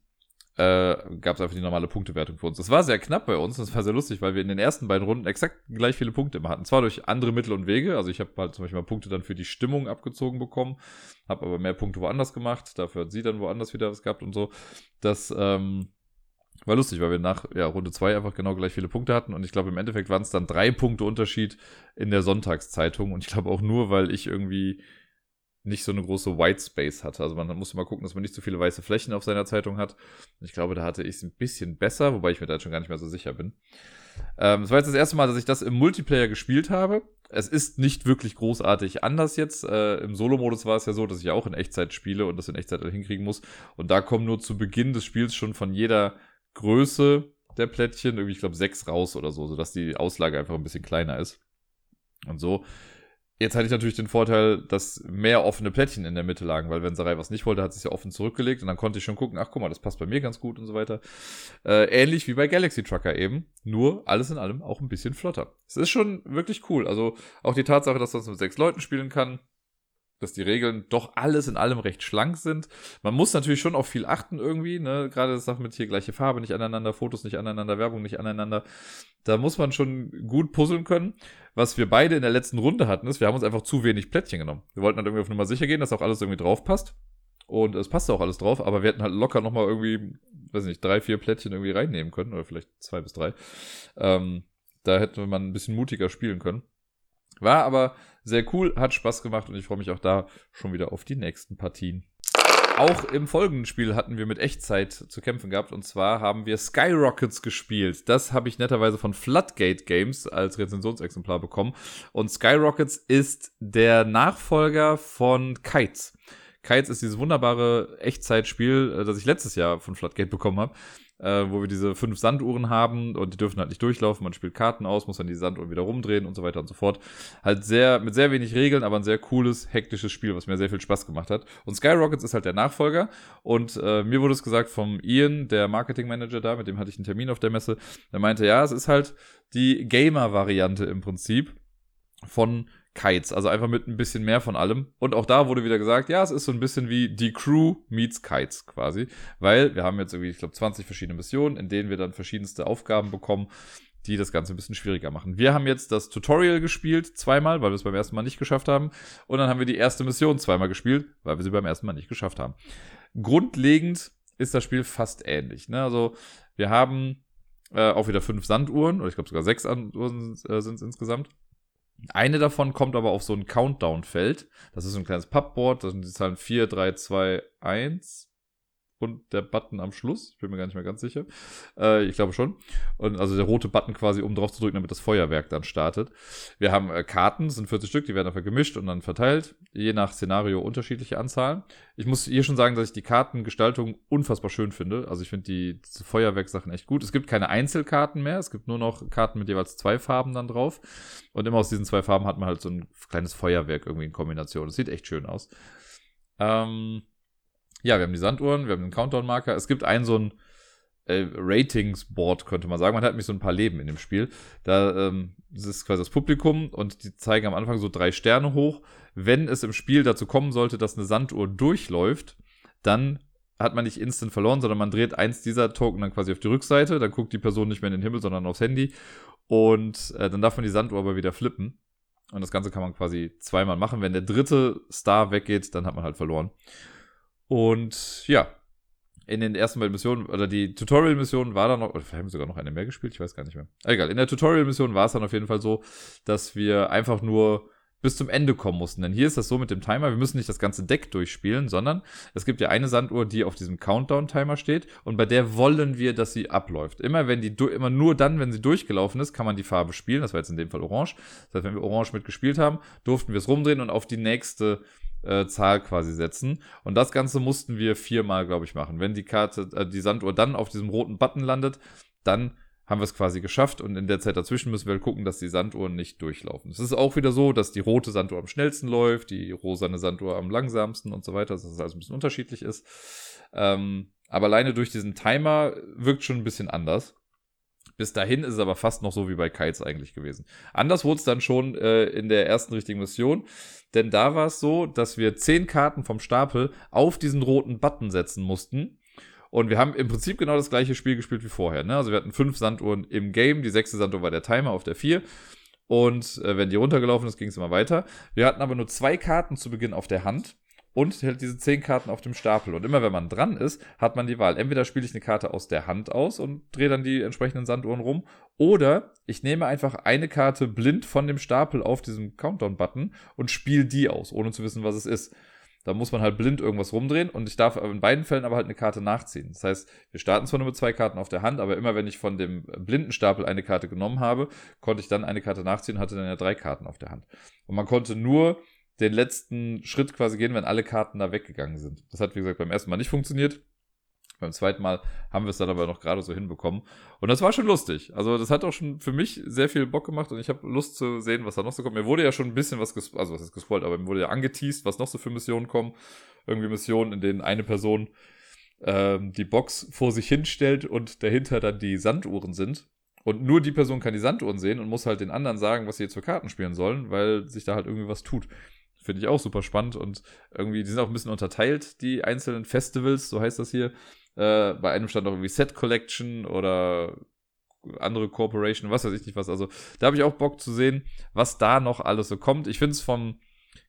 äh, gab es einfach die normale Punktewertung für uns. Das war sehr knapp bei uns. Das war sehr lustig, weil wir in den ersten beiden Runden exakt gleich viele Punkte immer hatten. Zwar durch andere Mittel und Wege. Also ich habe halt zum Beispiel mal Punkte dann für die Stimmung abgezogen bekommen, habe aber mehr Punkte woanders gemacht. Dafür hat sie dann woanders wieder was gehabt und so. Das ähm, war lustig, weil wir nach ja, Runde 2 einfach genau gleich viele Punkte hatten. Und ich glaube, im Endeffekt waren es dann drei Punkte Unterschied in der Sonntagszeitung. Und ich glaube auch nur, weil ich irgendwie nicht so eine große White Space hatte. Also man musste mal gucken, dass man nicht so viele weiße Flächen auf seiner Zeitung hat. Ich glaube, da hatte ich es ein bisschen besser, wobei ich mir da schon gar nicht mehr so sicher bin. Ähm, es war jetzt das erste Mal, dass ich das im Multiplayer gespielt habe. Es ist nicht wirklich großartig anders jetzt. Äh, Im Solo-Modus war es ja so, dass ich auch in Echtzeit spiele und das in Echtzeit hinkriegen muss. Und da kommen nur zu Beginn des Spiels schon von jeder Größe der Plättchen irgendwie, ich glaube, sechs raus oder so, sodass die Auslage einfach ein bisschen kleiner ist. Und so Jetzt hatte ich natürlich den Vorteil, dass mehr offene Plättchen in der Mitte lagen, weil wenn Sarai was nicht wollte, hat sie es ja offen zurückgelegt und dann konnte ich schon gucken, ach guck mal, das passt bei mir ganz gut und so weiter. Äh, ähnlich wie bei Galaxy Trucker eben, nur alles in allem auch ein bisschen flotter. Es ist schon wirklich cool. Also auch die Tatsache, dass man es mit sechs Leuten spielen kann, dass die Regeln doch alles in allem recht schlank sind. Man muss natürlich schon auf viel achten irgendwie, ne? Gerade das Sache mit hier gleiche Farbe nicht aneinander, Fotos nicht aneinander, Werbung nicht aneinander. Da muss man schon gut puzzeln können. Was wir beide in der letzten Runde hatten, ist, wir haben uns einfach zu wenig Plättchen genommen. Wir wollten halt irgendwie auf Nummer sicher gehen, dass auch alles irgendwie drauf passt. Und es passte auch alles drauf, aber wir hätten halt locker nochmal irgendwie, weiß nicht, drei, vier Plättchen irgendwie reinnehmen können, oder vielleicht zwei bis drei. Ähm, da hätte man ein bisschen mutiger spielen können. War aber sehr cool, hat Spaß gemacht und ich freue mich auch da schon wieder auf die nächsten Partien. Auch im folgenden Spiel hatten wir mit Echtzeit zu kämpfen gehabt und zwar haben wir Skyrockets gespielt. Das habe ich netterweise von Floodgate Games als Rezensionsexemplar bekommen und Skyrockets ist der Nachfolger von Kites. Kites ist dieses wunderbare Echtzeitspiel, äh, das ich letztes Jahr von Floodgate bekommen habe äh, wo wir diese fünf Sanduhren haben und die dürfen halt nicht durchlaufen. Man spielt Karten aus, muss dann die Sanduhren wieder rumdrehen und so weiter und so fort. Halt sehr, mit sehr wenig Regeln, aber ein sehr cooles, hektisches Spiel, was mir sehr viel Spaß gemacht hat. Und Skyrockets ist halt der Nachfolger und äh, mir wurde es gesagt vom Ian, der Marketingmanager da, mit dem hatte ich einen Termin auf der Messe, der meinte, ja, es ist halt die Gamer-Variante im Prinzip von Kites, also einfach mit ein bisschen mehr von allem. Und auch da wurde wieder gesagt, ja, es ist so ein bisschen wie die Crew meets Kites quasi, weil wir haben jetzt irgendwie, ich glaube, 20 verschiedene Missionen, in denen wir dann verschiedenste Aufgaben bekommen, die das Ganze ein bisschen schwieriger machen. Wir haben jetzt das Tutorial gespielt, zweimal, weil wir es beim ersten Mal nicht geschafft haben. Und dann haben wir die erste Mission zweimal gespielt, weil wir sie beim ersten Mal nicht geschafft haben. Grundlegend ist das Spiel fast ähnlich. Ne? Also wir haben äh, auch wieder fünf Sanduhren, oder ich glaube sogar sechs Sanduhren äh, sind es insgesamt. Eine davon kommt aber auf so ein Countdown-Feld. Das ist so ein kleines Pappboard, da sind die Zahlen 4, 3, 2, 1 und der Button am Schluss. Ich bin mir gar nicht mehr ganz sicher. Äh, ich glaube schon. Und also der rote Button quasi, um drauf zu drücken, damit das Feuerwerk dann startet. Wir haben äh, Karten, sind 40 Stück, die werden einfach gemischt und dann verteilt. Je nach Szenario unterschiedliche Anzahlen. Ich muss hier schon sagen, dass ich die Kartengestaltung unfassbar schön finde. Also ich finde die, die Feuerwerksachen echt gut. Es gibt keine Einzelkarten mehr. Es gibt nur noch Karten mit jeweils zwei Farben dann drauf. Und immer aus diesen zwei Farben hat man halt so ein kleines Feuerwerk irgendwie in Kombination. Das sieht echt schön aus. Ähm, ja, wir haben die Sanduhren, wir haben den Countdown-Marker. Es gibt einen so ein äh, Ratings-Board, könnte man sagen. Man hat nämlich so ein paar Leben in dem Spiel. Da ähm, ist quasi das Publikum und die zeigen am Anfang so drei Sterne hoch. Wenn es im Spiel dazu kommen sollte, dass eine Sanduhr durchläuft, dann hat man nicht instant verloren, sondern man dreht eins dieser Token dann quasi auf die Rückseite. Dann guckt die Person nicht mehr in den Himmel, sondern aufs Handy. Und äh, dann darf man die Sanduhr aber wieder flippen. Und das Ganze kann man quasi zweimal machen. Wenn der dritte Star weggeht, dann hat man halt verloren. Und ja, in den ersten beiden Missionen, oder die Tutorial-Mission war dann noch, oder wir haben sogar noch eine mehr gespielt, ich weiß gar nicht mehr. Egal, in der Tutorial-Mission war es dann auf jeden Fall so, dass wir einfach nur bis zum Ende kommen mussten. Denn hier ist das so mit dem Timer, wir müssen nicht das ganze Deck durchspielen, sondern es gibt ja eine Sanduhr, die auf diesem Countdown-Timer steht und bei der wollen wir, dass sie abläuft. Immer wenn die, immer nur dann, wenn sie durchgelaufen ist, kann man die Farbe spielen. Das war jetzt in dem Fall Orange. Das heißt, wenn wir Orange mitgespielt haben, durften wir es rumdrehen und auf die nächste äh, Zahl quasi setzen. Und das Ganze mussten wir viermal, glaube ich, machen. Wenn die Karte, äh, die Sanduhr dann auf diesem roten Button landet, dann haben wir es quasi geschafft und in der Zeit dazwischen müssen wir halt gucken, dass die Sanduhren nicht durchlaufen. Es ist auch wieder so, dass die rote Sanduhr am schnellsten läuft, die rosane Sanduhr am langsamsten und so weiter, dass es also ein bisschen unterschiedlich ist. Ähm, aber alleine durch diesen Timer wirkt schon ein bisschen anders. Bis dahin ist es aber fast noch so wie bei Kites eigentlich gewesen. Anders wurde es dann schon äh, in der ersten richtigen Mission, denn da war es so, dass wir zehn Karten vom Stapel auf diesen roten Button setzen mussten. Und wir haben im Prinzip genau das gleiche Spiel gespielt wie vorher. Ne? Also wir hatten fünf Sanduhren im Game, die sechste Sanduhr war der Timer auf der vier. Und äh, wenn die runtergelaufen ist, ging es immer weiter. Wir hatten aber nur zwei Karten zu Beginn auf der Hand und hält diese zehn Karten auf dem Stapel. Und immer wenn man dran ist, hat man die Wahl. Entweder spiele ich eine Karte aus der Hand aus und drehe dann die entsprechenden Sanduhren rum, oder ich nehme einfach eine Karte blind von dem Stapel auf diesem Countdown-Button und spiele die aus, ohne zu wissen, was es ist. Da muss man halt blind irgendwas rumdrehen und ich darf in beiden Fällen aber halt eine Karte nachziehen. Das heißt, wir starten zwar nur mit zwei Karten auf der Hand, aber immer wenn ich von dem blinden Stapel eine Karte genommen habe, konnte ich dann eine Karte nachziehen und hatte dann ja drei Karten auf der Hand. Und man konnte nur den letzten Schritt quasi gehen, wenn alle Karten da weggegangen sind. Das hat, wie gesagt, beim ersten Mal nicht funktioniert. Beim zweiten Mal haben wir es dann aber noch gerade so hinbekommen. Und das war schon lustig. Also das hat auch schon für mich sehr viel Bock gemacht und ich habe Lust zu sehen, was da noch so kommt. Mir wurde ja schon ein bisschen was, gespoilt, also was ist gespoilt, aber mir wurde ja angeteased, was noch so für Missionen kommen. Irgendwie Missionen, in denen eine Person ähm, die Box vor sich hinstellt und dahinter dann die Sanduhren sind. Und nur die Person kann die Sanduhren sehen und muss halt den anderen sagen, was sie jetzt für Karten spielen sollen, weil sich da halt irgendwie was tut. Finde ich auch super spannend und irgendwie, die sind auch ein bisschen unterteilt, die einzelnen Festivals, so heißt das hier. Äh, bei einem stand auch irgendwie Set Collection oder andere Corporation, was weiß ich nicht was. Also da habe ich auch Bock zu sehen, was da noch alles so kommt. Ich finde es vom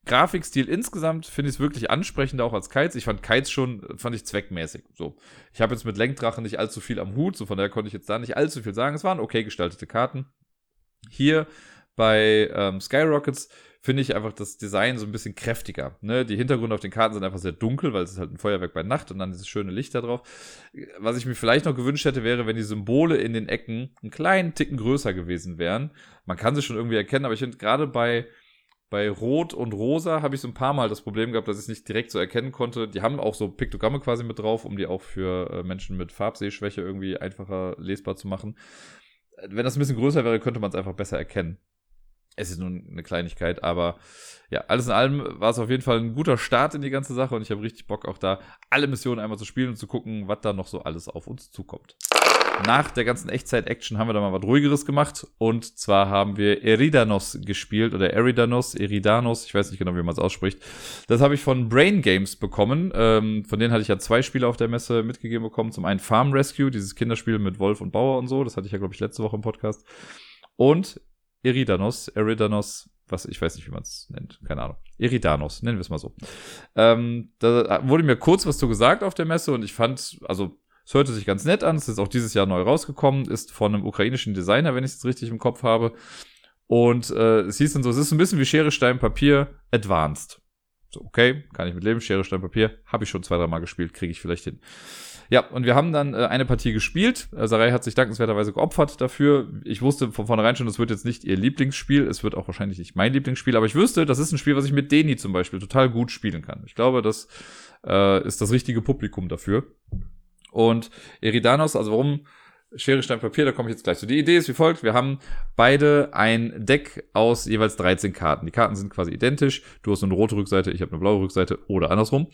Grafikstil insgesamt, finde ich es wirklich ansprechender auch als Kites. Ich fand Kites schon, fand ich zweckmäßig. So, ich habe jetzt mit Lenkdrachen nicht allzu viel am Hut, so von daher konnte ich jetzt da nicht allzu viel sagen. Es waren okay gestaltete Karten. Hier bei ähm, Skyrockets finde ich einfach das Design so ein bisschen kräftiger. Ne? Die Hintergründe auf den Karten sind einfach sehr dunkel, weil es ist halt ein Feuerwerk bei Nacht und dann dieses schöne Licht da drauf. Was ich mir vielleicht noch gewünscht hätte, wäre, wenn die Symbole in den Ecken einen kleinen Ticken größer gewesen wären. Man kann sie schon irgendwie erkennen, aber ich finde gerade bei bei Rot und Rosa habe ich so ein paar Mal das Problem gehabt, dass ich es nicht direkt so erkennen konnte. Die haben auch so Piktogramme quasi mit drauf, um die auch für äh, Menschen mit Farbsehschwäche irgendwie einfacher lesbar zu machen. Wenn das ein bisschen größer wäre, könnte man es einfach besser erkennen. Es ist nur eine Kleinigkeit, aber ja, alles in allem war es auf jeden Fall ein guter Start in die ganze Sache und ich habe richtig Bock auch da alle Missionen einmal zu spielen und zu gucken, was da noch so alles auf uns zukommt. Nach der ganzen Echtzeit-Action haben wir da mal was ruhigeres gemacht und zwar haben wir Eridanos gespielt oder Eridanos, Eridanos, ich weiß nicht genau, wie man es ausspricht. Das habe ich von Brain Games bekommen. Ähm, von denen hatte ich ja zwei Spiele auf der Messe mitgegeben bekommen. Zum einen Farm Rescue, dieses Kinderspiel mit Wolf und Bauer und so. Das hatte ich ja, glaube ich, letzte Woche im Podcast. Und Eridanos, Eridanos, was, ich weiß nicht, wie man es nennt, keine Ahnung. Eridanos, nennen wir es mal so. Ähm, da wurde mir kurz was zu gesagt auf der Messe und ich fand, also es hörte sich ganz nett an, es ist auch dieses Jahr neu rausgekommen, ist von einem ukrainischen Designer, wenn ich es richtig im Kopf habe. Und äh, es hieß dann so, es ist ein bisschen wie Schere, Stein, Papier, Advanced. So, okay, kann ich mit leben, Schere, Stein, Papier, habe ich schon zwei, dreimal gespielt, kriege ich vielleicht hin. Ja, und wir haben dann äh, eine Partie gespielt. Äh, Sarai hat sich dankenswerterweise geopfert dafür. Ich wusste von vornherein schon, das wird jetzt nicht ihr Lieblingsspiel. Es wird auch wahrscheinlich nicht mein Lieblingsspiel, aber ich wüsste, das ist ein Spiel, was ich mit Deni zum Beispiel total gut spielen kann. Ich glaube, das äh, ist das richtige Publikum dafür. Und Eridanos, also warum Schere, Stein, Papier, da komme ich jetzt gleich zu. Die Idee ist wie folgt. Wir haben beide ein Deck aus jeweils 13 Karten. Die Karten sind quasi identisch. Du hast eine rote Rückseite, ich habe eine blaue Rückseite oder andersrum.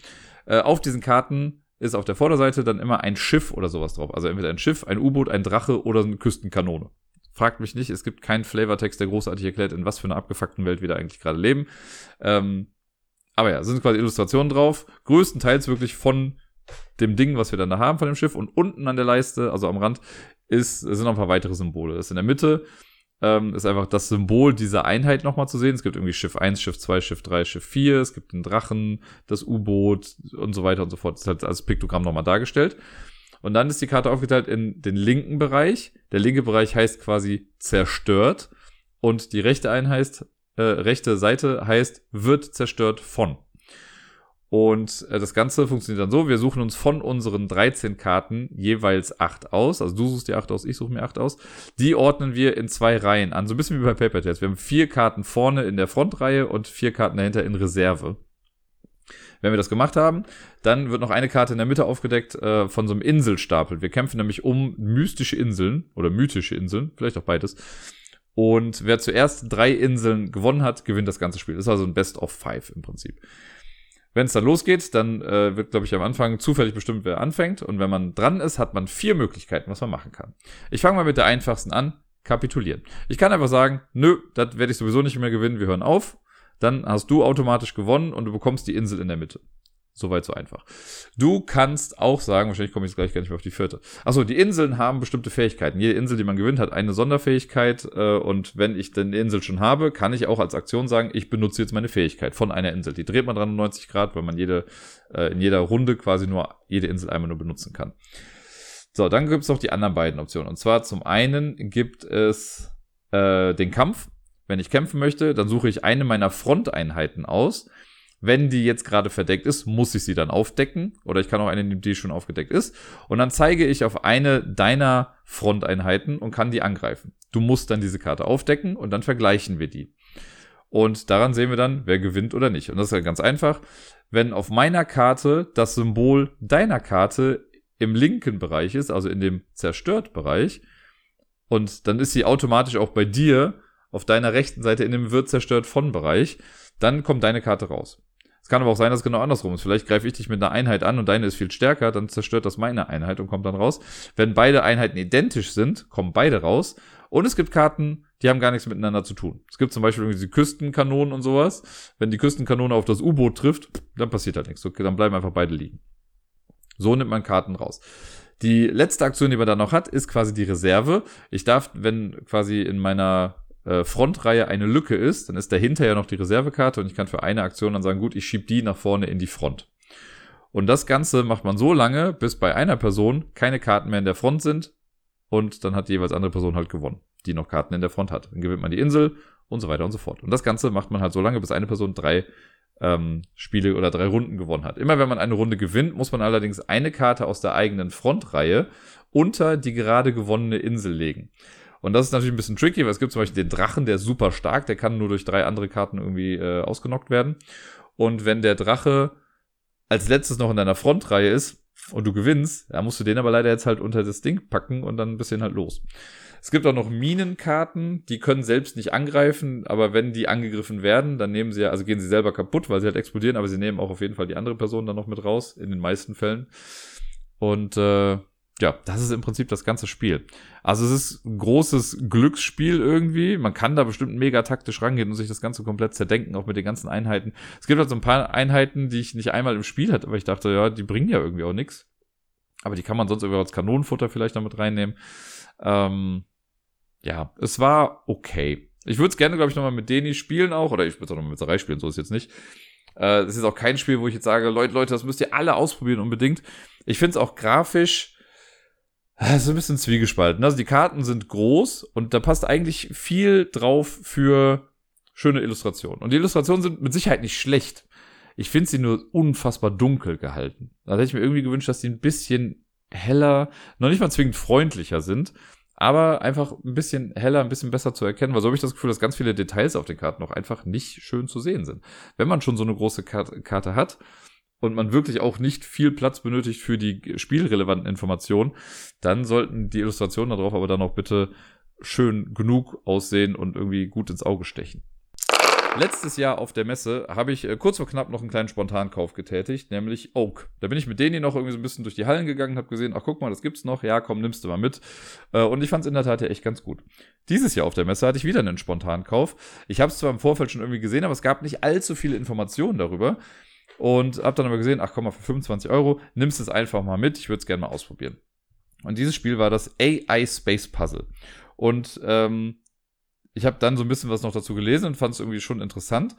Äh, auf diesen Karten ist auf der Vorderseite dann immer ein Schiff oder sowas drauf. Also entweder ein Schiff, ein U-Boot, ein Drache oder eine Küstenkanone. Fragt mich nicht, es gibt keinen Flavortext, der großartig erklärt, in was für einer abgefuckten Welt wir da eigentlich gerade leben. Ähm, aber ja, sind quasi Illustrationen drauf. Größtenteils wirklich von dem Ding, was wir dann da haben von dem Schiff. Und unten an der Leiste, also am Rand, ist, sind noch ein paar weitere Symbole. Das ist in der Mitte ähm, ist einfach das Symbol dieser Einheit nochmal zu sehen. Es gibt irgendwie Schiff 1, Schiff 2, Schiff 3, Schiff 4, es gibt den Drachen, das U-Boot und so weiter und so fort. Das ist halt als Piktogramm nochmal dargestellt. Und dann ist die Karte aufgeteilt in den linken Bereich. Der linke Bereich heißt quasi zerstört und die rechte Einheit, äh, rechte Seite heißt wird zerstört von. Und äh, das Ganze funktioniert dann so, wir suchen uns von unseren 13 Karten jeweils 8 aus. Also du suchst dir 8 aus, ich suche mir 8 aus. Die ordnen wir in zwei Reihen an, so ein bisschen wie bei Paper Test. Wir haben vier Karten vorne in der Frontreihe und vier Karten dahinter in Reserve. Wenn wir das gemacht haben, dann wird noch eine Karte in der Mitte aufgedeckt äh, von so einem Inselstapel. Wir kämpfen nämlich um mystische Inseln oder mythische Inseln, vielleicht auch beides. Und wer zuerst drei Inseln gewonnen hat, gewinnt das ganze Spiel. Das ist also ein Best of Five im Prinzip. Wenn es dann losgeht, dann äh, wird, glaube ich, am Anfang zufällig bestimmt, wer anfängt. Und wenn man dran ist, hat man vier Möglichkeiten, was man machen kann. Ich fange mal mit der einfachsten an, kapitulieren. Ich kann einfach sagen, nö, das werde ich sowieso nicht mehr gewinnen, wir hören auf. Dann hast du automatisch gewonnen und du bekommst die Insel in der Mitte. Soweit so einfach. Du kannst auch sagen, wahrscheinlich komme ich jetzt gleich gar nicht mehr auf die vierte. Achso, die Inseln haben bestimmte Fähigkeiten. Jede Insel, die man gewinnt, hat eine Sonderfähigkeit. Äh, und wenn ich denn die Insel schon habe, kann ich auch als Aktion sagen, ich benutze jetzt meine Fähigkeit von einer Insel. Die dreht man 390 Grad, weil man jede, äh, in jeder Runde quasi nur jede Insel einmal nur benutzen kann. So, dann gibt es noch die anderen beiden Optionen. Und zwar zum einen gibt es äh, den Kampf. Wenn ich kämpfen möchte, dann suche ich eine meiner Fronteinheiten aus wenn die jetzt gerade verdeckt ist, muss ich sie dann aufdecken. Oder ich kann auch eine nehmen, die schon aufgedeckt ist. Und dann zeige ich auf eine deiner Fronteinheiten und kann die angreifen. Du musst dann diese Karte aufdecken und dann vergleichen wir die. Und daran sehen wir dann, wer gewinnt oder nicht. Und das ist ja ganz einfach. Wenn auf meiner Karte das Symbol deiner Karte im linken Bereich ist, also in dem Zerstört-Bereich, und dann ist sie automatisch auch bei dir auf deiner rechten Seite in dem wird zerstört von Bereich, dann kommt deine Karte raus. Es kann aber auch sein, dass es genau andersrum ist. Vielleicht greife ich dich mit einer Einheit an und deine ist viel stärker, dann zerstört das meine Einheit und kommt dann raus. Wenn beide Einheiten identisch sind, kommen beide raus. Und es gibt Karten, die haben gar nichts miteinander zu tun. Es gibt zum Beispiel irgendwie die Küstenkanonen und sowas. Wenn die Küstenkanone auf das U-Boot trifft, dann passiert halt nichts. Okay, dann bleiben einfach beide liegen. So nimmt man Karten raus. Die letzte Aktion, die man da noch hat, ist quasi die Reserve. Ich darf, wenn quasi in meiner äh, Frontreihe eine Lücke ist, dann ist dahinter ja noch die Reservekarte und ich kann für eine Aktion dann sagen, gut, ich schiebe die nach vorne in die Front. Und das Ganze macht man so lange, bis bei einer Person keine Karten mehr in der Front sind und dann hat die jeweils andere Person halt gewonnen, die noch Karten in der Front hat. Dann gewinnt man die Insel und so weiter und so fort. Und das Ganze macht man halt so lange, bis eine Person drei ähm, Spiele oder drei Runden gewonnen hat. Immer wenn man eine Runde gewinnt, muss man allerdings eine Karte aus der eigenen Frontreihe unter die gerade gewonnene Insel legen. Und das ist natürlich ein bisschen tricky, weil es gibt zum Beispiel den Drachen, der ist super stark, der kann nur durch drei andere Karten irgendwie äh, ausgenockt werden. Und wenn der Drache als letztes noch in deiner Frontreihe ist und du gewinnst, dann musst du den aber leider jetzt halt unter das Ding packen und dann ein bisschen halt los. Es gibt auch noch Minenkarten, die können selbst nicht angreifen, aber wenn die angegriffen werden, dann nehmen sie ja, also gehen sie selber kaputt, weil sie halt explodieren, aber sie nehmen auch auf jeden Fall die andere Person dann noch mit raus, in den meisten Fällen. Und äh, ja, das ist im Prinzip das ganze Spiel. Also es ist ein großes Glücksspiel irgendwie. Man kann da bestimmt mega taktisch rangehen und sich das Ganze komplett zerdenken, auch mit den ganzen Einheiten. Es gibt halt so ein paar Einheiten, die ich nicht einmal im Spiel hatte, weil ich dachte, ja, die bringen ja irgendwie auch nichts. Aber die kann man sonst irgendwie als Kanonenfutter vielleicht damit reinnehmen. Ähm, ja, es war okay. Ich würde es gerne, glaube ich, nochmal mit Deni spielen auch, oder ich würde es auch nochmal mit Sarai spielen, so ist jetzt nicht. Äh, das ist auch kein Spiel, wo ich jetzt sage, Leute, Leute, das müsst ihr alle ausprobieren unbedingt. Ich finde es auch grafisch das ist ein bisschen zwiegespalten. Also die Karten sind groß und da passt eigentlich viel drauf für schöne Illustrationen. Und die Illustrationen sind mit Sicherheit nicht schlecht. Ich finde sie nur unfassbar dunkel gehalten. Da hätte ich mir irgendwie gewünscht, dass die ein bisschen heller, noch nicht mal zwingend freundlicher sind, aber einfach ein bisschen heller, ein bisschen besser zu erkennen, weil so habe ich das Gefühl, dass ganz viele Details auf den Karten noch einfach nicht schön zu sehen sind. Wenn man schon so eine große Karte hat, und man wirklich auch nicht viel Platz benötigt für die spielrelevanten Informationen, dann sollten die Illustrationen darauf aber dann auch bitte schön genug aussehen und irgendwie gut ins Auge stechen. Letztes Jahr auf der Messe habe ich äh, kurz vor knapp noch einen kleinen Spontankauf getätigt, nämlich Oak. Da bin ich mit denen noch irgendwie so ein bisschen durch die Hallen gegangen, habe gesehen, ach guck mal, das gibt's noch, ja komm, nimmst du mal mit. Äh, und ich fand es in der Tat ja echt ganz gut. Dieses Jahr auf der Messe hatte ich wieder einen Spontankauf. Ich habe es zwar im Vorfeld schon irgendwie gesehen, aber es gab nicht allzu viele Informationen darüber. Und hab dann aber gesehen, ach komm mal, für 25 Euro nimmst es einfach mal mit. Ich würde es gerne mal ausprobieren. Und dieses Spiel war das AI Space Puzzle. Und ähm, ich habe dann so ein bisschen was noch dazu gelesen und fand es irgendwie schon interessant.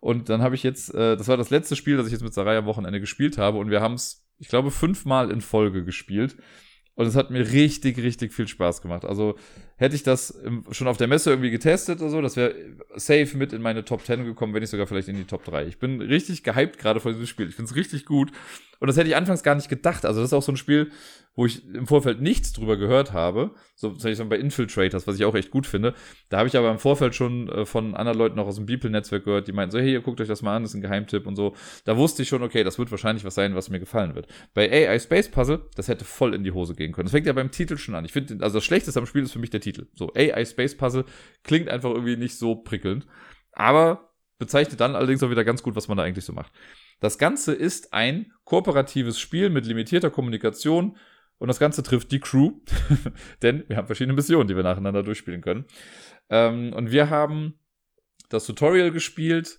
Und dann habe ich jetzt, äh, das war das letzte Spiel, das ich jetzt mit Sarai am Wochenende gespielt habe. Und wir haben es, ich glaube, fünfmal in Folge gespielt. Und es hat mir richtig, richtig viel Spaß gemacht. Also hätte ich das schon auf der Messe irgendwie getestet oder so, das wäre safe mit in meine Top 10 gekommen, wenn nicht sogar vielleicht in die Top 3. Ich bin richtig gehypt gerade vor diesem Spiel. Ich finde es richtig gut. Und das hätte ich anfangs gar nicht gedacht. Also das ist auch so ein Spiel, wo ich im Vorfeld nichts drüber gehört habe, so zum Beispiel bei Infiltrators, was ich auch echt gut finde, da habe ich aber im Vorfeld schon äh, von anderen Leuten auch aus dem Beeple-Netzwerk gehört, die meinten so, hey, guckt euch das mal an, das ist ein Geheimtipp und so. Da wusste ich schon, okay, das wird wahrscheinlich was sein, was mir gefallen wird. Bei AI Space Puzzle, das hätte voll in die Hose gehen können. Das fängt ja beim Titel schon an. Ich finde, also das Schlechteste am Spiel ist für mich der Titel. So, AI Space Puzzle klingt einfach irgendwie nicht so prickelnd, aber bezeichnet dann allerdings auch wieder ganz gut, was man da eigentlich so macht. Das Ganze ist ein kooperatives Spiel mit limitierter Kommunikation und das Ganze trifft die Crew, *laughs* denn wir haben verschiedene Missionen, die wir nacheinander durchspielen können. Ähm, und wir haben das Tutorial gespielt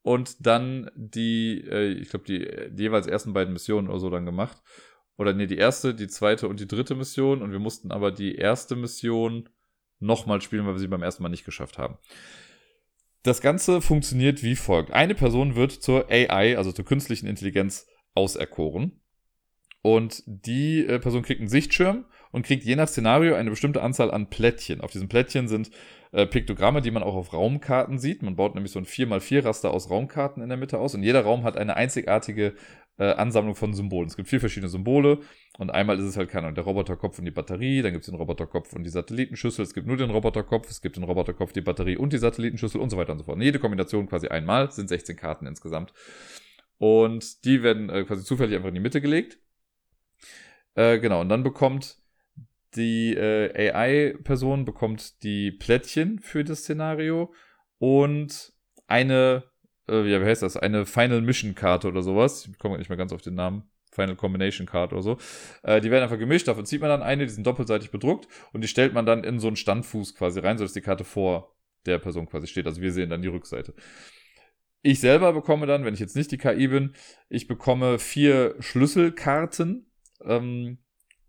und dann die, äh, ich glaube, die, die jeweils ersten beiden Missionen oder so dann gemacht. Oder nee, die erste, die zweite und die dritte Mission. Und wir mussten aber die erste Mission nochmal spielen, weil wir sie beim ersten Mal nicht geschafft haben. Das Ganze funktioniert wie folgt. Eine Person wird zur AI, also zur künstlichen Intelligenz, auserkoren. Und die äh, Person kriegt einen Sichtschirm und kriegt je nach Szenario eine bestimmte Anzahl an Plättchen. Auf diesen Plättchen sind äh, Piktogramme, die man auch auf Raumkarten sieht. Man baut nämlich so ein 4x4-Raster aus Raumkarten in der Mitte aus und jeder Raum hat eine einzigartige äh, Ansammlung von Symbolen. Es gibt vier verschiedene Symbole und einmal ist es halt, keine Ahnung, der Roboterkopf und die Batterie, dann gibt es den Roboterkopf und die Satellitenschüssel, es gibt nur den Roboterkopf, es gibt den Roboterkopf, die Batterie und die Satellitenschüssel und so weiter und so fort. Und jede Kombination quasi einmal, sind 16 Karten insgesamt. Und die werden äh, quasi zufällig einfach in die Mitte gelegt. Äh, genau, und dann bekommt die äh, AI-Person bekommt die Plättchen für das Szenario und eine, äh, ja, wie heißt das? Eine Final Mission Karte oder sowas. Ich komme nicht mehr ganz auf den Namen. Final Combination Card oder so. Äh, die werden einfach gemischt, davon zieht man dann eine, die sind doppelseitig bedruckt und die stellt man dann in so einen Standfuß quasi rein, sodass die Karte vor der Person quasi steht. Also wir sehen dann die Rückseite. Ich selber bekomme dann, wenn ich jetzt nicht die KI bin, ich bekomme vier Schlüsselkarten. Ähm,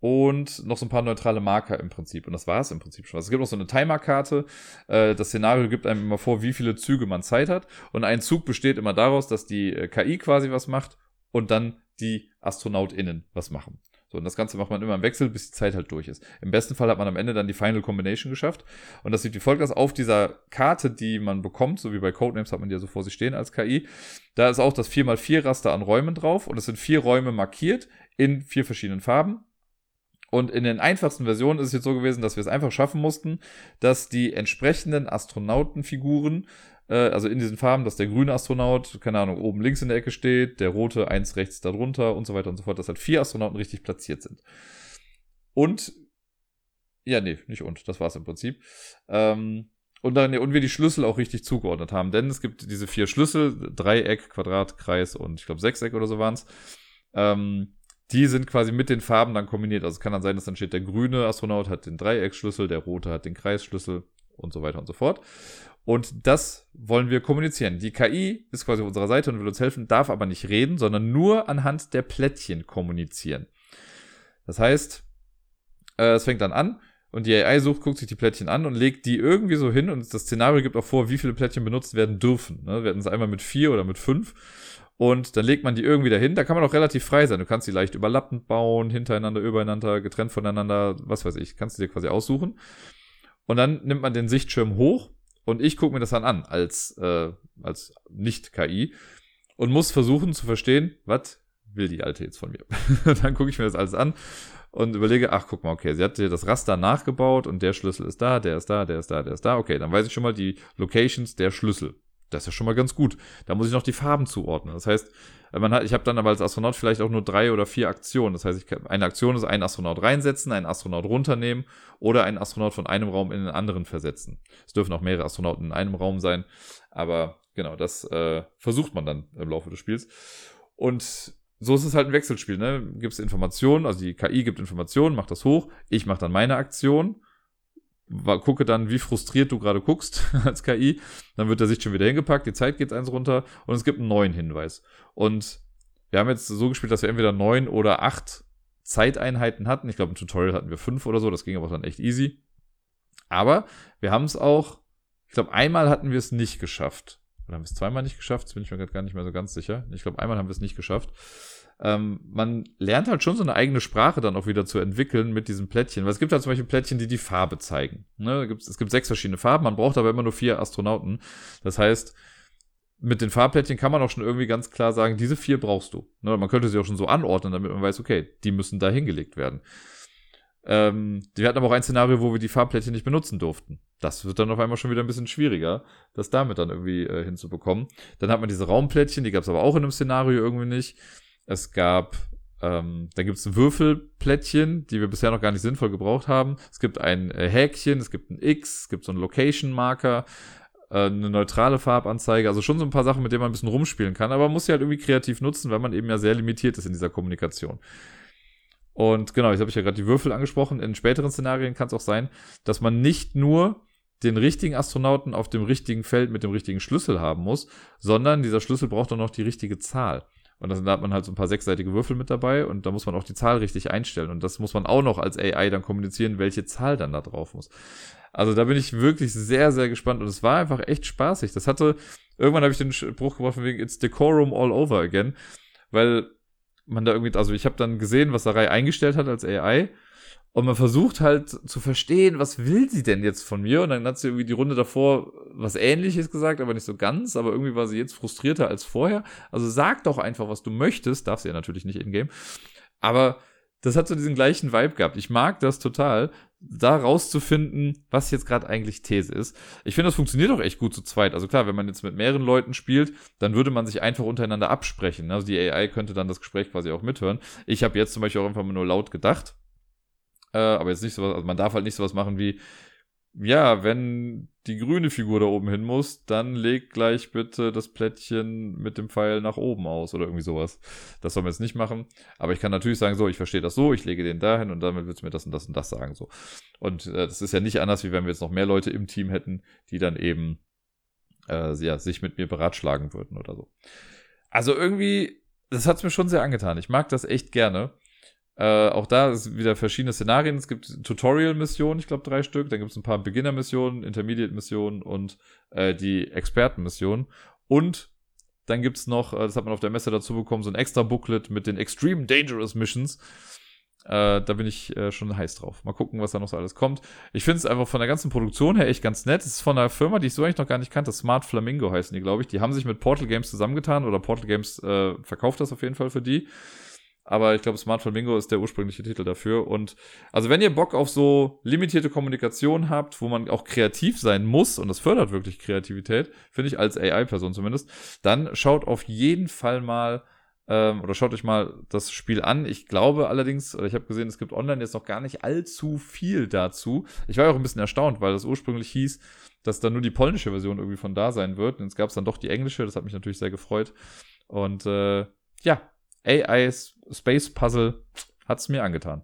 und noch so ein paar neutrale Marker im Prinzip. Und das war es im Prinzip schon. Also es gibt noch so eine Timerkarte. Äh, das Szenario gibt einem immer vor, wie viele Züge man Zeit hat. Und ein Zug besteht immer daraus, dass die äh, KI quasi was macht und dann die AstronautInnen was machen. So, und das Ganze macht man immer im Wechsel, bis die Zeit halt durch ist. Im besten Fall hat man am Ende dann die Final Combination geschafft. Und das sieht wie folgt aus. Auf dieser Karte, die man bekommt, so wie bei Codenames hat man die ja so vor sich stehen als KI, da ist auch das 4x4 Raster an Räumen drauf. Und es sind vier Räume markiert in vier verschiedenen Farben. Und in den einfachsten Versionen ist es jetzt so gewesen, dass wir es einfach schaffen mussten, dass die entsprechenden Astronautenfiguren, äh, also in diesen Farben, dass der grüne Astronaut, keine Ahnung, oben links in der Ecke steht, der rote eins rechts darunter und so weiter und so fort, dass halt vier Astronauten richtig platziert sind. Und, ja, nee, nicht und, das war es im Prinzip. Ähm, und, dann, und wir die Schlüssel auch richtig zugeordnet haben, denn es gibt diese vier Schlüssel, Dreieck, Quadrat, Kreis und ich glaube Sechseck oder so waren es. Ähm, die sind quasi mit den Farben dann kombiniert. Also es kann dann sein, dass dann steht, der grüne Astronaut hat den Dreiecksschlüssel, der rote hat den Kreisschlüssel und so weiter und so fort. Und das wollen wir kommunizieren. Die KI ist quasi auf unserer Seite und will uns helfen, darf aber nicht reden, sondern nur anhand der Plättchen kommunizieren. Das heißt, äh, es fängt dann an und die AI sucht, guckt sich die Plättchen an und legt die irgendwie so hin und das Szenario gibt auch vor, wie viele Plättchen benutzt werden dürfen. Ne? Wir hatten es einmal mit vier oder mit fünf und dann legt man die irgendwie dahin. Da kann man auch relativ frei sein. Du kannst die leicht überlappend bauen, hintereinander, übereinander, getrennt voneinander, was weiß ich. Kannst du dir quasi aussuchen. Und dann nimmt man den Sichtschirm hoch und ich gucke mir das dann an als, äh, als Nicht-KI und muss versuchen zu verstehen, was will die Alte jetzt von mir. *laughs* dann gucke ich mir das alles an und überlege, ach guck mal, okay, sie hat dir das Raster nachgebaut und der Schlüssel ist da, der ist da, der ist da, der ist da. Okay, dann weiß ich schon mal die Locations der Schlüssel. Das ist ja schon mal ganz gut. Da muss ich noch die Farben zuordnen. Das heißt, man hat, ich habe dann aber als Astronaut vielleicht auch nur drei oder vier Aktionen. Das heißt, ich kann, eine Aktion ist einen Astronaut reinsetzen, einen Astronaut runternehmen oder einen Astronaut von einem Raum in den anderen versetzen. Es dürfen auch mehrere Astronauten in einem Raum sein, aber genau, das äh, versucht man dann im Laufe des Spiels. Und so ist es halt ein Wechselspiel. Ne? Gibt es Informationen, also die KI gibt Informationen, macht das hoch, ich mache dann meine Aktion gucke dann, wie frustriert du gerade guckst *laughs* als KI. Dann wird der Sicht schon wieder hingepackt, die Zeit geht eins runter und es gibt einen neuen Hinweis. Und wir haben jetzt so gespielt, dass wir entweder neun oder acht Zeiteinheiten hatten. Ich glaube, im Tutorial hatten wir fünf oder so, das ging aber dann echt easy. Aber wir haben es auch, ich glaube, einmal hatten wir es nicht geschafft. Oder haben wir es zweimal nicht geschafft? Das bin ich mir gerade gar nicht mehr so ganz sicher. Ich glaube, einmal haben wir es nicht geschafft ähm, man lernt halt schon so eine eigene Sprache dann auch wieder zu entwickeln mit diesen Plättchen. Weil es gibt halt zum Beispiel Plättchen, die die Farbe zeigen. Ne? Es gibt sechs verschiedene Farben, man braucht aber immer nur vier Astronauten. Das heißt, mit den Farbplättchen kann man auch schon irgendwie ganz klar sagen, diese vier brauchst du. Ne, man könnte sie auch schon so anordnen, damit man weiß, okay, die müssen da hingelegt werden. Ähm, wir hatten aber auch ein Szenario, wo wir die Farbplättchen nicht benutzen durften. Das wird dann auf einmal schon wieder ein bisschen schwieriger, das damit dann irgendwie äh, hinzubekommen. Dann hat man diese Raumplättchen, die gab es aber auch in einem Szenario irgendwie nicht. Es gab, ähm, dann gibt es Würfelplättchen, die wir bisher noch gar nicht sinnvoll gebraucht haben. Es gibt ein äh, Häkchen, es gibt ein X, es gibt so einen Location-Marker, äh, eine neutrale Farbanzeige, also schon so ein paar Sachen, mit denen man ein bisschen rumspielen kann, aber man muss sie halt irgendwie kreativ nutzen, weil man eben ja sehr limitiert ist in dieser Kommunikation. Und genau, jetzt habe ich ja gerade die Würfel angesprochen. In späteren Szenarien kann es auch sein, dass man nicht nur den richtigen Astronauten auf dem richtigen Feld mit dem richtigen Schlüssel haben muss, sondern dieser Schlüssel braucht auch noch die richtige Zahl. Und dann hat man halt so ein paar sechsseitige Würfel mit dabei und da muss man auch die Zahl richtig einstellen. Und das muss man auch noch als AI dann kommunizieren, welche Zahl dann da drauf muss. Also da bin ich wirklich sehr, sehr gespannt und es war einfach echt spaßig. Das hatte, irgendwann habe ich den Spruch geworfen wegen It's Decorum all over again, weil man da irgendwie, also ich habe dann gesehen, was Sarai eingestellt hat als AI und man versucht halt zu verstehen, was will sie denn jetzt von mir? Und dann hat sie irgendwie die Runde davor was ähnliches gesagt, aber nicht so ganz, aber irgendwie war sie jetzt frustrierter als vorher. Also sag doch einfach, was du möchtest, darf sie ja natürlich nicht in-game. Aber das hat so diesen gleichen Vibe gehabt. Ich mag das total, da rauszufinden, was jetzt gerade eigentlich These ist. Ich finde, das funktioniert auch echt gut zu zweit. Also klar, wenn man jetzt mit mehreren Leuten spielt, dann würde man sich einfach untereinander absprechen. Also die AI könnte dann das Gespräch quasi auch mithören. Ich habe jetzt zum Beispiel auch einfach mal nur laut gedacht. Äh, aber jetzt nicht sowas, also man darf halt nicht sowas machen wie, ja, wenn die grüne Figur da oben hin muss, dann leg gleich bitte das Plättchen mit dem Pfeil nach oben aus oder irgendwie sowas. Das soll man jetzt nicht machen. Aber ich kann natürlich sagen, so, ich verstehe das so, ich lege den dahin und damit willst du mir das und das und das sagen, so. Und äh, das ist ja nicht anders, wie wenn wir jetzt noch mehr Leute im Team hätten, die dann eben, äh, ja, sich mit mir beratschlagen würden oder so. Also irgendwie, das hat's mir schon sehr angetan. Ich mag das echt gerne. Äh, auch da ist wieder verschiedene Szenarien. Es gibt Tutorial-Missionen, ich glaube drei Stück. Dann gibt es ein paar Beginner-Missionen, Intermediate-Missionen und äh, die Experten-Missionen. Und dann gibt es noch, äh, das hat man auf der Messe dazu bekommen, so ein extra Booklet mit den Extreme Dangerous Missions. Äh, da bin ich äh, schon heiß drauf. Mal gucken, was da noch so alles kommt. Ich finde es einfach von der ganzen Produktion her echt ganz nett. Es ist von einer Firma, die ich so eigentlich noch gar nicht kannte. Smart Flamingo heißen die, glaube ich. Die haben sich mit Portal Games zusammengetan oder Portal Games äh, verkauft das auf jeden Fall für die aber ich glaube, Smart Flamingo ist der ursprüngliche Titel dafür. Und also wenn ihr Bock auf so limitierte Kommunikation habt, wo man auch kreativ sein muss, und das fördert wirklich Kreativität, finde ich als AI-Person zumindest, dann schaut auf jeden Fall mal ähm, oder schaut euch mal das Spiel an. Ich glaube allerdings, oder ich habe gesehen, es gibt online jetzt noch gar nicht allzu viel dazu. Ich war auch ein bisschen erstaunt, weil das ursprünglich hieß, dass da nur die polnische Version irgendwie von da sein wird. Und jetzt gab es dann doch die englische, das hat mich natürlich sehr gefreut. Und äh, ja, AI Space Puzzle hat's mir angetan.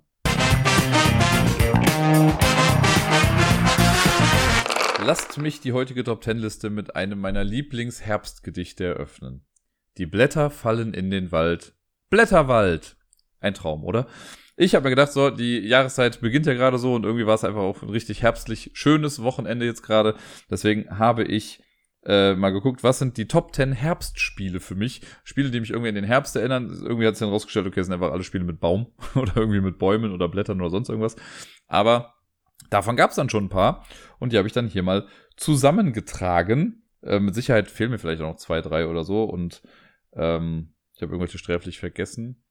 Lasst mich die heutige Top 10 Liste mit einem meiner Lieblingsherbstgedichte eröffnen. Die Blätter fallen in den Wald. Blätterwald! Ein Traum, oder? Ich habe mir gedacht, so, die Jahreszeit beginnt ja gerade so und irgendwie war es einfach auch ein richtig herbstlich schönes Wochenende jetzt gerade. Deswegen habe ich äh, mal geguckt, was sind die Top 10 Herbstspiele für mich. Spiele, die mich irgendwie in den Herbst erinnern. Irgendwie hat es dann rausgestellt, okay, es sind einfach alle Spiele mit Baum *laughs* oder irgendwie mit Bäumen oder Blättern oder sonst irgendwas. Aber davon gab es dann schon ein paar und die habe ich dann hier mal zusammengetragen. Äh, mit Sicherheit fehlen mir vielleicht auch noch zwei, drei oder so und ähm, ich habe irgendwelche sträflich vergessen.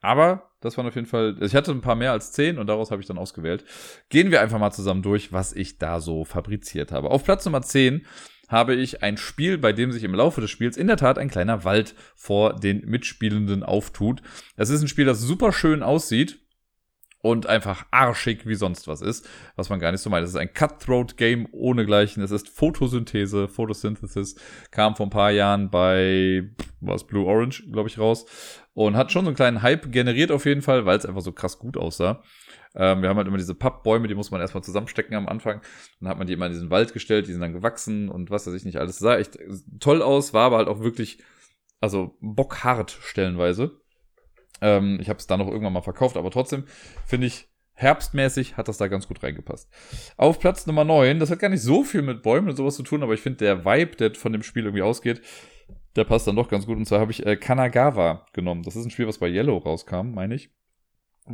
Aber das waren auf jeden Fall, ich hatte ein paar mehr als zehn und daraus habe ich dann ausgewählt. Gehen wir einfach mal zusammen durch, was ich da so fabriziert habe. Auf Platz Nummer 10 habe ich ein Spiel, bei dem sich im Laufe des Spiels in der Tat ein kleiner Wald vor den Mitspielenden auftut. Es ist ein Spiel, das super schön aussieht und einfach arschig wie sonst was ist, was man gar nicht so meint. Es ist ein Cutthroat-Game ohnegleichen. Es ist Photosynthese, Photosynthesis, kam vor ein paar Jahren bei, was, Blue Orange, glaube ich, raus und hat schon so einen kleinen Hype generiert auf jeden Fall, weil es einfach so krass gut aussah. Ähm, wir haben halt immer diese Pappbäume, die muss man erstmal zusammenstecken am Anfang. Dann hat man die immer in diesen Wald gestellt, die sind dann gewachsen und was weiß ich nicht alles. Sah echt toll aus, war aber halt auch wirklich, also bockhart stellenweise. Ähm, ich habe es dann noch irgendwann mal verkauft, aber trotzdem finde ich, herbstmäßig hat das da ganz gut reingepasst. Auf Platz Nummer 9, das hat gar nicht so viel mit Bäumen und sowas zu tun, aber ich finde, der Vibe, der von dem Spiel irgendwie ausgeht, der passt dann doch ganz gut. Und zwar habe ich äh, Kanagawa genommen. Das ist ein Spiel, was bei Yellow rauskam, meine ich.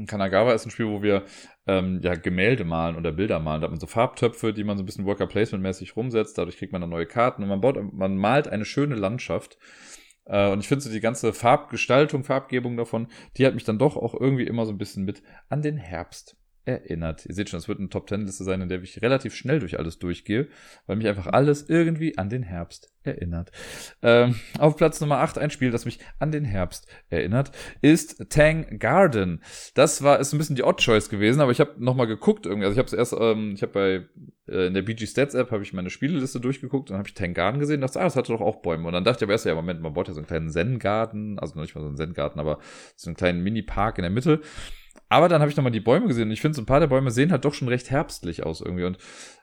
Kanagawa ist ein Spiel, wo wir ähm, ja Gemälde malen oder Bilder malen. Da hat man so Farbtöpfe, die man so ein bisschen Worker Placement mäßig rumsetzt. Dadurch kriegt man dann neue Karten und man baut, man malt eine schöne Landschaft. Äh, und ich finde so die ganze Farbgestaltung, Farbgebung davon, die hat mich dann doch auch irgendwie immer so ein bisschen mit an den Herbst erinnert. Ihr seht schon, es wird eine Top-10-Liste sein, in der ich relativ schnell durch alles durchgehe, weil mich einfach alles irgendwie an den Herbst erinnert. Ähm, auf Platz Nummer 8, ein Spiel, das mich an den Herbst erinnert, ist Tang Garden. Das war, ist ein bisschen die Odd-Choice gewesen, aber ich habe nochmal geguckt irgendwie. Also ich habe es erst, ähm, ich habe bei, äh, in der BG Stats App habe ich meine Spieleliste durchgeguckt und dann habe ich Tang Garden gesehen und dachte, ah, das hatte doch auch Bäume. Und dann dachte ich aber erst, ja, Moment, man baut ja so einen kleinen Zen-Garten, also noch nicht mal so einen Zen-Garten, aber so einen kleinen Mini-Park in der Mitte. Aber dann habe ich nochmal die Bäume gesehen und ich finde, so ein paar der Bäume sehen halt doch schon recht herbstlich aus irgendwie. Und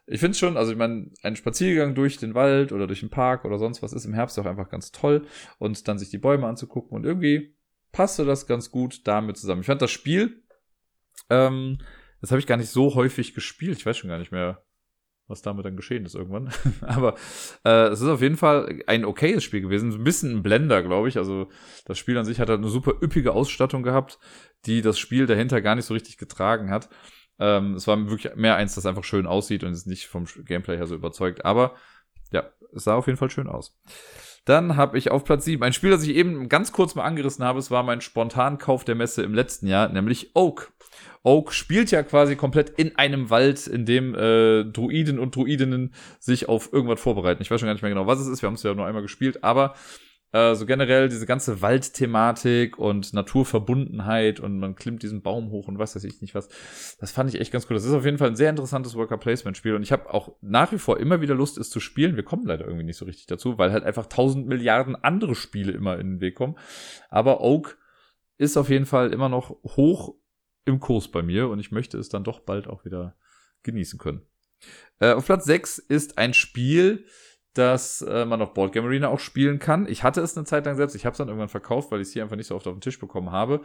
ich finde schon, also ich meine, ein Spaziergang durch den Wald oder durch den Park oder sonst was ist im Herbst auch einfach ganz toll. Und dann sich die Bäume anzugucken und irgendwie passte das ganz gut damit zusammen. Ich fand das Spiel, ähm, das habe ich gar nicht so häufig gespielt. Ich weiß schon gar nicht mehr, was damit dann geschehen ist irgendwann. *laughs* Aber äh, es ist auf jeden Fall ein okayes Spiel gewesen. Ein bisschen ein Blender, glaube ich. Also das Spiel an sich hat halt eine super üppige Ausstattung gehabt, die das Spiel dahinter gar nicht so richtig getragen hat. Ähm, es war wirklich mehr eins, das einfach schön aussieht und ist nicht vom Gameplay her so überzeugt. Aber ja, es sah auf jeden Fall schön aus. Dann habe ich auf Platz 7 ein Spiel, das ich eben ganz kurz mal angerissen habe. Es war mein Spontankauf der Messe im letzten Jahr, nämlich Oak. Oak spielt ja quasi komplett in einem Wald, in dem äh, Druiden und Druidinnen sich auf irgendwas vorbereiten. Ich weiß schon gar nicht mehr genau, was es ist. Wir haben es ja nur einmal gespielt, aber äh, so generell diese ganze Waldthematik und Naturverbundenheit und man klimmt diesen Baum hoch und was weiß ich nicht was. Das fand ich echt ganz cool. Das ist auf jeden Fall ein sehr interessantes Worker Placement Spiel und ich habe auch nach wie vor immer wieder Lust, es zu spielen. Wir kommen leider irgendwie nicht so richtig dazu, weil halt einfach tausend Milliarden andere Spiele immer in den Weg kommen. Aber Oak ist auf jeden Fall immer noch hoch im Kurs bei mir und ich möchte es dann doch bald auch wieder genießen können. Äh, auf Platz 6 ist ein Spiel, das äh, man auf Board Game Arena auch spielen kann. Ich hatte es eine Zeit lang selbst, ich habe es dann irgendwann verkauft, weil ich es hier einfach nicht so oft auf den Tisch bekommen habe.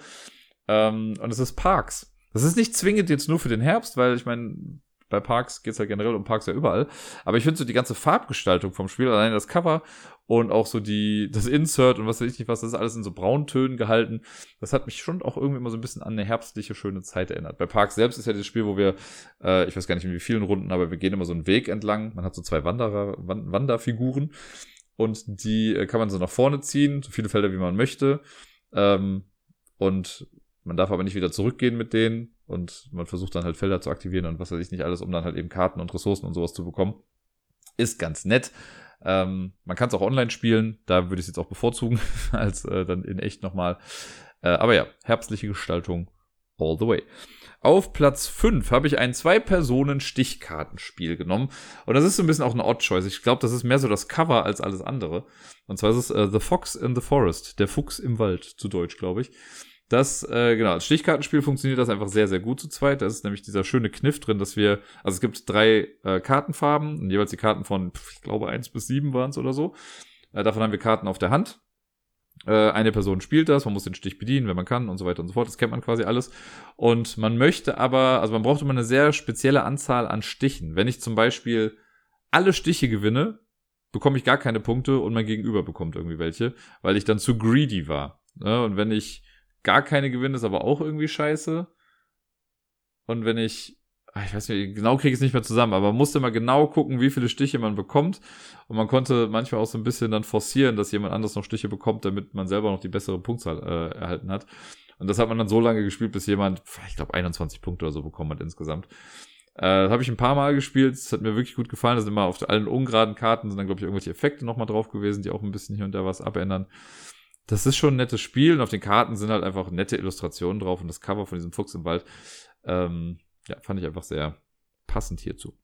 Ähm, und es ist Parks. Das ist nicht zwingend jetzt nur für den Herbst, weil ich meine, bei Parks geht es ja generell um Parks ja überall. Aber ich finde so die ganze Farbgestaltung vom Spiel, allein das Cover und auch so die, das Insert und was weiß ich nicht was, das ist alles in so Brauntönen gehalten. Das hat mich schon auch irgendwie immer so ein bisschen an eine herbstliche, schöne Zeit erinnert. Bei Parks selbst ist ja dieses Spiel, wo wir, äh, ich weiß gar nicht in wie vielen Runden, aber wir gehen immer so einen Weg entlang. Man hat so zwei Wanderer, Wand Wanderfiguren und die äh, kann man so nach vorne ziehen, so viele Felder wie man möchte. Ähm, und man darf aber nicht wieder zurückgehen mit denen und man versucht dann halt Felder zu aktivieren und was weiß ich nicht alles, um dann halt eben Karten und Ressourcen und sowas zu bekommen. Ist ganz nett. Ähm, man kann es auch online spielen, da würde ich es jetzt auch bevorzugen, *laughs* als äh, dann in echt nochmal. Äh, aber ja, herbstliche Gestaltung all the way. Auf Platz 5 habe ich ein Zwei-Personen-Stichkartenspiel genommen. Und das ist so ein bisschen auch eine Odd-Choice. Ich glaube, das ist mehr so das Cover als alles andere. Und zwar ist es äh, The Fox in the Forest. Der Fuchs im Wald, zu Deutsch, glaube ich. Das, äh, genau, als Stichkartenspiel funktioniert das einfach sehr, sehr gut zu zweit. Da ist nämlich dieser schöne Kniff drin, dass wir, also es gibt drei äh, Kartenfarben und jeweils die Karten von, ich glaube, eins bis sieben waren es oder so. Äh, davon haben wir Karten auf der Hand. Äh, eine Person spielt das, man muss den Stich bedienen, wenn man kann und so weiter und so fort. Das kennt man quasi alles. Und man möchte aber, also man braucht immer eine sehr spezielle Anzahl an Stichen. Wenn ich zum Beispiel alle Stiche gewinne, bekomme ich gar keine Punkte und mein Gegenüber bekommt irgendwie welche, weil ich dann zu greedy war. Ne? Und wenn ich gar keine gewinne, ist aber auch irgendwie scheiße. Und wenn ich, ah, ich weiß nicht, genau kriege ich es nicht mehr zusammen, aber man musste mal genau gucken, wie viele Stiche man bekommt. Und man konnte manchmal auch so ein bisschen dann forcieren, dass jemand anders noch Stiche bekommt, damit man selber noch die bessere Punktzahl äh, erhalten hat. Und das hat man dann so lange gespielt, bis jemand, ich glaube, 21 Punkte oder so bekommen hat insgesamt. Äh, das habe ich ein paar Mal gespielt. Es hat mir wirklich gut gefallen. Da sind immer auf allen ungeraden Karten sind dann, glaube ich, irgendwelche Effekte nochmal drauf gewesen, die auch ein bisschen hier und da was abändern das ist schon ein nettes Spiel und auf den Karten sind halt einfach nette Illustrationen drauf und das Cover von diesem Fuchs im Wald, ähm, ja, fand ich einfach sehr passend hierzu.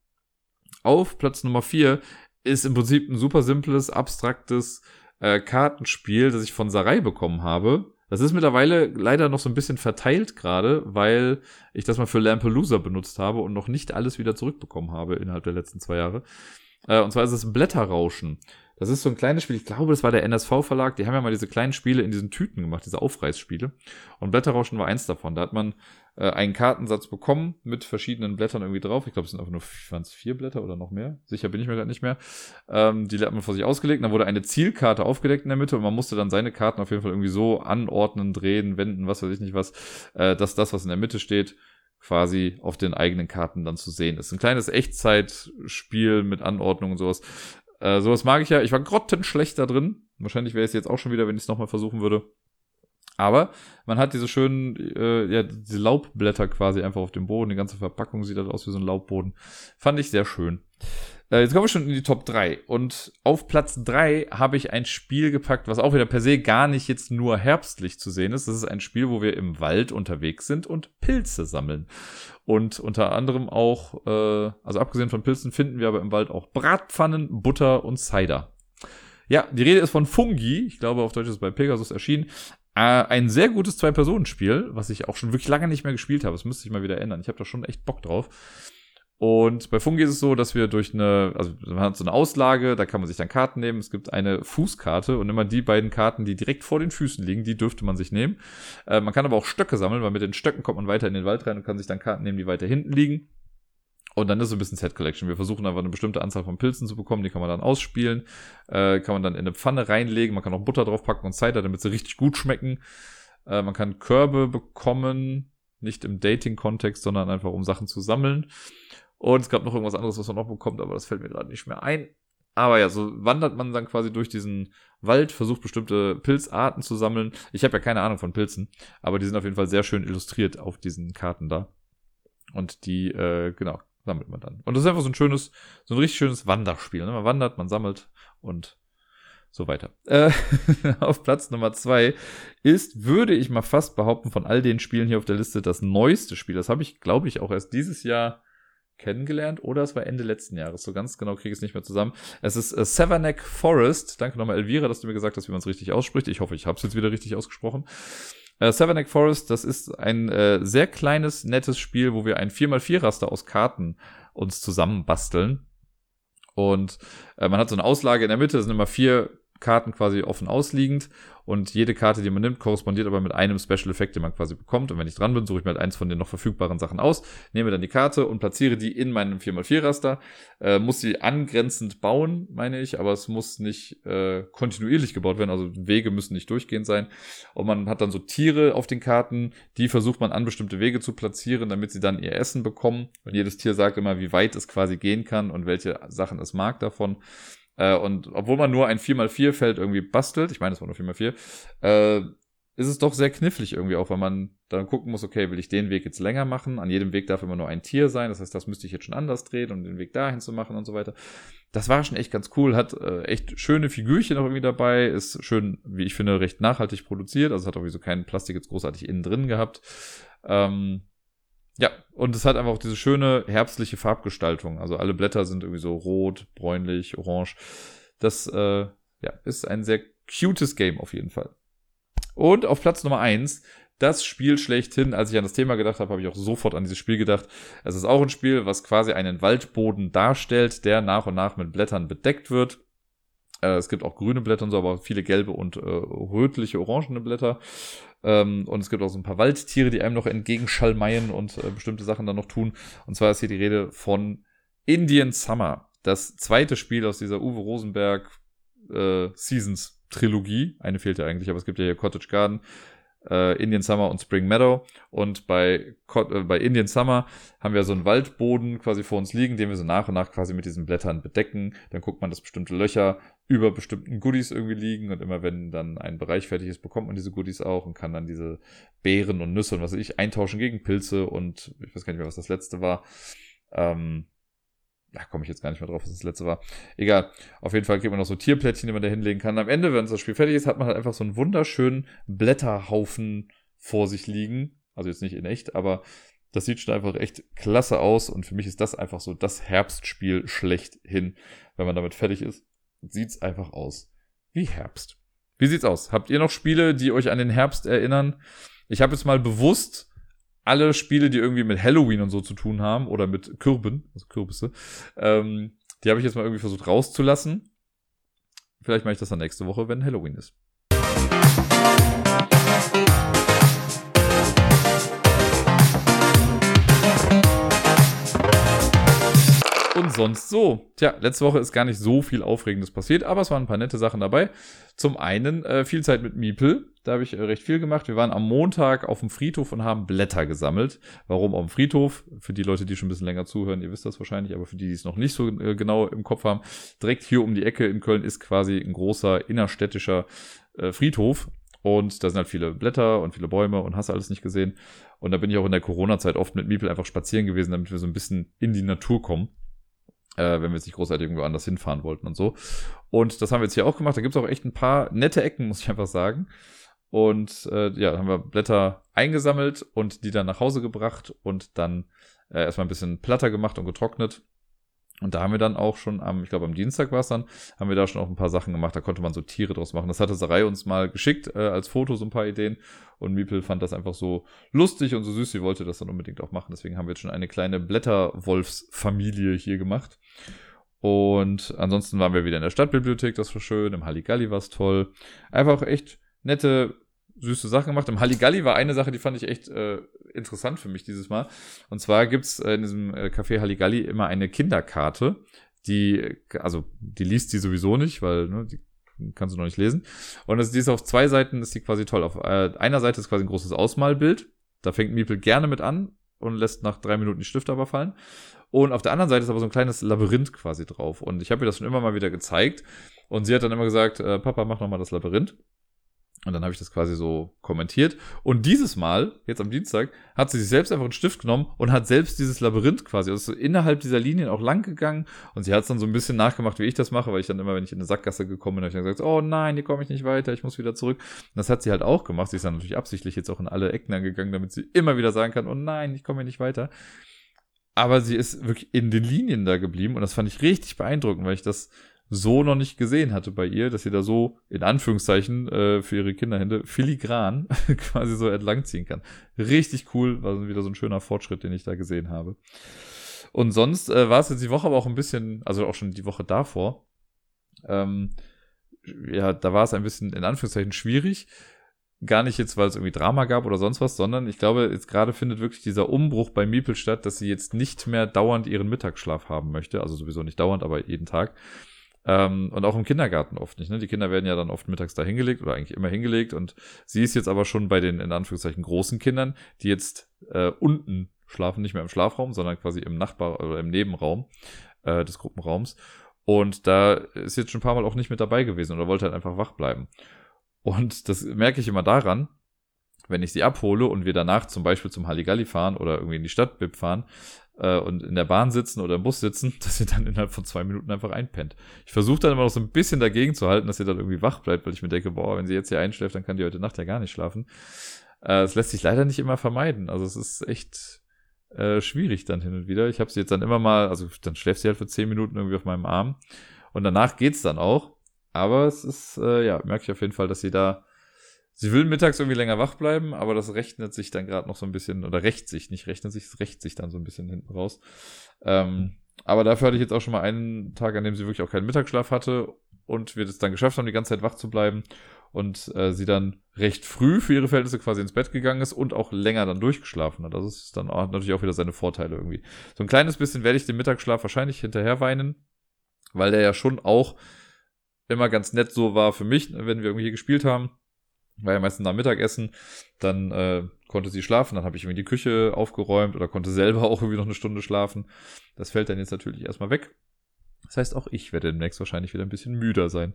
Auf Platz Nummer 4 ist im Prinzip ein super simples, abstraktes äh, Kartenspiel, das ich von Sarai bekommen habe. Das ist mittlerweile leider noch so ein bisschen verteilt gerade, weil ich das mal für Lampelusa benutzt habe und noch nicht alles wieder zurückbekommen habe innerhalb der letzten zwei Jahre. Äh, und zwar ist es Blätterrauschen. Das ist so ein kleines Spiel, ich glaube, das war der NSV-Verlag, die haben ja mal diese kleinen Spiele in diesen Tüten gemacht, diese Aufreißspiele. Und Blätterrauschen war eins davon. Da hat man äh, einen Kartensatz bekommen mit verschiedenen Blättern irgendwie drauf. Ich glaube, es sind einfach nur waren es vier Blätter oder noch mehr. Sicher bin ich mir gerade nicht mehr. Ähm, die hat man vor sich ausgelegt. Dann wurde eine Zielkarte aufgedeckt in der Mitte und man musste dann seine Karten auf jeden Fall irgendwie so anordnen, drehen, wenden, was weiß ich nicht was, äh, dass das, was in der Mitte steht, quasi auf den eigenen Karten dann zu sehen ist. Ein kleines Echtzeitspiel mit Anordnung und sowas. Äh, sowas mag ich ja. Ich war grottenschlecht da drin. Wahrscheinlich wäre es jetzt auch schon wieder, wenn ich es nochmal versuchen würde. Aber man hat diese schönen, äh, ja, diese Laubblätter quasi einfach auf dem Boden. Die ganze Verpackung sieht halt aus wie so ein Laubboden. Fand ich sehr schön. Äh, jetzt kommen wir schon in die Top 3. Und auf Platz 3 habe ich ein Spiel gepackt, was auch wieder per se gar nicht jetzt nur herbstlich zu sehen ist. Das ist ein Spiel, wo wir im Wald unterwegs sind und Pilze sammeln. Und unter anderem auch, äh, also abgesehen von Pilzen, finden wir aber im Wald auch Bratpfannen, Butter und Cider. Ja, die Rede ist von Fungi. Ich glaube, auf Deutsch ist es bei Pegasus erschienen. Äh, ein sehr gutes Zwei-Personen-Spiel, was ich auch schon wirklich lange nicht mehr gespielt habe. Das müsste ich mal wieder ändern. Ich habe da schon echt Bock drauf. Und bei Fungi ist es so, dass wir durch eine, also man hat so eine Auslage, da kann man sich dann Karten nehmen. Es gibt eine Fußkarte und immer die beiden Karten, die direkt vor den Füßen liegen, die dürfte man sich nehmen. Äh, man kann aber auch Stöcke sammeln, weil mit den Stöcken kommt man weiter in den Wald rein und kann sich dann Karten nehmen, die weiter hinten liegen. Und dann ist es ein bisschen Set Collection. Wir versuchen einfach eine bestimmte Anzahl von Pilzen zu bekommen, die kann man dann ausspielen, äh, kann man dann in eine Pfanne reinlegen, man kann auch Butter draufpacken und Cider, damit sie richtig gut schmecken. Äh, man kann Körbe bekommen, nicht im Dating-Kontext, sondern einfach um Sachen zu sammeln. Und es gab noch irgendwas anderes, was man noch bekommt, aber das fällt mir gerade nicht mehr ein. Aber ja, so wandert man dann quasi durch diesen Wald, versucht bestimmte Pilzarten zu sammeln. Ich habe ja keine Ahnung von Pilzen, aber die sind auf jeden Fall sehr schön illustriert auf diesen Karten da. Und die, äh, genau, sammelt man dann. Und das ist einfach so ein schönes, so ein richtig schönes Wanderspiel. Ne? Man wandert, man sammelt und so weiter. Äh, *laughs* auf Platz Nummer zwei ist, würde ich mal fast behaupten, von all den Spielen hier auf der Liste das neueste Spiel. Das habe ich, glaube ich, auch erst dieses Jahr kennengelernt oder es war Ende letzten Jahres. So ganz genau kriege ich es nicht mehr zusammen. Es ist äh, Savanac Forest. Danke nochmal, Elvira, dass du mir gesagt hast, wie man es richtig ausspricht. Ich hoffe, ich habe es jetzt wieder richtig ausgesprochen. Äh, Savanac Forest, das ist ein äh, sehr kleines, nettes Spiel, wo wir ein 4x4-Raster aus Karten uns zusammenbasteln. Und äh, man hat so eine Auslage in der Mitte, es sind immer vier Karten quasi offen ausliegend und jede Karte, die man nimmt, korrespondiert aber mit einem Special Effekt, den man quasi bekommt. Und wenn ich dran bin, suche ich mir halt eins von den noch verfügbaren Sachen aus, nehme dann die Karte und platziere die in meinem 4x4-Raster. Äh, muss sie angrenzend bauen, meine ich, aber es muss nicht äh, kontinuierlich gebaut werden. Also Wege müssen nicht durchgehend sein. Und man hat dann so Tiere auf den Karten, die versucht man an bestimmte Wege zu platzieren, damit sie dann ihr Essen bekommen. Und jedes Tier sagt immer, wie weit es quasi gehen kann und welche Sachen es mag davon. Äh, und obwohl man nur ein 4x4-Feld irgendwie bastelt, ich meine, es war nur 4x4, äh, ist es doch sehr knifflig irgendwie auch, weil man dann gucken muss, okay, will ich den Weg jetzt länger machen? An jedem Weg darf immer nur ein Tier sein, das heißt, das müsste ich jetzt schon anders drehen, um den Weg dahin zu machen und so weiter. Das war schon echt ganz cool, hat äh, echt schöne Figürchen auch irgendwie dabei, ist schön, wie ich finde, recht nachhaltig produziert, also hat auch so kein Plastik jetzt großartig innen drin gehabt. Ähm, ja, und es hat einfach auch diese schöne herbstliche Farbgestaltung. Also alle Blätter sind irgendwie so rot, bräunlich, orange. Das äh, ja, ist ein sehr cutes Game auf jeden Fall. Und auf Platz Nummer eins das Spiel schlechthin. Als ich an das Thema gedacht habe, habe ich auch sofort an dieses Spiel gedacht. Es ist auch ein Spiel, was quasi einen Waldboden darstellt, der nach und nach mit Blättern bedeckt wird. Äh, es gibt auch grüne Blätter und so, aber viele gelbe und äh, rötliche, orangene Blätter. Ähm, und es gibt auch so ein paar Waldtiere, die einem noch entgegenschallmeien und äh, bestimmte Sachen dann noch tun. Und zwar ist hier die Rede von Indian Summer. Das zweite Spiel aus dieser Uwe Rosenberg äh, Seasons Trilogie. Eine fehlt ja eigentlich, aber es gibt ja hier Cottage Garden äh, Indian Summer und Spring Meadow. Und bei, äh, bei Indian Summer haben wir so einen Waldboden quasi vor uns liegen, den wir so nach und nach quasi mit diesen Blättern bedecken. Dann guckt man, dass bestimmte Löcher über bestimmten Goodies irgendwie liegen. Und immer wenn dann ein Bereich fertig ist, bekommt man diese Goodies auch und kann dann diese Beeren und Nüsse und was weiß ich eintauschen gegen Pilze und ich weiß gar nicht mehr, was das letzte war. Ähm, ja, komme ich jetzt gar nicht mehr drauf, was das letzte war. Egal. Auf jeden Fall kriegt man noch so Tierplättchen, die man da hinlegen kann. Am Ende, wenn das Spiel fertig ist, hat man halt einfach so einen wunderschönen Blätterhaufen vor sich liegen. Also jetzt nicht in echt, aber das sieht schon einfach echt klasse aus. Und für mich ist das einfach so das Herbstspiel schlechthin. Wenn man damit fertig ist, sieht's einfach aus wie Herbst. Wie sieht's aus? Habt ihr noch Spiele, die euch an den Herbst erinnern? Ich habe jetzt mal bewusst alle Spiele, die irgendwie mit Halloween und so zu tun haben oder mit Kürben, also Kürbisse, ähm, Die habe ich jetzt mal irgendwie versucht rauszulassen. Vielleicht mache ich das dann nächste Woche, wenn Halloween ist. Und sonst so. Tja, letzte Woche ist gar nicht so viel Aufregendes passiert, aber es waren ein paar nette Sachen dabei. Zum einen äh, viel Zeit mit Miepel. Da habe ich äh, recht viel gemacht. Wir waren am Montag auf dem Friedhof und haben Blätter gesammelt. Warum auf dem Friedhof? Für die Leute, die schon ein bisschen länger zuhören, ihr wisst das wahrscheinlich, aber für die, die es noch nicht so äh, genau im Kopf haben, direkt hier um die Ecke in Köln ist quasi ein großer innerstädtischer äh, Friedhof. Und da sind halt viele Blätter und viele Bäume und hast alles nicht gesehen. Und da bin ich auch in der Corona-Zeit oft mit Miepel einfach spazieren gewesen, damit wir so ein bisschen in die Natur kommen äh, wenn wir jetzt nicht großartig irgendwo anders hinfahren wollten und so. Und das haben wir jetzt hier auch gemacht. Da gibt es auch echt ein paar nette Ecken, muss ich einfach sagen. Und äh, ja, haben wir Blätter eingesammelt und die dann nach Hause gebracht und dann äh, erstmal ein bisschen platter gemacht und getrocknet. Und da haben wir dann auch schon am, ich glaube am Dienstag war es dann, haben wir da schon auch ein paar Sachen gemacht. Da konnte man so Tiere draus machen. Das hatte Sarai uns mal geschickt äh, als Foto, so ein paar Ideen. Und Miepel fand das einfach so lustig und so süß. Sie wollte das dann unbedingt auch machen. Deswegen haben wir jetzt schon eine kleine Blätterwolfsfamilie hier gemacht. Und ansonsten waren wir wieder in der Stadtbibliothek, das war schön. Im Halligalli war es toll. Einfach echt nette süße Sachen gemacht. Im Halligalli war eine Sache, die fand ich echt äh, interessant für mich dieses Mal. Und zwar gibt's äh, in diesem äh, Café Halligalli immer eine Kinderkarte, die, also die liest sie sowieso nicht, weil ne, die kannst du noch nicht lesen. Und das, die ist auf zwei Seiten, ist die quasi toll. Auf äh, einer Seite ist quasi ein großes Ausmalbild. Da fängt Miepel gerne mit an und lässt nach drei Minuten die Stifte aber fallen. Und auf der anderen Seite ist aber so ein kleines Labyrinth quasi drauf. Und ich habe ihr das schon immer mal wieder gezeigt. Und sie hat dann immer gesagt, äh, Papa, mach noch mal das Labyrinth. Und dann habe ich das quasi so kommentiert. Und dieses Mal, jetzt am Dienstag, hat sie sich selbst einfach einen Stift genommen und hat selbst dieses Labyrinth quasi, also innerhalb dieser Linien auch lang gegangen. Und sie hat es dann so ein bisschen nachgemacht, wie ich das mache, weil ich dann immer, wenn ich in eine Sackgasse gekommen bin, habe ich dann gesagt, oh nein, hier komme ich nicht weiter, ich muss wieder zurück. Und das hat sie halt auch gemacht. Sie ist dann natürlich absichtlich jetzt auch in alle Ecken angegangen, damit sie immer wieder sagen kann, oh nein, ich komme hier nicht weiter. Aber sie ist wirklich in den Linien da geblieben und das fand ich richtig beeindruckend, weil ich das so noch nicht gesehen hatte bei ihr, dass sie da so in Anführungszeichen äh, für ihre Kinderhände filigran *laughs* quasi so entlangziehen kann. Richtig cool, war wieder so ein schöner Fortschritt, den ich da gesehen habe. Und sonst äh, war es jetzt die Woche aber auch ein bisschen, also auch schon die Woche davor, ähm, ja, da war es ein bisschen in Anführungszeichen schwierig. Gar nicht jetzt, weil es irgendwie Drama gab oder sonst was, sondern ich glaube, jetzt gerade findet wirklich dieser Umbruch bei Miepel statt, dass sie jetzt nicht mehr dauernd ihren Mittagsschlaf haben möchte. Also sowieso nicht dauernd, aber jeden Tag. Ähm, und auch im Kindergarten oft nicht. Ne? Die Kinder werden ja dann oft mittags da hingelegt oder eigentlich immer hingelegt. Und sie ist jetzt aber schon bei den in Anführungszeichen großen Kindern, die jetzt äh, unten schlafen, nicht mehr im Schlafraum, sondern quasi im Nachbar- oder im Nebenraum äh, des Gruppenraums. Und da ist jetzt schon ein paar Mal auch nicht mit dabei gewesen oder wollte halt einfach wach bleiben. Und das merke ich immer daran, wenn ich sie abhole und wir danach zum Beispiel zum Halligalli fahren oder irgendwie in die Stadt fahren, äh, und in der Bahn sitzen oder im Bus sitzen, *laughs* dass sie dann innerhalb von zwei Minuten einfach einpennt. Ich versuche dann immer noch so ein bisschen dagegen zu halten, dass sie dann irgendwie wach bleibt, weil ich mir denke, boah, wenn sie jetzt hier einschläft, dann kann die heute Nacht ja gar nicht schlafen. Äh, es lässt sich leider nicht immer vermeiden. Also es ist echt äh, schwierig dann hin und wieder. Ich habe sie jetzt dann immer mal, also dann schläft sie halt für zehn Minuten irgendwie auf meinem Arm und danach geht's dann auch. Aber es ist, äh, ja, merke ich auf jeden Fall, dass sie da Sie will mittags irgendwie länger wach bleiben, aber das rechnet sich dann gerade noch so ein bisschen, oder rächt sich, nicht rechnet sich, es rächt sich dann so ein bisschen hinten raus. Ähm, aber dafür hatte ich jetzt auch schon mal einen Tag, an dem sie wirklich auch keinen Mittagsschlaf hatte und wir es dann geschafft haben, die ganze Zeit wach zu bleiben und äh, sie dann recht früh für ihre Verhältnisse quasi ins Bett gegangen ist und auch länger dann durchgeschlafen hat. Das ist dann auch, natürlich auch wieder seine Vorteile irgendwie. So ein kleines bisschen werde ich den Mittagsschlaf wahrscheinlich hinterher weinen, weil der ja schon auch immer ganz nett so war für mich, wenn wir irgendwie hier gespielt haben war ja meistens nach Mittagessen, dann äh, konnte sie schlafen, dann habe ich irgendwie die Küche aufgeräumt oder konnte selber *laughs* auch irgendwie noch eine Stunde schlafen. Das fällt dann jetzt natürlich erstmal weg. Das heißt, auch ich werde demnächst wahrscheinlich wieder ein bisschen müder sein.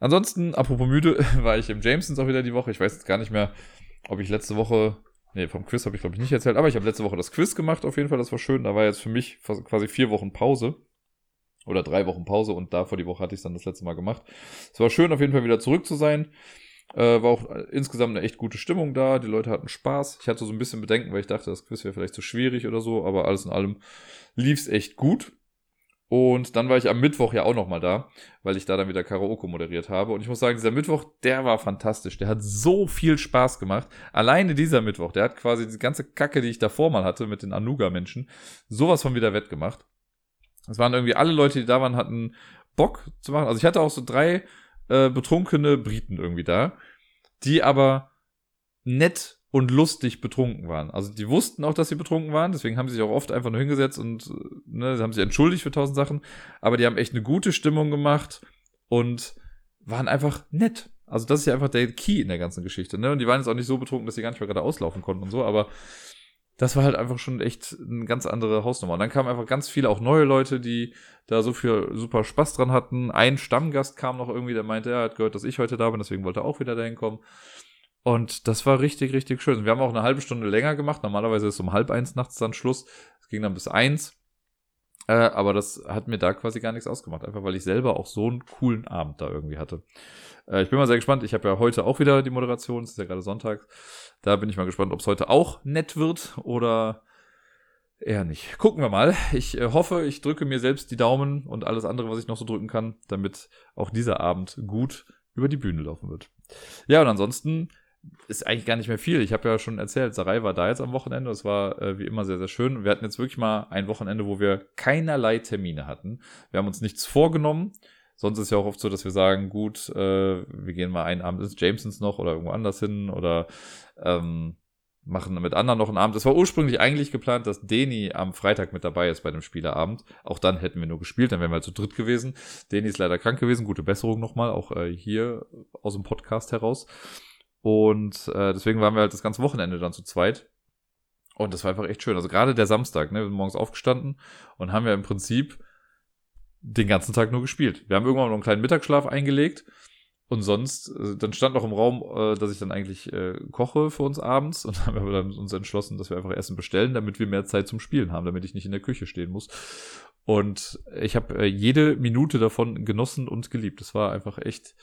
Ansonsten, apropos müde, *laughs* war ich im Jamesons auch wieder die Woche. Ich weiß jetzt gar nicht mehr, ob ich letzte Woche, nee, vom Quiz habe ich glaube ich nicht erzählt, aber ich habe letzte Woche das Quiz gemacht auf jeden Fall, das war schön. Da war jetzt für mich quasi vier Wochen Pause oder drei Wochen Pause und davor die Woche hatte ich es dann das letzte Mal gemacht. Es war schön auf jeden Fall wieder zurück zu sein. Äh, war auch insgesamt eine echt gute Stimmung da. Die Leute hatten Spaß. Ich hatte so ein bisschen Bedenken, weil ich dachte, das Quiz wäre vielleicht zu schwierig oder so, aber alles in allem lief es echt gut. Und dann war ich am Mittwoch ja auch nochmal da, weil ich da dann wieder Karaoke moderiert habe. Und ich muss sagen, dieser Mittwoch, der war fantastisch. Der hat so viel Spaß gemacht. Alleine dieser Mittwoch, der hat quasi die ganze Kacke, die ich davor mal hatte mit den Anuga-Menschen, sowas von wieder wettgemacht. Es waren irgendwie alle Leute, die da waren, hatten Bock zu machen. Also ich hatte auch so drei äh, betrunkene Briten irgendwie da, die aber nett und lustig betrunken waren. Also die wussten auch, dass sie betrunken waren, deswegen haben sie sich auch oft einfach nur hingesetzt und ne, haben sich entschuldigt für tausend Sachen, aber die haben echt eine gute Stimmung gemacht und waren einfach nett. Also das ist ja einfach der Key in der ganzen Geschichte, ne? Und die waren jetzt auch nicht so betrunken, dass sie gar nicht mehr gerade auslaufen konnten und so, aber das war halt einfach schon echt eine ganz andere Hausnummer. Und dann kamen einfach ganz viele auch neue Leute, die da so viel super Spaß dran hatten. Ein Stammgast kam noch irgendwie, der meinte, er hat gehört, dass ich heute da bin, deswegen wollte er auch wieder dahin kommen. Und das war richtig, richtig schön. Wir haben auch eine halbe Stunde länger gemacht. Normalerweise ist um halb eins nachts dann Schluss. Es ging dann bis eins. Äh, aber das hat mir da quasi gar nichts ausgemacht. Einfach weil ich selber auch so einen coolen Abend da irgendwie hatte. Äh, ich bin mal sehr gespannt. Ich habe ja heute auch wieder die Moderation. Es ist ja gerade Sonntag. Da bin ich mal gespannt, ob es heute auch nett wird oder eher nicht. Gucken wir mal. Ich äh, hoffe, ich drücke mir selbst die Daumen und alles andere, was ich noch so drücken kann, damit auch dieser Abend gut über die Bühne laufen wird. Ja, und ansonsten ist eigentlich gar nicht mehr viel. Ich habe ja schon erzählt, Sarai war da jetzt am Wochenende. Es war äh, wie immer sehr, sehr schön. Wir hatten jetzt wirklich mal ein Wochenende, wo wir keinerlei Termine hatten. Wir haben uns nichts vorgenommen. Sonst ist ja auch oft so, dass wir sagen, gut, äh, wir gehen mal einen Abend ins Jamesons noch oder irgendwo anders hin oder ähm, machen mit anderen noch einen Abend. Es war ursprünglich eigentlich geplant, dass Deni am Freitag mit dabei ist bei dem Spielerabend. Auch dann hätten wir nur gespielt, dann wären wir halt zu dritt gewesen. Deni ist leider krank gewesen. Gute Besserung nochmal, auch äh, hier aus dem Podcast heraus. Und äh, deswegen waren wir halt das ganze Wochenende dann zu zweit. Und das war einfach echt schön. Also gerade der Samstag, ne, wir sind morgens aufgestanden und haben ja im Prinzip den ganzen Tag nur gespielt. Wir haben irgendwann noch einen kleinen Mittagsschlaf eingelegt und sonst, äh, dann stand noch im Raum, äh, dass ich dann eigentlich äh, koche für uns abends und *laughs* haben wir dann uns entschlossen, dass wir einfach Essen bestellen, damit wir mehr Zeit zum Spielen haben, damit ich nicht in der Küche stehen muss. Und ich habe jede Minute davon genossen und geliebt. Es war einfach echt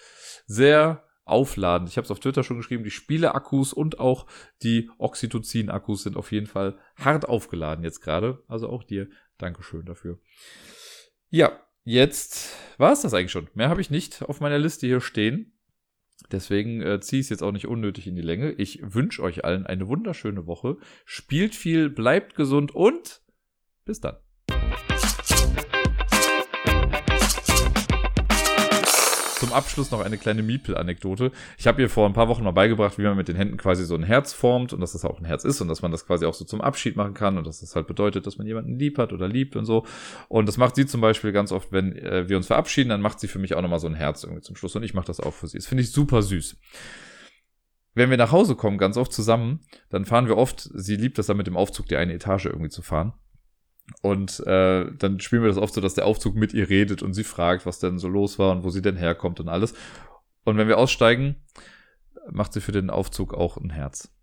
sehr aufladend. Ich habe es auf Twitter schon geschrieben, die Spiele-Akkus und auch die Oxytocin-Akkus sind auf jeden Fall hart aufgeladen jetzt gerade. Also auch dir Dankeschön dafür. Ja, jetzt war es das eigentlich schon. Mehr habe ich nicht auf meiner Liste hier stehen. Deswegen äh, ziehe ich es jetzt auch nicht unnötig in die Länge. Ich wünsche euch allen eine wunderschöne Woche. Spielt viel, bleibt gesund und bis dann. Zum Abschluss noch eine kleine Miepel-Anekdote. Ich habe ihr vor ein paar Wochen mal beigebracht, wie man mit den Händen quasi so ein Herz formt und dass das auch ein Herz ist und dass man das quasi auch so zum Abschied machen kann und dass das halt bedeutet, dass man jemanden lieb hat oder liebt und so. Und das macht sie zum Beispiel ganz oft, wenn äh, wir uns verabschieden, dann macht sie für mich auch nochmal so ein Herz irgendwie zum Schluss und ich mache das auch für sie. Das finde ich super süß wenn wir nach Hause kommen, ganz oft zusammen, dann fahren wir oft, sie liebt das dann mit dem Aufzug die eine Etage irgendwie zu fahren. Und äh, dann spielen wir das oft so, dass der Aufzug mit ihr redet und sie fragt, was denn so los war und wo sie denn herkommt und alles. Und wenn wir aussteigen, macht sie für den Aufzug auch ein Herz.